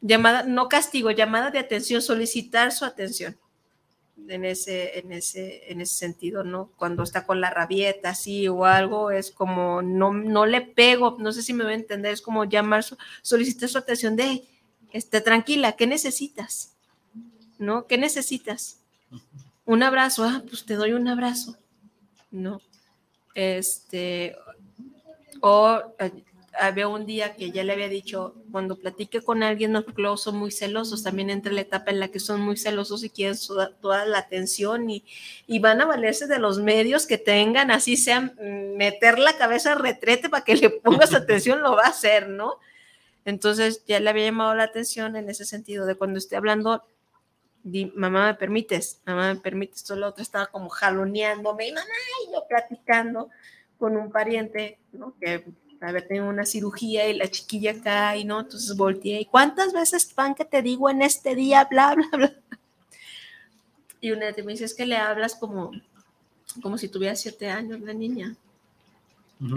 Llamada, no castigo, llamada de atención, solicitar su atención en ese, en ese, en ese sentido, ¿no? Cuando está con la rabieta así o algo, es como no, no le pego, no sé si me voy a entender, es como llamar, solicitar su atención de, esté tranquila, ¿qué necesitas? ¿No? ¿Qué necesitas? Un abrazo, ah, pues te doy un abrazo, ¿no? Este, o eh, había un día que ya le había dicho, cuando platique con alguien, no, porque luego son muy celosos, también entre la etapa en la que son muy celosos y quieren toda la atención y, y, van a valerse de los medios que tengan, así sean, mm, meter la cabeza al retrete para que le pongas atención, lo va a hacer, ¿no? Entonces ya le había llamado la atención en ese sentido de cuando esté hablando, di, mamá me permites, mamá me permites, todo lo otro estaba como jaloneándome, y mamá, y yo platicando con un pariente, ¿no? Que había tenido una cirugía y la chiquilla acá, y no, entonces volteé, ¿y cuántas veces van que te digo en este día, bla, bla, bla? Y una de me dice, es que le hablas como, como si tuviera siete años la niña.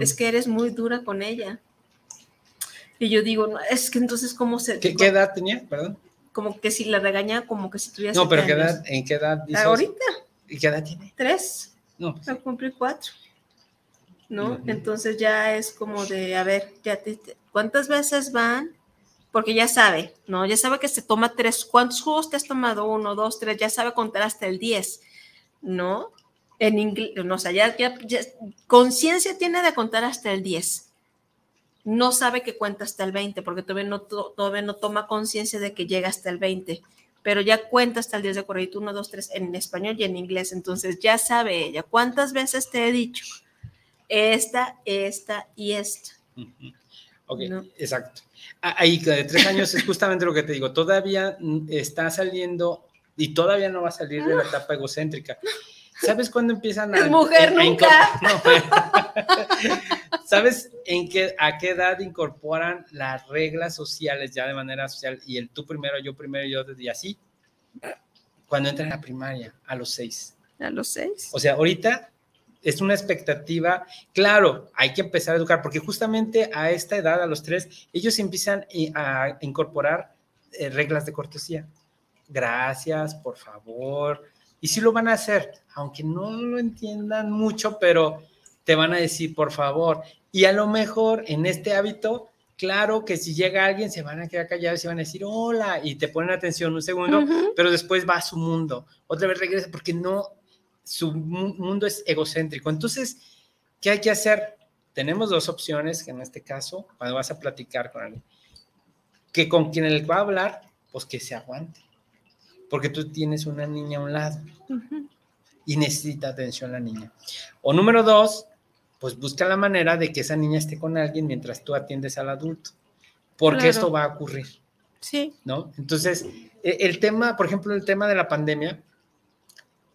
Es que eres muy dura con ella. Y yo digo, no, es que entonces, ¿cómo se...? ¿Qué, ¿qué edad tenía? Perdón. Como que si la regaña, como que si tuviera... No, pero ¿qué edad, ¿en qué edad dices? Ahorita. ¿Y qué edad tiene? Tres. No. Pues a cumplir cuatro. ¿No? Entonces ya es como de, a ver, ya te, ¿cuántas veces van? Porque ya sabe, ¿no? Ya sabe que se toma tres. ¿Cuántos jugos te has tomado? Uno, dos, tres. Ya sabe contar hasta el diez, ¿no? En inglés, no, o sea, ya, ya, ya conciencia tiene de contar hasta el diez no sabe que cuenta hasta el 20, porque todavía no, todavía no toma conciencia de que llega hasta el 20, pero ya cuenta hasta el 10 de corredito, 1, 2, 3 en español y en inglés, entonces ya sabe ella cuántas veces te he dicho esta, esta y esta. Ok, exacto. Ahí de tres años es justamente lo que te digo, todavía está saliendo y todavía no va a salir de la etapa egocéntrica. ¿Sabes cuándo empiezan a... Es mujer nunca. ¿Sabes en qué, a qué edad incorporan las reglas sociales ya de manera social y el tú primero, yo primero, yo y así? Cuando entran a la primaria, a los seis. A los seis. O sea, ahorita es una expectativa. Claro, hay que empezar a educar, porque justamente a esta edad, a los tres, ellos empiezan a incorporar eh, reglas de cortesía. Gracias, por favor, y sí lo van a hacer, aunque no lo entiendan mucho, pero te van a decir, por favor. Y a lo mejor en este hábito, claro que si llega alguien, se van a quedar callados y se van a decir, hola, y te ponen atención un segundo, pero después va a su mundo. Otra vez regresa porque no, su mundo es egocéntrico. Entonces, ¿qué hay que hacer? Tenemos dos opciones, que en este caso, cuando vas a platicar con alguien, que con quien él va a hablar, pues que se aguante porque tú tienes una niña a un lado y necesita atención la niña. O número dos, pues busca la manera de que esa niña esté con alguien mientras tú atiendes al adulto, porque esto va a ocurrir. Sí. ¿No? Entonces, e, el tema, por ejemplo, el tema de la pandemia,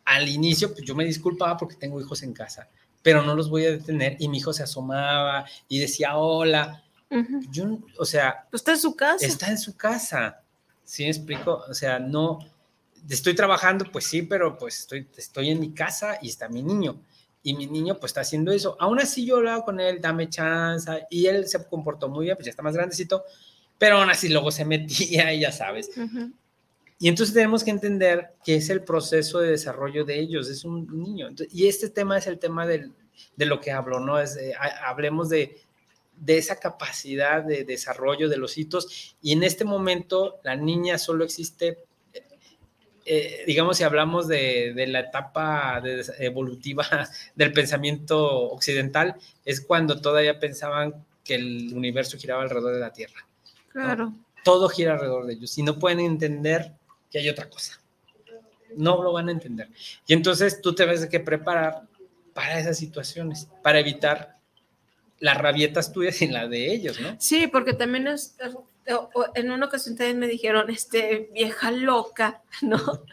al inicio, pues yo me disculpaba porque tengo hijos en casa, pero no los voy a detener. Y mi hijo se asomaba y decía, hola. Yo, o sea... Está en su casa. Está en su casa. ¿Sí me explico? O sea, no... Estoy trabajando, pues sí, pero pues estoy, estoy en mi casa y está mi niño. Y mi niño pues está haciendo eso. Aún así yo hablaba con él, dame chance. Y él se comportó muy bien, pues ya está más grandecito. Pero aún así luego se metía y ya sabes. Y entonces tenemos que entender que es el proceso de desarrollo de ellos, es un niño. y este tema es el tema de lo que hablo, ¿no? Es hablemos de, de esa capacidad de desarrollo de los hitos. Y en este momento la niña solo existe, eh, digamos, si hablamos de, de la etapa evolutiva del pensamiento occidental, es cuando todavía pensaban que el universo giraba alrededor de la Tierra. Claro. Todo gira alrededor de ellos y no pueden entender que hay otra cosa. No lo van a entender. Y entonces tú te ves que preparar para esas situaciones, para evitar las rabietas tuyas y las de ellos, ¿no? Sí, porque también es, en una ocasión ustedes me dijeron, este, vieja loca, ¿no?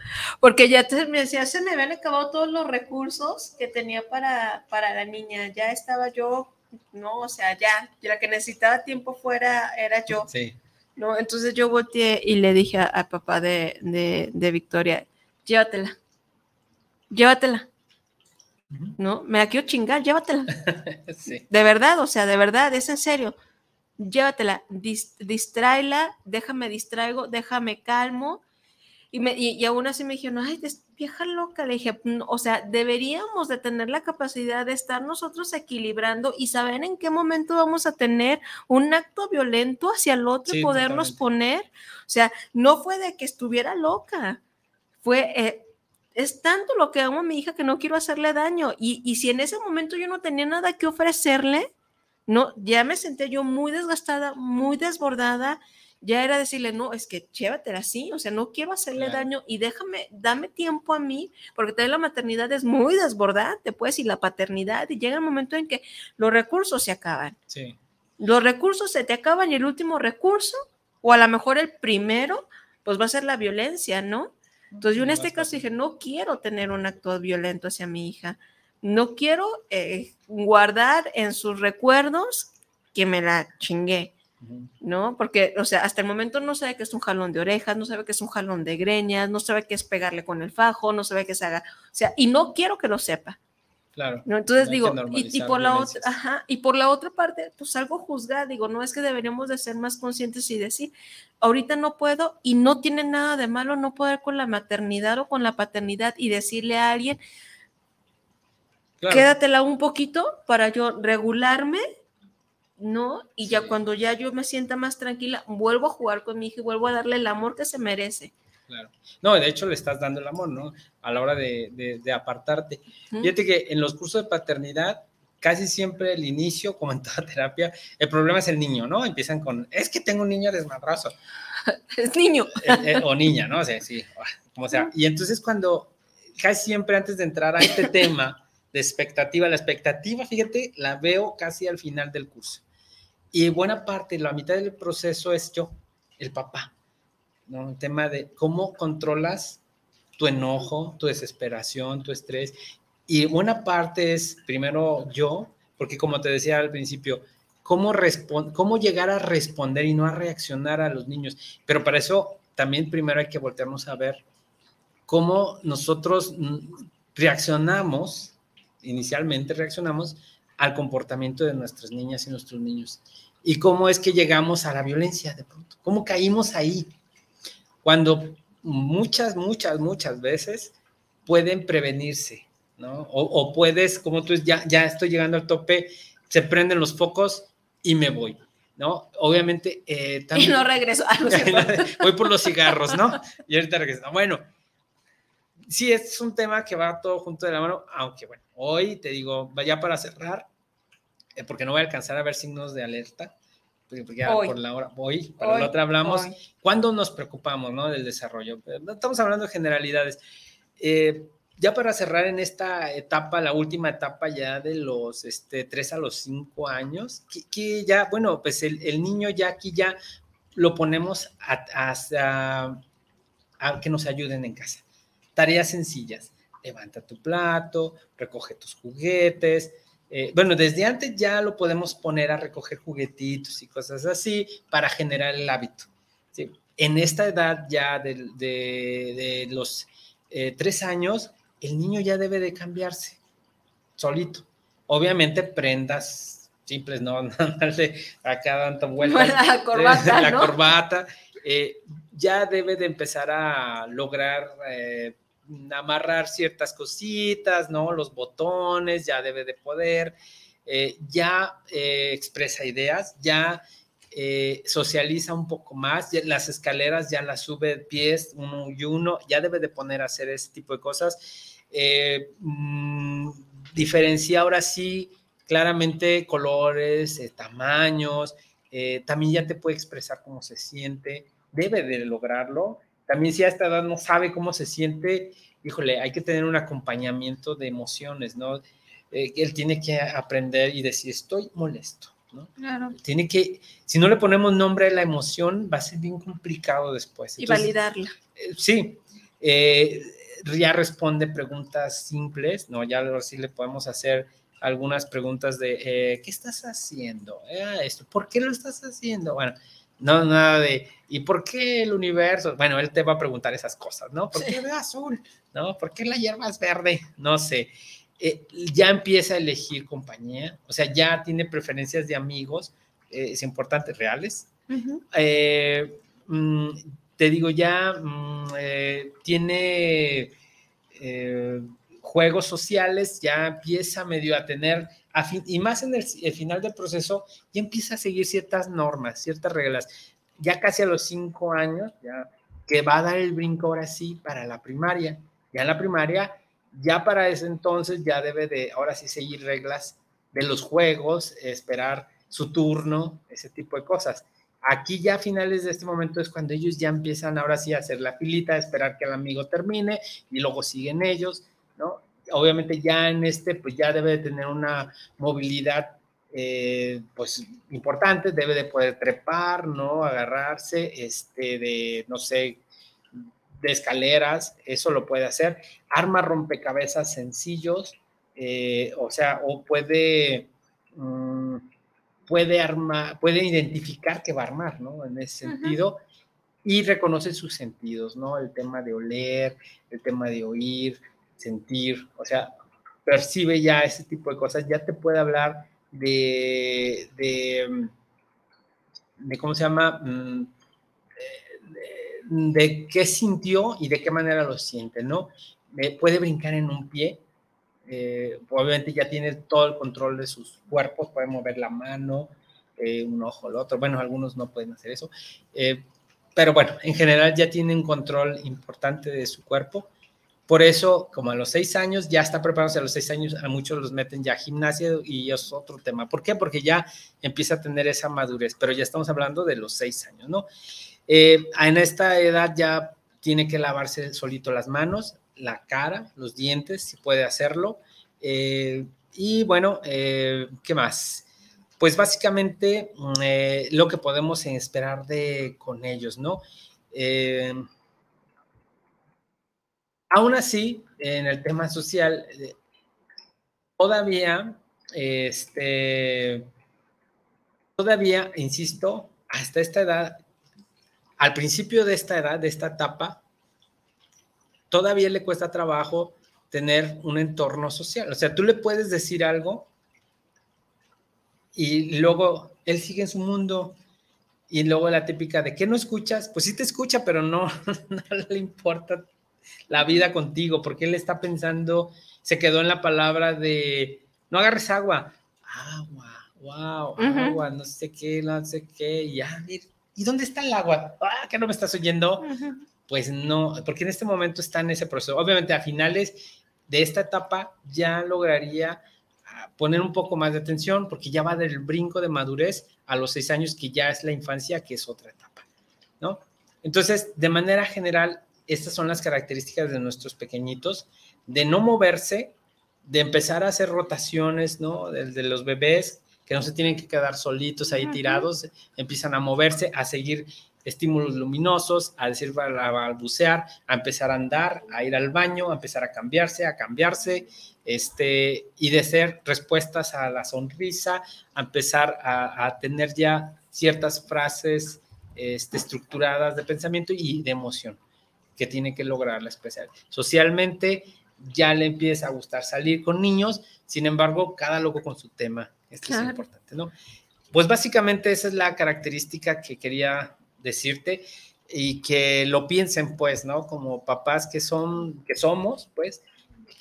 Porque ya te, me decía, se me habían acabado todos los recursos que tenía para, para la niña, ya estaba yo, ¿no? O sea, ya, la que necesitaba tiempo fuera era yo. Sí. ¿no? Entonces yo volteé y le dije al papá de, de, Victoria, llévatela, llévatela. ¿No? Me la quiero chingar, llévatela. De verdad, o sea, de verdad, es en serio. Llévatela, distráela, déjame distraigo, déjame calmo. Y, me, y, aún así me dijeron, ay, vieja loca, le dije, o sea, deberíamos de tener la capacidad de estar nosotros equilibrando y saber en qué momento vamos a tener un acto violento hacia el otro y podernos poner, o sea, no fue de que estuviera loca, fue, eh, es tanto lo que amo a mi hija que no quiero hacerle daño y, y si en ese momento yo no tenía nada que ofrecerle, no, ya me senté yo muy desgastada, muy desbordada ya era decirle, no, es que llévatela así, o sea, no quiero hacerle daño y déjame, dame tiempo a mí, porque también la maternidad es muy desbordante, pues, y la paternidad, y llega el momento en que los recursos se acaban. Sí. Los recursos se te acaban y el último recurso, o a lo mejor el primero, pues va a ser la violencia, ¿no? Entonces yo en este caso dije, no quiero tener un acto violento hacia mi hija, no quiero eh, guardar en sus recuerdos que me la chingué ¿no? Porque, o sea, hasta el momento no sabe que es un jalón de orejas, no sabe que es un jalón de greñas, no sabe que es pegarle con el fajo, no sabe que se haga, o sea, y no quiero que lo sepa. Claro. ¿no? Entonces digo, y, por la otra, ajá, y por la otra parte, pues algo juzgar, digo, no es que deberíamos de ser más conscientes y decir, ahorita no puedo y no tiene nada de malo no poder con la maternidad o con la paternidad y decirle a alguien, quédatela un poquito para yo regularme ¿no? Y ya cuando ya yo me sienta más tranquila, vuelvo a jugar con mi hija y vuelvo a darle el amor que se merece. Claro. No, de hecho le estás dando el amor, ¿no? A la hora de, apartarte. Fíjate que en los cursos de paternidad, casi siempre el inicio, como en toda terapia, el problema es el niño, ¿no? Empiezan con, es que tengo un niño desmadrazo. es niño. Eh, eh, o niña, ¿no? O sea, sí, como sea. Y entonces cuando, casi siempre antes de entrar a este tema de expectativa, la expectativa, fíjate, la veo casi al final del curso. Y buena parte, la mitad del proceso es yo, el papá, ¿no? El tema de cómo controlas tu enojo, tu desesperación, tu estrés. Y buena parte es primero yo, porque como te decía al principio, cómo, cómo llegar a responder y no a reaccionar a los niños. Pero para eso también primero hay que voltearnos a ver cómo nosotros reaccionamos, inicialmente reaccionamos al comportamiento de nuestras niñas y nuestros niños. Y cómo es que llegamos a la violencia de pronto, cómo caímos ahí, cuando muchas, muchas, muchas veces pueden prevenirse, ¿no? O, puedes, como tú, ya, ya estoy llegando al tope, se prenden los focos y me voy, ¿no? Obviamente. Eh, también, y no regreso. Ah, voy por los cigarros, ¿no? Y ahorita regreso. Bueno, sí, es un tema que va todo junto de la mano, aunque bueno, hoy te digo, vaya para cerrar, eh, porque no voy a alcanzar a ver signos de alerta, ya por la hora, hoy, para la otra hablamos, ¿cuándo nos preocupamos ¿no? del desarrollo? Estamos hablando de generalidades. Eh, ya para cerrar en esta etapa, la última etapa ya de los este, 3 a los 5 años, que, ya, bueno, pues el, el, niño ya aquí ya lo ponemos a, a, a, que nos ayuden en casa. Tareas sencillas levanta tu plato, recoge tus juguetes. Eh, bueno, desde antes ya lo podemos poner a recoger juguetitos y cosas así para generar el hábito. En esta edad ya de, los eh, tres años, el niño ya debe de cambiarse solito. Obviamente prendas simples, no darle acá dando vueltas. La corbata, La corbata. Eh, ya debe de empezar a lograr amarrar ciertas cositas, ¿no? Los botones, ya debe de poder, eh, ya eh, expresa ideas, ya eh, socializa un poco más, las escaleras ya las sube pies uno y uno, ya debe de poner a hacer ese tipo de cosas. Mm, diferencia ahora sí claramente colores, tamaños, también ya te puede expresar cómo se siente, debe de lograrlo también si a esta edad no sabe cómo se siente, híjole, hay que tener un acompañamiento de emociones, ¿no? Eh, él tiene que aprender y decir, estoy molesto, ¿no? Claro. Tiene que, si no le ponemos nombre a la emoción, va a ser bien complicado después. y validarla. Eh, sí, eh, ya responde preguntas simples, ¿no? Ya sí le podemos hacer algunas preguntas de, ¿qué estás haciendo? esto, ¿por qué lo estás haciendo? Bueno, no, nada de, ¿y por qué el universo? Bueno, él te va a preguntar esas cosas, ¿no? ¿Por qué es azul? ¿No? ¿Por qué la hierba es verde? No sé. Eh, ya empieza a elegir compañía, o sea, ya tiene preferencias de amigos, eh, es importante, reales. Eh, mm, te digo, ya mm, tiene juegos sociales, ya empieza medio a tener y más en el, final del proceso, ya empieza a seguir ciertas normas, ciertas reglas. Ya casi a los cinco años, ya que va a dar el brinco ahora sí para la primaria. Ya en la primaria, ya para ese entonces ya debe de, ahora sí, seguir reglas de los juegos, esperar su turno, ese tipo de cosas. Aquí ya a finales de este momento es cuando ellos ya empiezan ahora sí a hacer la filita, esperar que el amigo termine y luego siguen ellos. Obviamente ya en este, pues ya debe de tener una movilidad eh, pues importante, debe de poder trepar, ¿no? Agarrarse, este, de, no sé, de escaleras, eso lo puede hacer. Arma rompecabezas sencillos, eh, o sea, o puede, mm, puede armar, puede identificar que va a armar, ¿no? En ese sentido. Y reconoce sus sentidos, ¿no? El tema de oler, el tema de oír, sentir, o sea, percibe ya ese tipo de cosas, ya te puede hablar de, de, ¿cómo se llama? Mm, de, qué sintió y de qué manera lo siente, ¿no? puede brincar en un pie, eh, obviamente ya tiene todo el control de sus cuerpos, puede mover la mano, eh, un ojo, el otro, bueno, algunos no pueden hacer eso, eh, pero bueno, en general ya tiene un control importante de su cuerpo por eso, como a los seis años, ya está preparándose a los seis años, a muchos los meten ya a gimnasia y es otro tema. ¿Por qué? Porque ya empieza a tener esa madurez, pero ya estamos hablando de los seis años, ¿no? Eh, en esta edad ya tiene que lavarse solito las manos, la cara, los dientes, si puede hacerlo. Eh, y bueno, eh, ¿qué más? Pues básicamente mm, lo que podemos esperar de con ellos, ¿no? Aún así, en el tema social, eh, todavía, este, todavía, insisto, hasta esta edad, al principio de esta edad, de esta etapa, todavía le cuesta trabajo tener un entorno social. O sea, tú le puedes decir algo y luego él sigue en su mundo y luego la típica de que no escuchas, pues sí te escucha, pero no, no le importa la vida contigo, porque él está pensando, se quedó en la palabra de, no agarres agua, agua, wow, agua, no sé qué, no sé qué, ya, ¿y dónde está el agua? Ah, que no me estás oyendo. Pues no, porque en este momento está en ese proceso. Obviamente a finales de esta etapa ya lograría ah, poner un poco más de atención porque ya va del brinco de madurez a los seis años que ya es la infancia, que es otra etapa, ¿no? Entonces, de manera general, estas son las características de nuestros pequeñitos, de no moverse, de empezar a hacer rotaciones, ¿no? De, los bebés que no se tienen que quedar solitos ahí tirados, empiezan a moverse, a seguir estímulos luminosos, a decir, a balbucear, a empezar a andar, a ir al baño, a empezar a cambiarse, a cambiarse, este, y de ser respuestas a la sonrisa, a empezar a, tener ya ciertas frases este, estructuradas de pensamiento y de emoción que tiene que lograr la especial. Socialmente ya le empieza a gustar salir con niños, sin embargo, cada loco con su tema. Esto es importante, ¿no? Pues básicamente esa es la característica que quería decirte y que lo piensen, pues, ¿no? Como papás que son, que somos, pues,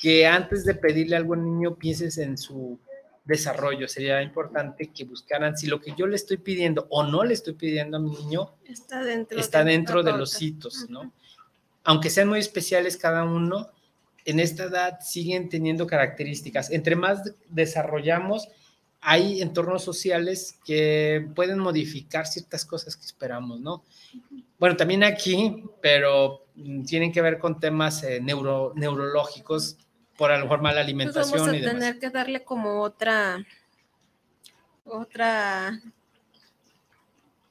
que antes de pedirle algo al niño pienses en su desarrollo. Sería importante que buscaran si lo que yo le estoy pidiendo o no le estoy pidiendo a mi niño está dentro, está de, dentro de los hitos, ¿no? Aunque sean muy especiales cada uno, en esta edad siguen teniendo características. Entre más desarrollamos, hay entornos sociales que pueden modificar ciertas cosas que esperamos, ¿no? Bueno, también aquí, pero mm, tienen que ver con temas eh, neuro, neurológicos, por a lo mejor mala alimentación. Pues vamos a tener que darle como otra, otra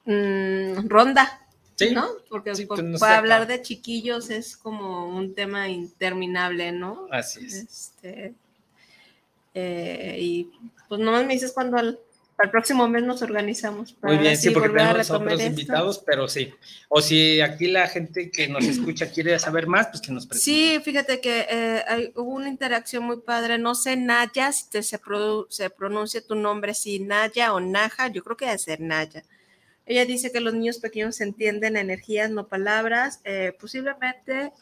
mm, ronda, ¿no? Porque para hablar de chiquillos es como un tema interminable, ¿no? Así es. Este, eh, y pues nomás me dices cuando al, próximo mes nos organizamos. Para Muy bien, sí, porque tenemos otros invitados, pero sí. O si aquí la gente que nos escucha quiere saber más, pues que nos presente. Sí, fíjate que eh, hay, hubo una interacción muy padre. No sé, Naya, si te, se, se pronuncia tu nombre, si Naya o Naja, yo creo que debe ser Naya. Ella dice que los niños pequeños entienden energías, no palabras, eh, posiblemente,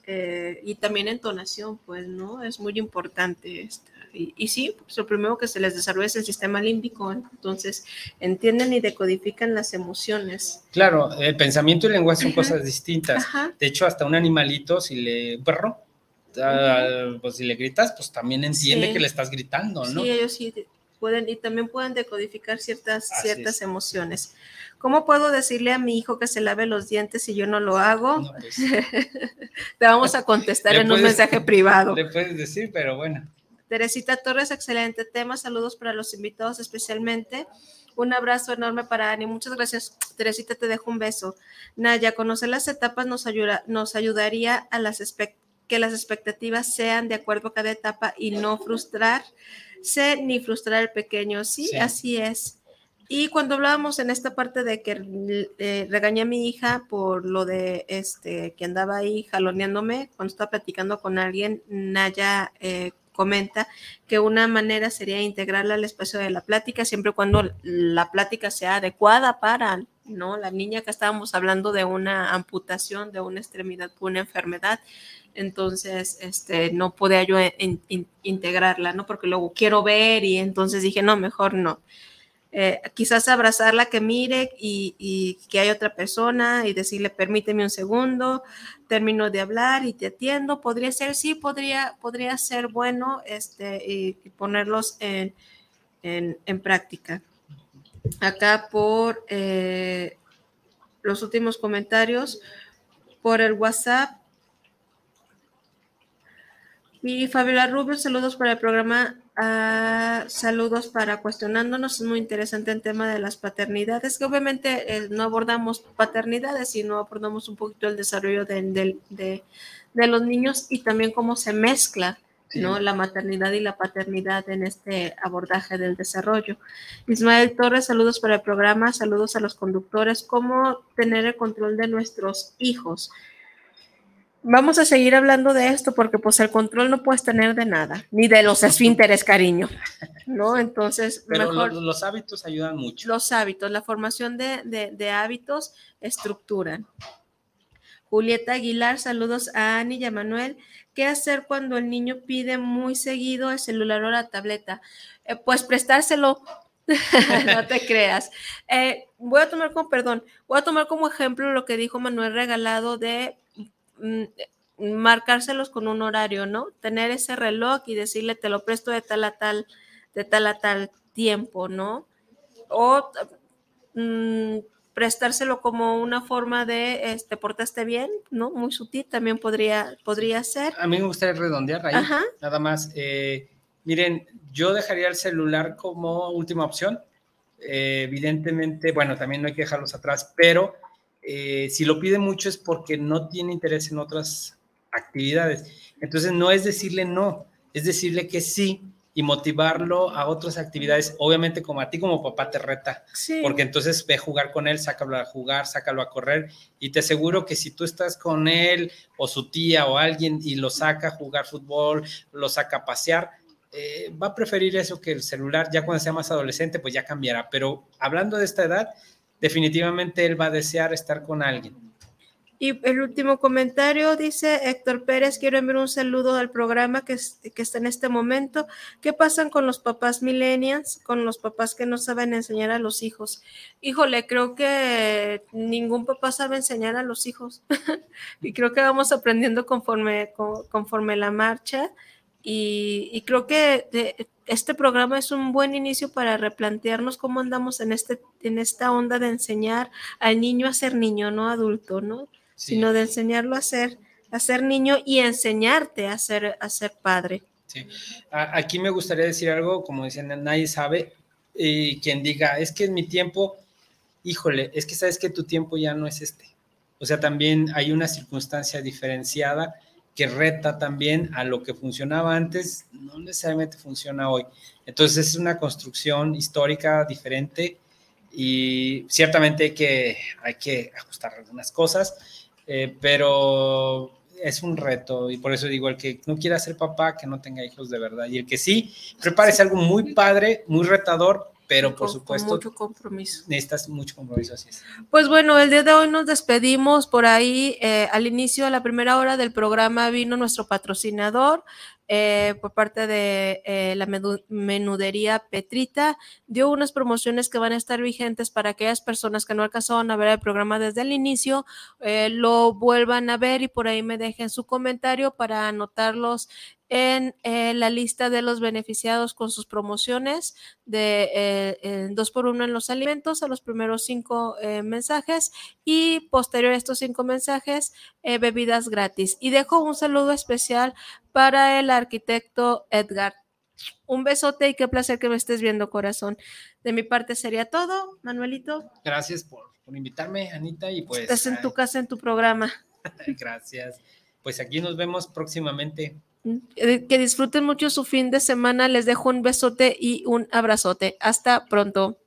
y también entonación, pues, ¿no? Es muy importante esto. Y, sí, pues lo primero que se les desarrolla es el sistema límbico, entonces entienden y decodifican las emociones. Claro, el pensamiento y el lenguaje son cosas distintas. De hecho, hasta un animalito, si le perro, pues si le gritas, pues también entiende que le estás gritando, ¿no? Sí, ellos sí pueden y también pueden decodificar ciertas, ciertas emociones. ¿Cómo puedo decirle a mi hijo que se lave los dientes si yo no lo hago? Pues. Te vamos a contestar en un mensaje privado. Le puedes decir, pero bueno. Teresita Torres, excelente tema. Saludos para los invitados especialmente. Un abrazo enorme para Ani. Muchas gracias, Teresita. Te dejo un beso. Naya, conocer las etapas nos, ayuda, nos ayudaría a las que las expectativas sean de acuerdo a cada etapa y no frustrarse ni frustrar al pequeño. Sí, así es. Y cuando hablábamos en esta parte de que eh, regañé a mi hija por lo de este que andaba ahí jaloneándome, cuando estaba platicando con alguien, Naya eh, comenta que una manera sería integrarla al espacio de la plática, siempre cuando la plática sea adecuada para, ¿no? La niña que estábamos hablando de una amputación de una extremidad por una enfermedad, entonces este, no podía yo integrarla, ¿no? Porque luego quiero ver y entonces dije, no, mejor no. Eh, quizás abrazarla, que mire y, que hay otra persona y decirle, permíteme un segundo, termino de hablar y te atiendo. Podría ser, sí, podría, podría ser bueno este, y, ponerlos en, práctica. Acá por eh, los últimos comentarios, por el WhatsApp. Y Fabiola Rubio, saludos para el programa Ah, saludos para cuestionándonos. Es muy interesante el tema de las paternidades, que obviamente eh, no abordamos paternidades, sino abordamos un poquito el desarrollo de, los niños y también cómo se mezcla ¿no? la maternidad y la paternidad en este abordaje del desarrollo. Ismael Torres, saludos para el programa, saludos a los conductores. ¿Cómo tener el control de nuestros hijos? vamos a seguir hablando de esto porque pues el control no puedes tener de nada, ni de los esfínteres, cariño, ¿no? Entonces, Pero los, hábitos ayudan mucho. Los hábitos, la formación de, hábitos estructuran. Julieta Aguilar, saludos a Ani y a Manuel. ¿Qué hacer cuando el niño pide muy seguido el celular o la tableta? Eh, pues prestárselo, no te creas. Eh, voy a tomar como, perdón, voy a tomar como ejemplo lo que dijo Manuel Regalado de Mm, marcárselos con un horario, ¿no? Tener ese reloj y decirle te lo presto de tal a tal, de tal a tal tiempo, ¿no? O mm, prestárselo como una forma de este portaste bien, ¿no? Muy sutil también podría, podría ser. A mí me gustaría redondear ahí, nada más. Eh, miren, yo dejaría el celular como última opción. Eh, evidentemente, bueno, también no hay que dejarlos atrás, pero eh, si lo pide mucho es porque no tiene interés en otras actividades. Entonces no es decirle no, es decirle que sí y motivarlo a otras actividades, obviamente como a ti como papá te reta, porque entonces ve a jugar con él, sácalo a jugar, sácalo a correr y te aseguro que si tú estás con él o su tía o alguien y lo saca a jugar fútbol, lo saca a pasear, eh, va a preferir eso que el celular, ya cuando sea más adolescente pues ya cambiará, pero hablando de esta edad, definitivamente él va a desear estar con alguien. Y el último comentario dice Héctor Pérez, quiero enviar un saludo al programa que, que está en este momento. ¿Qué pasan con los papás millennials, con los papás que no saben enseñar a los hijos? Híjole, creo que ningún papá sabe enseñar a los hijos y creo que vamos aprendiendo conforme, conforme la marcha y, creo que este programa es un buen inicio para replantearnos cómo andamos en, este, en esta onda de enseñar al niño a ser niño, no adulto, ¿no? Sino de enseñarlo a ser, a ser niño y enseñarte a ser, a ser padre. Sí. Aquí me gustaría decir algo, como decían, nadie sabe, y quien diga, es que en mi tiempo, híjole, es que sabes que tu tiempo ya no es este. O sea, también hay una circunstancia diferenciada que reta también a lo que funcionaba antes, no necesariamente funciona hoy. Entonces es una construcción histórica diferente y ciertamente hay que, hay que ajustar algunas cosas, eh, pero es un reto y por eso digo, el que no quiera ser papá, que no tenga hijos de verdad y el que sí, prepárese algo muy padre, muy retador, pero por supuesto. mucho compromiso. Necesitas mucho compromiso, así es. Pues bueno, el día de hoy nos despedimos por ahí. Eh, al inicio, a la primera hora del programa, vino nuestro patrocinador. Eh, por parte de eh, la menudería Petrita, dio unas promociones que van a estar vigentes para aquellas personas que no alcanzaron a ver el programa desde el inicio, lo vuelvan a ver y por ahí me dejen su comentario para anotarlos en eh, la lista de los beneficiados con sus promociones de eh, dos por uno en los alimentos a los primeros cinco eh, mensajes y posterior a estos cinco mensajes bebidas gratis. Y dejo un saludo especial para el arquitecto Edgar. Un besote y qué placer que me estés viendo, corazón. De mi parte sería todo, Manuelito. Gracias por, por invitarme, Anita, y pues... Estás en tu casa, en tu programa. Gracias. Pues aquí nos vemos próximamente. Eh, que disfruten mucho su fin de semana. Les dejo un besote y un abrazote. Hasta pronto.